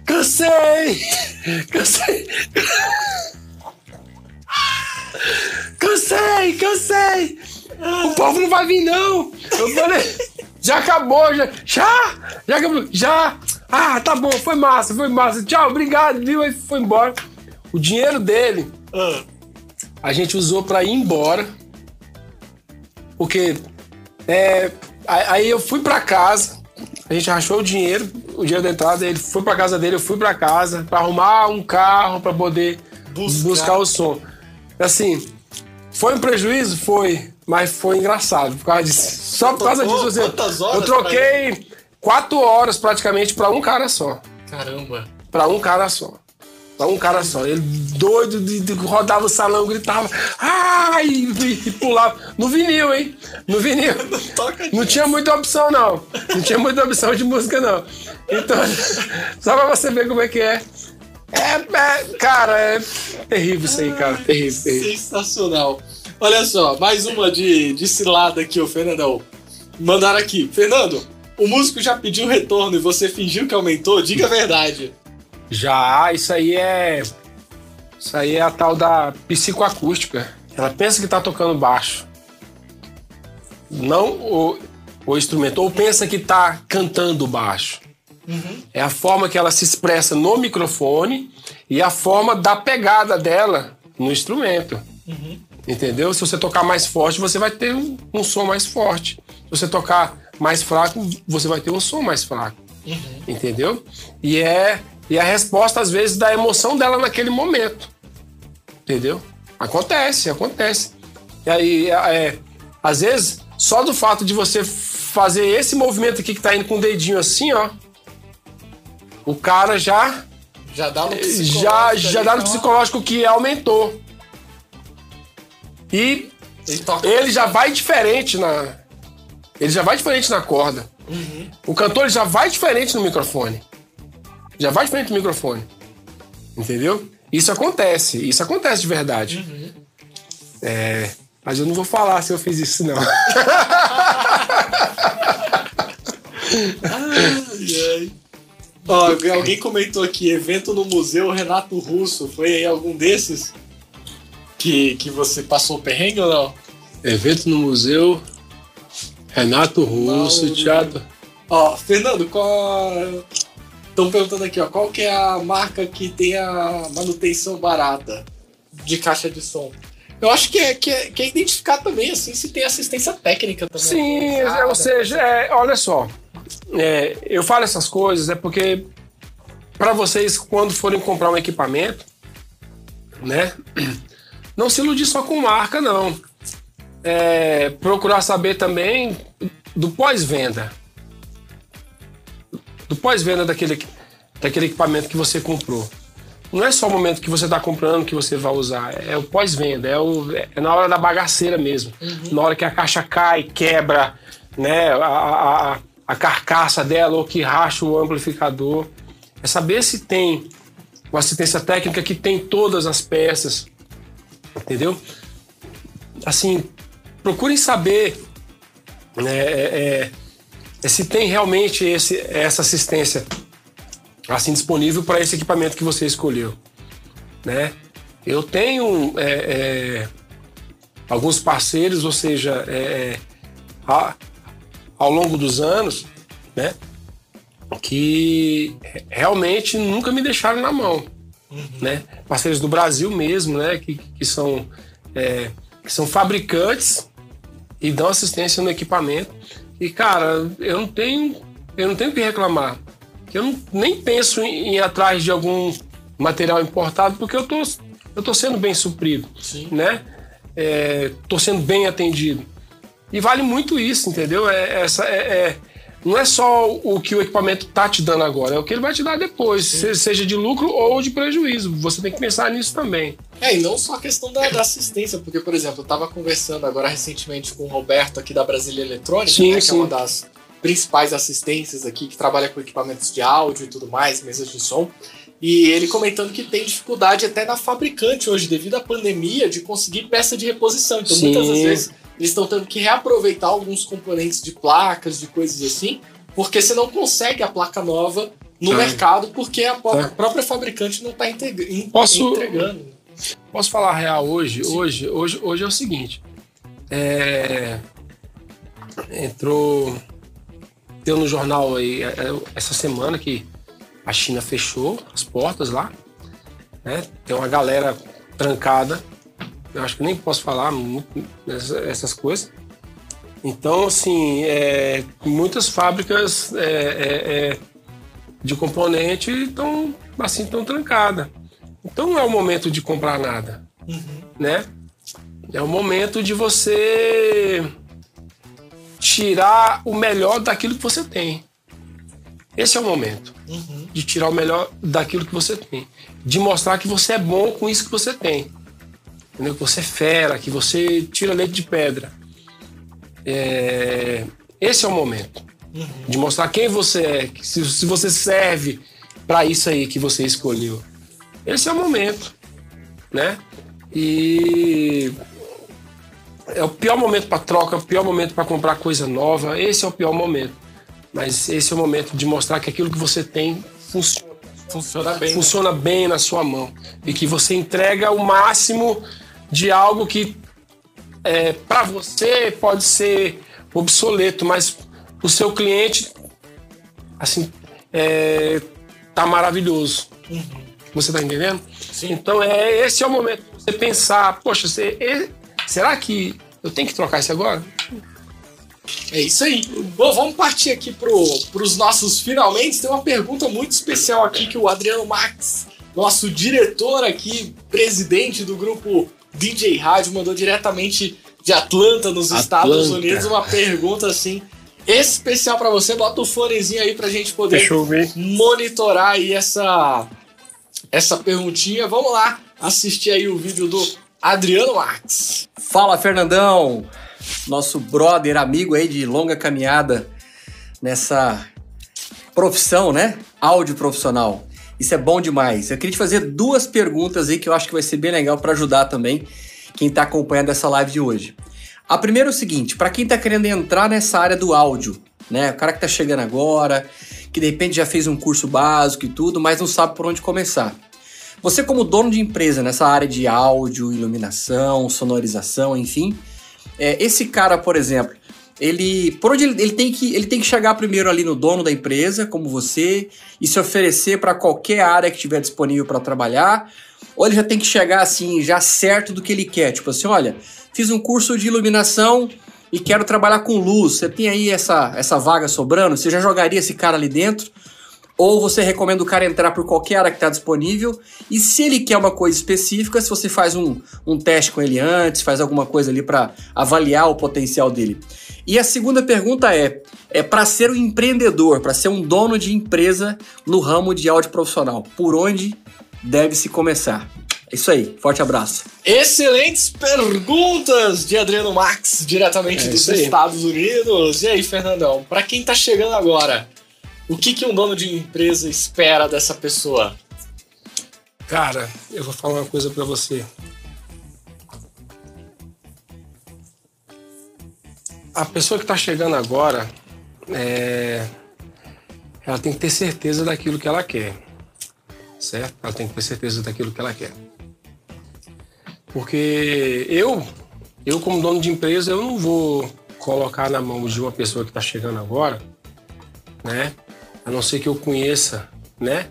[SPEAKER 2] Cansei! Cansei! Cansei, cansei! O povo não vai vir, não! Eu falei, já acabou, já, já, já acabou, já! Ah, tá bom, foi massa, foi massa. Tchau, obrigado, viu? Aí foi embora. O dinheiro dele
[SPEAKER 1] Ah,
[SPEAKER 2] a gente usou pra ir embora. Porque é, aí eu fui para casa, a gente achou o dinheiro, o dinheiro da entrada, ele foi para casa dele, eu fui para casa para arrumar um carro para poder buscar. buscar o som. Assim, foi um prejuízo? Foi. Mas foi engraçado. Por causa disso. Só por causa disso. Assim, eu troquei quatro horas praticamente para um cara só.
[SPEAKER 1] Caramba.
[SPEAKER 2] Para um cara só. Pra um cara só. Ele doido, de, de, rodava o salão, gritava. Ai! E, e pulava. No vinil, hein? No vinil. Não, toca não tinha muita opção, não. Não tinha muita opção de música, não. Então, só pra você ver como é que é. É, é, cara, é terrível isso aí, cara. Terrível, terrível.
[SPEAKER 1] Sensacional. Olha só, mais uma de, de cilada aqui, o Fernandão. Mandaram aqui. Fernando, o músico já pediu retorno e você fingiu que aumentou? Diga a verdade.
[SPEAKER 2] Já, isso aí é. Isso aí é a tal da psicoacústica. Ela pensa que tá tocando baixo. Não o, o instrumento. Ou pensa que tá cantando baixo. Uhum. É a forma que ela se expressa no microfone e a forma da pegada dela no instrumento. Uhum. Entendeu? Se você tocar mais forte, você vai ter um, um, som mais forte. Se você tocar mais fraco, você vai ter um som mais fraco. Uhum. Entendeu? E é e a resposta, às vezes, da emoção dela naquele momento. Entendeu? Acontece, acontece. E aí, é, às vezes, só do fato de você fazer esse movimento aqui que tá indo com o dedinho assim, ó, o cara já
[SPEAKER 1] já dá no
[SPEAKER 2] psicológico, já, já dá no então. psicológico que aumentou. E ele, ele já vai diferente na ele já vai diferente na corda. Uhum. O cantor já vai diferente no microfone. Já vai diferente no microfone. Entendeu? Isso acontece, isso acontece de verdade. Uhum. É, mas eu não vou falar se eu fiz isso, não.
[SPEAKER 1] ai, ai. Ó, alguém comentou aqui, evento no museu Renato Russo. Foi aí algum desses que, que você passou o perrengue ou não?
[SPEAKER 2] Evento no museu Renato Russo, teatro.
[SPEAKER 1] Ó, Fernando, qual. Estão perguntando aqui, ó, qual que é a marca que tem a manutenção barata de caixa de som? Eu acho que é, que é, que é identificar também, assim, se tem assistência técnica também.
[SPEAKER 2] Sim, ou seja, é, olha só, é, eu falo essas coisas é porque para vocês, quando forem comprar um equipamento, né, não se iludir só com marca, não. É, procurar saber também do pós-venda. Do pós-venda daquele, daquele equipamento que você comprou. Não é só o momento que você está comprando que você vai usar, é o pós-venda, é, é na hora da bagaceira mesmo. Uhum. Na hora que a caixa cai, quebra, né, a, a, a carcaça dela ou que racha o amplificador. É saber se tem uma assistência técnica que tem todas as peças, entendeu? Assim, procurem saber né, é, é, se tem realmente esse, essa assistência assim disponível para esse equipamento que você escolheu, né? Eu tenho é, é alguns parceiros, ou seja, é, é, a, ao longo dos anos, né? Que realmente nunca me deixaram na mão, uhum. né? Parceiros do Brasil mesmo, né? Que, que são, é, que são fabricantes e dão assistência no equipamento. E, cara, eu não tenho, eu não tenho que reclamar. Eu não, nem penso em, em ir atrás de algum material importado, porque eu tô, eu tô sendo bem suprido, Sim. né? É, tô sendo bem atendido. E vale muito isso, entendeu? É, essa, é, é, não é só o que o equipamento tá te dando agora, é o que ele vai te dar depois, Sim. seja de lucro ou de prejuízo. Você tem que pensar nisso também.
[SPEAKER 1] É, e não só a questão da, da assistência, porque, por exemplo, eu estava conversando agora recentemente com o Roberto aqui da Brasília Eletrônica, sim, né, que é uma das principais assistências aqui, que trabalha com equipamentos de áudio e tudo mais, mesas de som. E ele comentando que tem dificuldade até na fabricante hoje, devido à pandemia, de conseguir peça de reposição. Então, Sim. muitas das vezes, eles estão tendo que reaproveitar alguns componentes de placas, de coisas assim, porque você não consegue a placa nova no é. mercado porque a é. própria fabricante não está
[SPEAKER 2] Posso, entregando. Posso falar real hoje? Hoje, hoje, hoje é o seguinte. É, entrou deu no jornal aí é, essa semana que a China fechou as portas lá, né? Tem uma galera trancada. Eu acho que nem posso falar muito essas coisas. Então, assim, é, muitas fábricas é, é, é de componente estão assim tão trancadas. Então não é o momento de comprar nada, uhum. né? É o momento de você tirar o melhor daquilo que você tem. Esse é o momento uhum. de tirar o melhor daquilo que você tem, de mostrar que você é bom com isso que você tem, entendeu? Que você é fera, que você tira leite de pedra. É... Esse é o momento uhum. de mostrar quem você é, se, se você serve para isso aí que você escolheu. Esse é o momento, né? E é o pior momento para troca, é o pior momento para comprar coisa nova. Esse é o pior momento. Mas esse é o momento de mostrar que aquilo que você tem funciona. Funciona bem. Né? Funciona né? bem na sua mão. E que você entrega o máximo de algo que é, para você pode ser obsoleto, mas o seu cliente, assim, é, tá maravilhoso. Uhum. Você tá entendendo? Sim. Então é esse é o momento de você pensar, poxa, você, será que eu tenho que trocar isso agora?
[SPEAKER 1] É isso aí. Bom, vamos partir aqui para os nossos finalmente. Tem uma pergunta muito especial aqui que o Adriano Max, nosso diretor aqui, presidente do grupo DJ Rádio, mandou diretamente de Atlanta, nos Atlanta. Estados Unidos, uma pergunta assim especial para você. Bota o fonezinho aí pra gente poder monitorar aí essa essa perguntinha. Vamos lá assistir aí o vídeo do Adriano Max.
[SPEAKER 3] Fala, Fernandão nosso brother, amigo aí de longa caminhada nessa profissão, né? Áudio profissional. Isso é bom demais. Eu queria te fazer duas perguntas aí que eu acho que vai ser bem legal para ajudar também quem está acompanhando essa live de hoje. A primeira é o seguinte, para quem está querendo entrar nessa área do áudio, né? O cara que está chegando agora, que de repente já fez um curso básico e tudo, mas não sabe por onde começar. Você como dono de empresa nessa área de áudio, iluminação, sonorização, enfim, é, esse cara, por exemplo, ele por onde ele, ele, tem que ele tem que chegar primeiro ali no dono da empresa, como você, e se oferecer para qualquer área que tiver disponível para trabalhar, ou ele já tem que chegar assim já certo do que ele quer, tipo assim, olha, fiz um curso de iluminação e quero trabalhar com luz. Você tem aí essa essa vaga sobrando? Você já jogaria esse cara ali dentro? Ou você recomenda o cara entrar por qualquer área que está disponível. E se ele quer uma coisa específica, se você faz um, um teste com ele antes, faz alguma coisa ali para avaliar o potencial dele. E a segunda pergunta é: é para ser um empreendedor, para ser um dono de empresa no ramo de áudio profissional, por onde deve se começar? É isso aí, forte abraço.
[SPEAKER 1] Excelentes perguntas de Adriano Max, diretamente é dos Estados Unidos. E aí, Fernandão, para quem está chegando agora, o que, que um dono de empresa espera dessa pessoa?
[SPEAKER 2] Cara, eu vou falar uma coisa para você. A pessoa que está chegando agora, é... ela tem que ter certeza daquilo que ela quer, certo? Ela tem que ter certeza daquilo que ela quer. Porque eu, eu como dono de empresa, eu não vou colocar na mão de uma pessoa que está chegando agora, né? A não ser que eu conheça, né?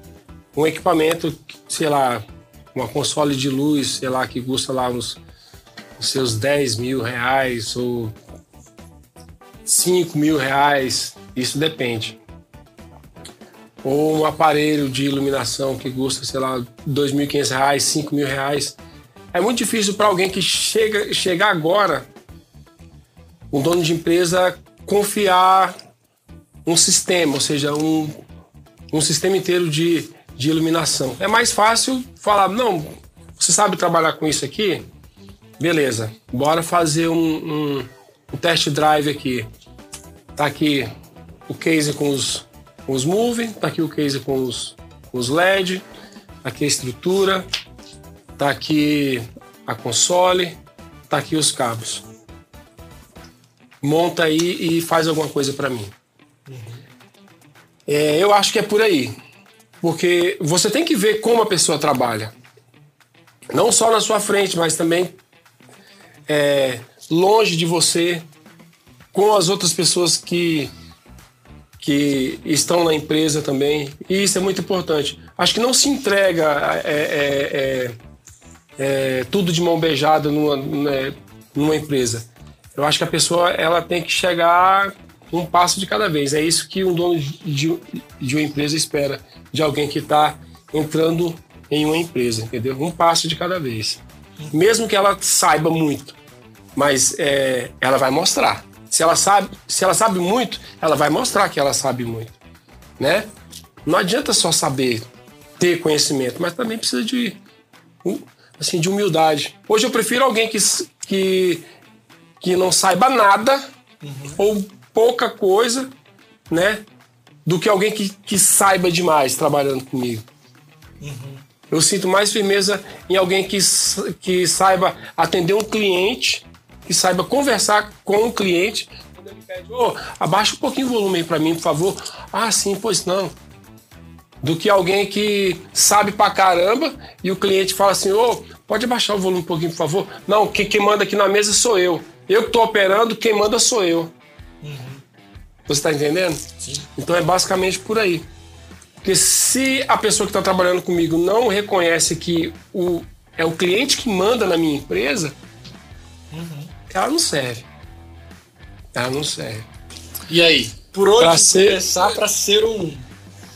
[SPEAKER 2] Um equipamento, sei lá, uma console de luz, sei lá, que custa lá uns, seus 10 mil reais ou 5 mil reais, isso depende. Ou um aparelho de iluminação que custa, sei lá, 2.500 reais, 5 mil reais. É muito difícil para alguém que chega, chegar agora, um dono de empresa, confiar um sistema, ou seja, um, um sistema inteiro de, de iluminação. É mais fácil falar, não, você sabe trabalhar com isso aqui? Beleza, bora fazer um, um, um test drive aqui. Tá aqui o case com os, com os Move, tá aqui o case com os, com os LED, tá aqui a estrutura, tá aqui a console, tá aqui os cabos. Monta aí e faz alguma coisa para mim. É, eu acho que é por aí. Porque você tem que ver como a pessoa trabalha. Não só na sua frente, mas também é, longe de você, com as outras pessoas que, que estão na empresa também. E isso é muito importante. Acho que não se entrega é, é, é, é tudo de mão beijada numa, né, numa empresa. Eu acho que a pessoa ela tem que chegar um passo de cada vez. É isso que um dono de, de uma empresa espera de alguém que está entrando em uma empresa, entendeu? Um passo de cada vez. Mesmo que ela saiba muito, mas é, ela vai mostrar. Se ela sabe, se ela sabe muito, ela vai mostrar que ela sabe muito, né? Não adianta só saber ter conhecimento, mas também precisa de assim de humildade. Hoje eu prefiro alguém que, que, que não saiba nada uhum. ou pouca coisa, né? Do que alguém que, que saiba demais trabalhando comigo. Uhum. Eu sinto mais firmeza em alguém que, que saiba atender um cliente, que saiba conversar com o cliente. Quando ele pede, oh, abaixa um pouquinho o volume aí para mim, por favor. Ah, sim, pois não. Do que alguém que sabe pra caramba e o cliente fala assim, ô, oh, pode abaixar o volume um pouquinho, por favor. Não, quem, quem manda aqui na mesa sou eu. Eu que tô operando, quem manda sou eu. Uhum. Você está entendendo? Sim. Então é basicamente por aí. Porque se a pessoa que está trabalhando comigo não reconhece que o, é o cliente que manda na minha empresa, uhum. ela não serve. Ela não serve.
[SPEAKER 1] E aí? Por onde pra ser... começar para ser um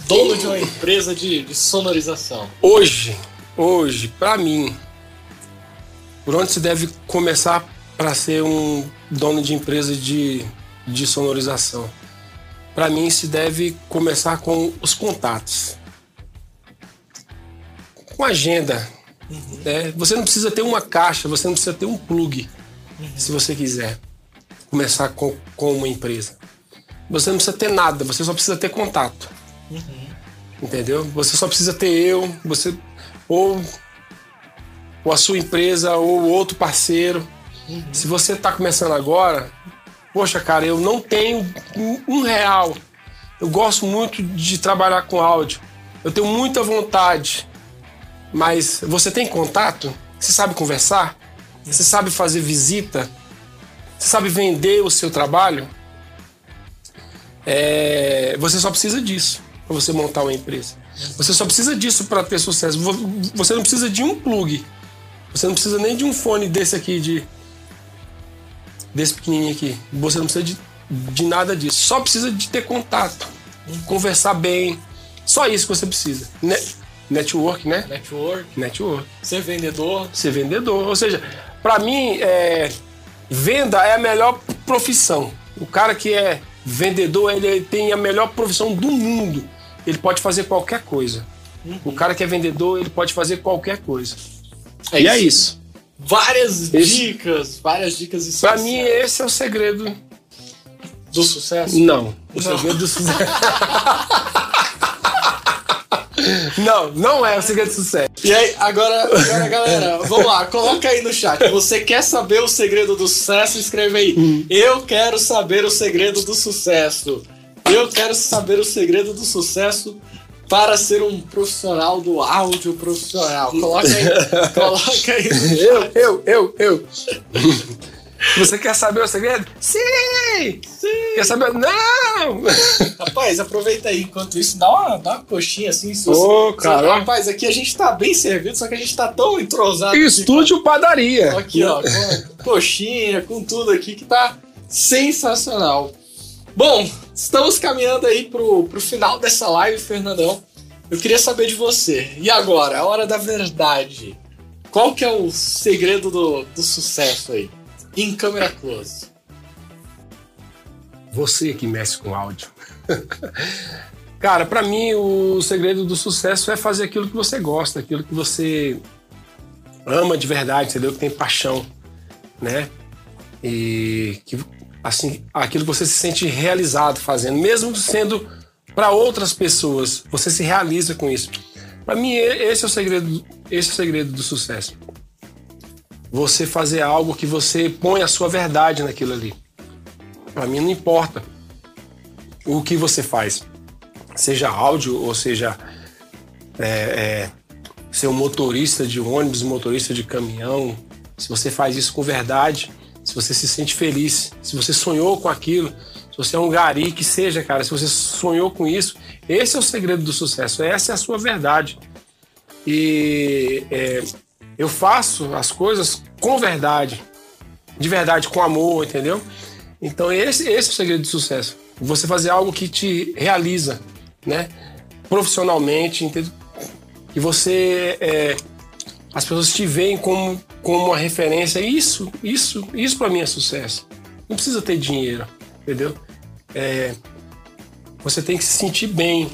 [SPEAKER 1] dono de uma empresa de, de sonorização?
[SPEAKER 2] Hoje, hoje, para mim, por onde se deve começar para ser um dono de empresa de, de sonorização? para mim se deve começar com os contatos. Com agenda. Uhum. Né? Você não precisa ter uma caixa, você não precisa ter um plug, uhum. se você quiser começar com, com uma empresa. Você não precisa ter nada, você só precisa ter contato. Uhum. Entendeu? Você só precisa ter eu, você ou, ou a sua empresa ou outro parceiro. Uhum. Se você está começando agora, poxa, cara, eu não tenho um real. Eu gosto muito de trabalhar com áudio. Eu tenho muita vontade. Mas você tem contato? Você sabe conversar? Você sabe fazer visita? Você sabe vender o seu trabalho? É, você só precisa disso para você montar uma empresa. Você só precisa disso para ter sucesso. Você não precisa de um plug. Você não precisa nem de um fone desse aqui de desse pequenininho aqui. Você não precisa de, de nada disso. Só precisa de ter contato, conversar bem. Só isso que você precisa. network, né?
[SPEAKER 1] Network.
[SPEAKER 2] Network.
[SPEAKER 1] Ser vendedor.
[SPEAKER 2] Ser vendedor. Ou seja, para mim, é, venda é a melhor profissão. O cara que é vendedor, ele tem a melhor profissão do mundo. Ele pode fazer qualquer coisa. Uhum. O cara que é vendedor, ele pode fazer qualquer coisa. É e isso. é isso
[SPEAKER 1] várias esse... dicas, várias dicas
[SPEAKER 2] Para mim, esse é o segredo
[SPEAKER 1] do sucesso?
[SPEAKER 2] Não. O não. segredo do sucesso. não, não é o segredo do sucesso.
[SPEAKER 1] E aí, agora, agora galera, vamos lá, coloca aí no chat. Você quer saber o segredo do sucesso? Escreve aí. Hum. Eu quero saber o segredo do sucesso. Eu quero saber o segredo do sucesso para ser um profissional do áudio profissional. Coloca aí. coloca aí.
[SPEAKER 2] Eu, eu, eu, eu. Você quer saber o segredo? Sim! Sim! Quer saber? Não!
[SPEAKER 1] Rapaz, aproveita aí. Enquanto isso, dá uma, dá uma coxinha assim.
[SPEAKER 2] Ô, oh, cara.
[SPEAKER 1] Rapaz, aqui a gente tá bem servido, só que a gente tá tão entrosado.
[SPEAKER 2] Estúdio aqui, padaria.
[SPEAKER 1] Aqui, ó. Com coxinha, com tudo aqui que tá sensacional. Bom, estamos caminhando aí pro, pro final dessa live, Fernandão. Eu queria saber de você. E agora, a hora da verdade. Qual que é o segredo do, do sucesso aí? Em câmera close.
[SPEAKER 2] Você que mexe com áudio. Cara, para mim o segredo do sucesso é fazer aquilo que você gosta, aquilo que você ama de verdade, entendeu? Que tem paixão, né? E que assim, aquilo que você se sente realizado fazendo, mesmo sendo para outras pessoas, você se realiza com isso. Para mim esse é o segredo, esse é o segredo do sucesso. Você fazer algo que você põe a sua verdade naquilo ali. Para mim não importa o que você faz, seja áudio ou seja é, é, ser um motorista de ônibus, motorista de caminhão. Se você faz isso com verdade, se você se sente feliz, se você sonhou com aquilo, se você é um gari, que seja, cara, se você sonhou com isso, esse é o segredo do sucesso, essa é a sua verdade. E é, eu faço as coisas com verdade. de verdade, com amor, entendeu? Então esse, esse é o segredo de sucesso. Você fazer algo que te realiza, né? Profissionalmente, entendeu? E você... É, as pessoas te veem como, como uma referência. Isso, isso, isso para mim é sucesso. Não precisa ter dinheiro, entendeu? É, você tem que se sentir bem,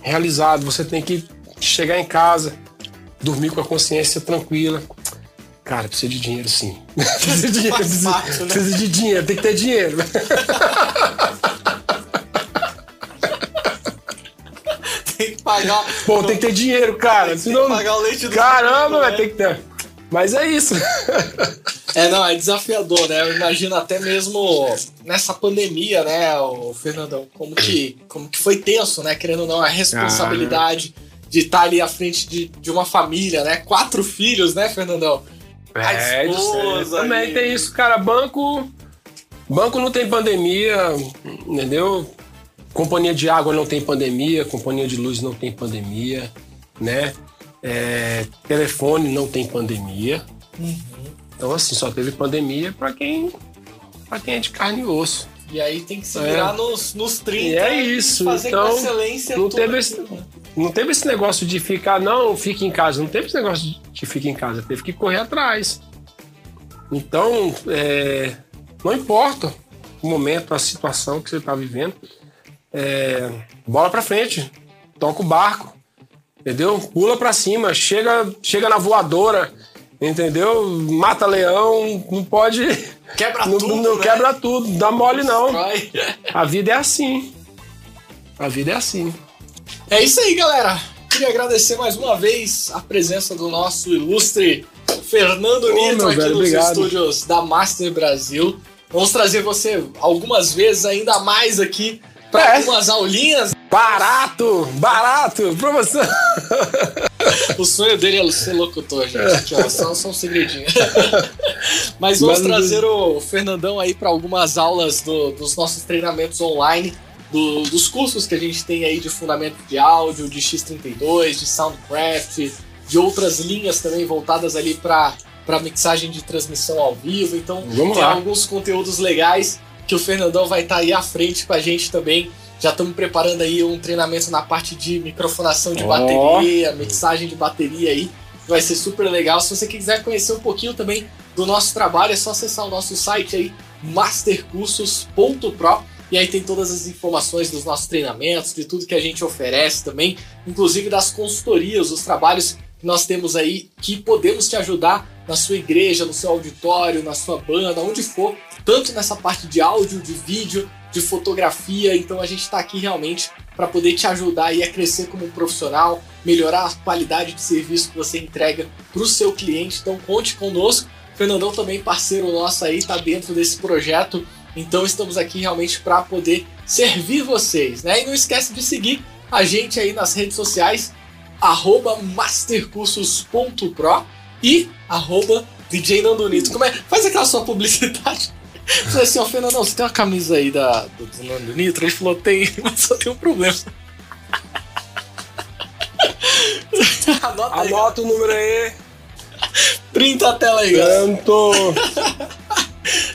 [SPEAKER 2] realizado. Você tem que chegar em casa, dormir com a consciência tranquila. Cara, precisa de dinheiro sim. precisa de dinheiro. Precisa, né? precisa de dinheiro, tem que ter dinheiro.
[SPEAKER 1] tem que pagar.
[SPEAKER 2] Pô, tem que ter dinheiro, cara.
[SPEAKER 1] Tem
[SPEAKER 2] Senão...
[SPEAKER 1] que pagar o leite do
[SPEAKER 2] Caramba, vai né? ter que ter. Mas é isso.
[SPEAKER 1] É, não, é desafiador, né? Eu imagino até mesmo nessa pandemia, né, o Fernandão, como que, como que foi tenso, né? Querendo ou não, a responsabilidade ah, de estar ali à frente de, de uma família, né? Quatro filhos, né, Fernandão?
[SPEAKER 2] É, esposa, também e... tem isso, cara. Banco. Banco não tem pandemia, entendeu? Companhia de água não tem pandemia, companhia de luz não tem pandemia, né? É, telefone não tem pandemia. Uhum. Então, assim, só teve pandemia para quem, pra quem é de carne e osso.
[SPEAKER 1] E aí tem que se virar é. nos, nos 30
[SPEAKER 2] e é isso. fazer então, com excelência não teve, esse, não teve esse negócio de ficar, não, fique em casa. Não teve esse negócio de fique em casa. Teve que correr atrás. Então, é, não importa o momento, a situação que você está vivendo. É, bola para frente. Toca o barco. Entendeu? Pula para cima. Chega, chega na voadora Entendeu? Mata leão, não pode.
[SPEAKER 1] Quebra
[SPEAKER 2] não,
[SPEAKER 1] tudo.
[SPEAKER 2] Não
[SPEAKER 1] né?
[SPEAKER 2] quebra tudo, dá mole não. A vida é assim. A vida é assim.
[SPEAKER 1] É isso aí, galera. Queria agradecer mais uma vez a presença do nosso ilustre Fernando Nito aqui velho, nos obrigado. estúdios da Master Brasil. Vamos trazer você algumas vezes ainda mais aqui para é. algumas aulinhas.
[SPEAKER 2] Barato! Barato! Promoção!
[SPEAKER 1] o sonho dele é ser locutor, gente. É. Só, só um segredinho. Mas vamos Mas, trazer o Fernandão aí para algumas aulas do, dos nossos treinamentos online, do, dos cursos que a gente tem aí de fundamento de áudio, de X32, de Soundcraft, de outras linhas também voltadas ali para para mixagem de transmissão ao vivo. Então, Vamos tem lá. alguns conteúdos legais que o Fernandão vai estar tá aí à frente com a gente também já estamos preparando aí um treinamento na parte de microfonação de oh. bateria, mixagem de bateria aí. Vai ser super legal. Se você quiser conhecer um pouquinho também do nosso trabalho, é só acessar o nosso site aí, mastercursos.pro. E aí tem todas as informações dos nossos treinamentos, de tudo que a gente oferece também, inclusive das consultorias, os trabalhos que nós temos aí que podemos te ajudar na sua igreja, no seu auditório, na sua banda, onde for, tanto nessa parte de áudio, de vídeo, de fotografia. Então a gente está aqui realmente para poder te ajudar a crescer como um profissional, melhorar a qualidade de serviço que você entrega para o seu cliente. Então conte conosco. Fernandão também parceiro nosso aí, está dentro desse projeto. Então estamos aqui realmente para poder servir vocês, né? E não esquece de seguir a gente aí nas redes sociais, mastercursos.pro e arroba DJ Nandonito. Como é? Faz aquela sua publicidade. Falei assim, ó, Fernando, você tem uma camisa aí da, do, do Nando Nitro? Ele falou, tem, mas só tem um problema.
[SPEAKER 2] Anota, aí, Anota o número aí.
[SPEAKER 1] Printa a tela aí,
[SPEAKER 2] Tanto.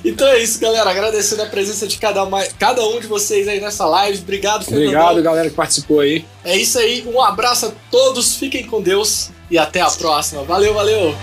[SPEAKER 1] Então é isso, galera. Agradecendo a presença de cada, cada um de vocês aí nessa live. Obrigado, Fernando.
[SPEAKER 2] Obrigado, galera que participou aí.
[SPEAKER 1] É isso aí. Um abraço a todos. Fiquem com Deus e até a próxima. Valeu, valeu.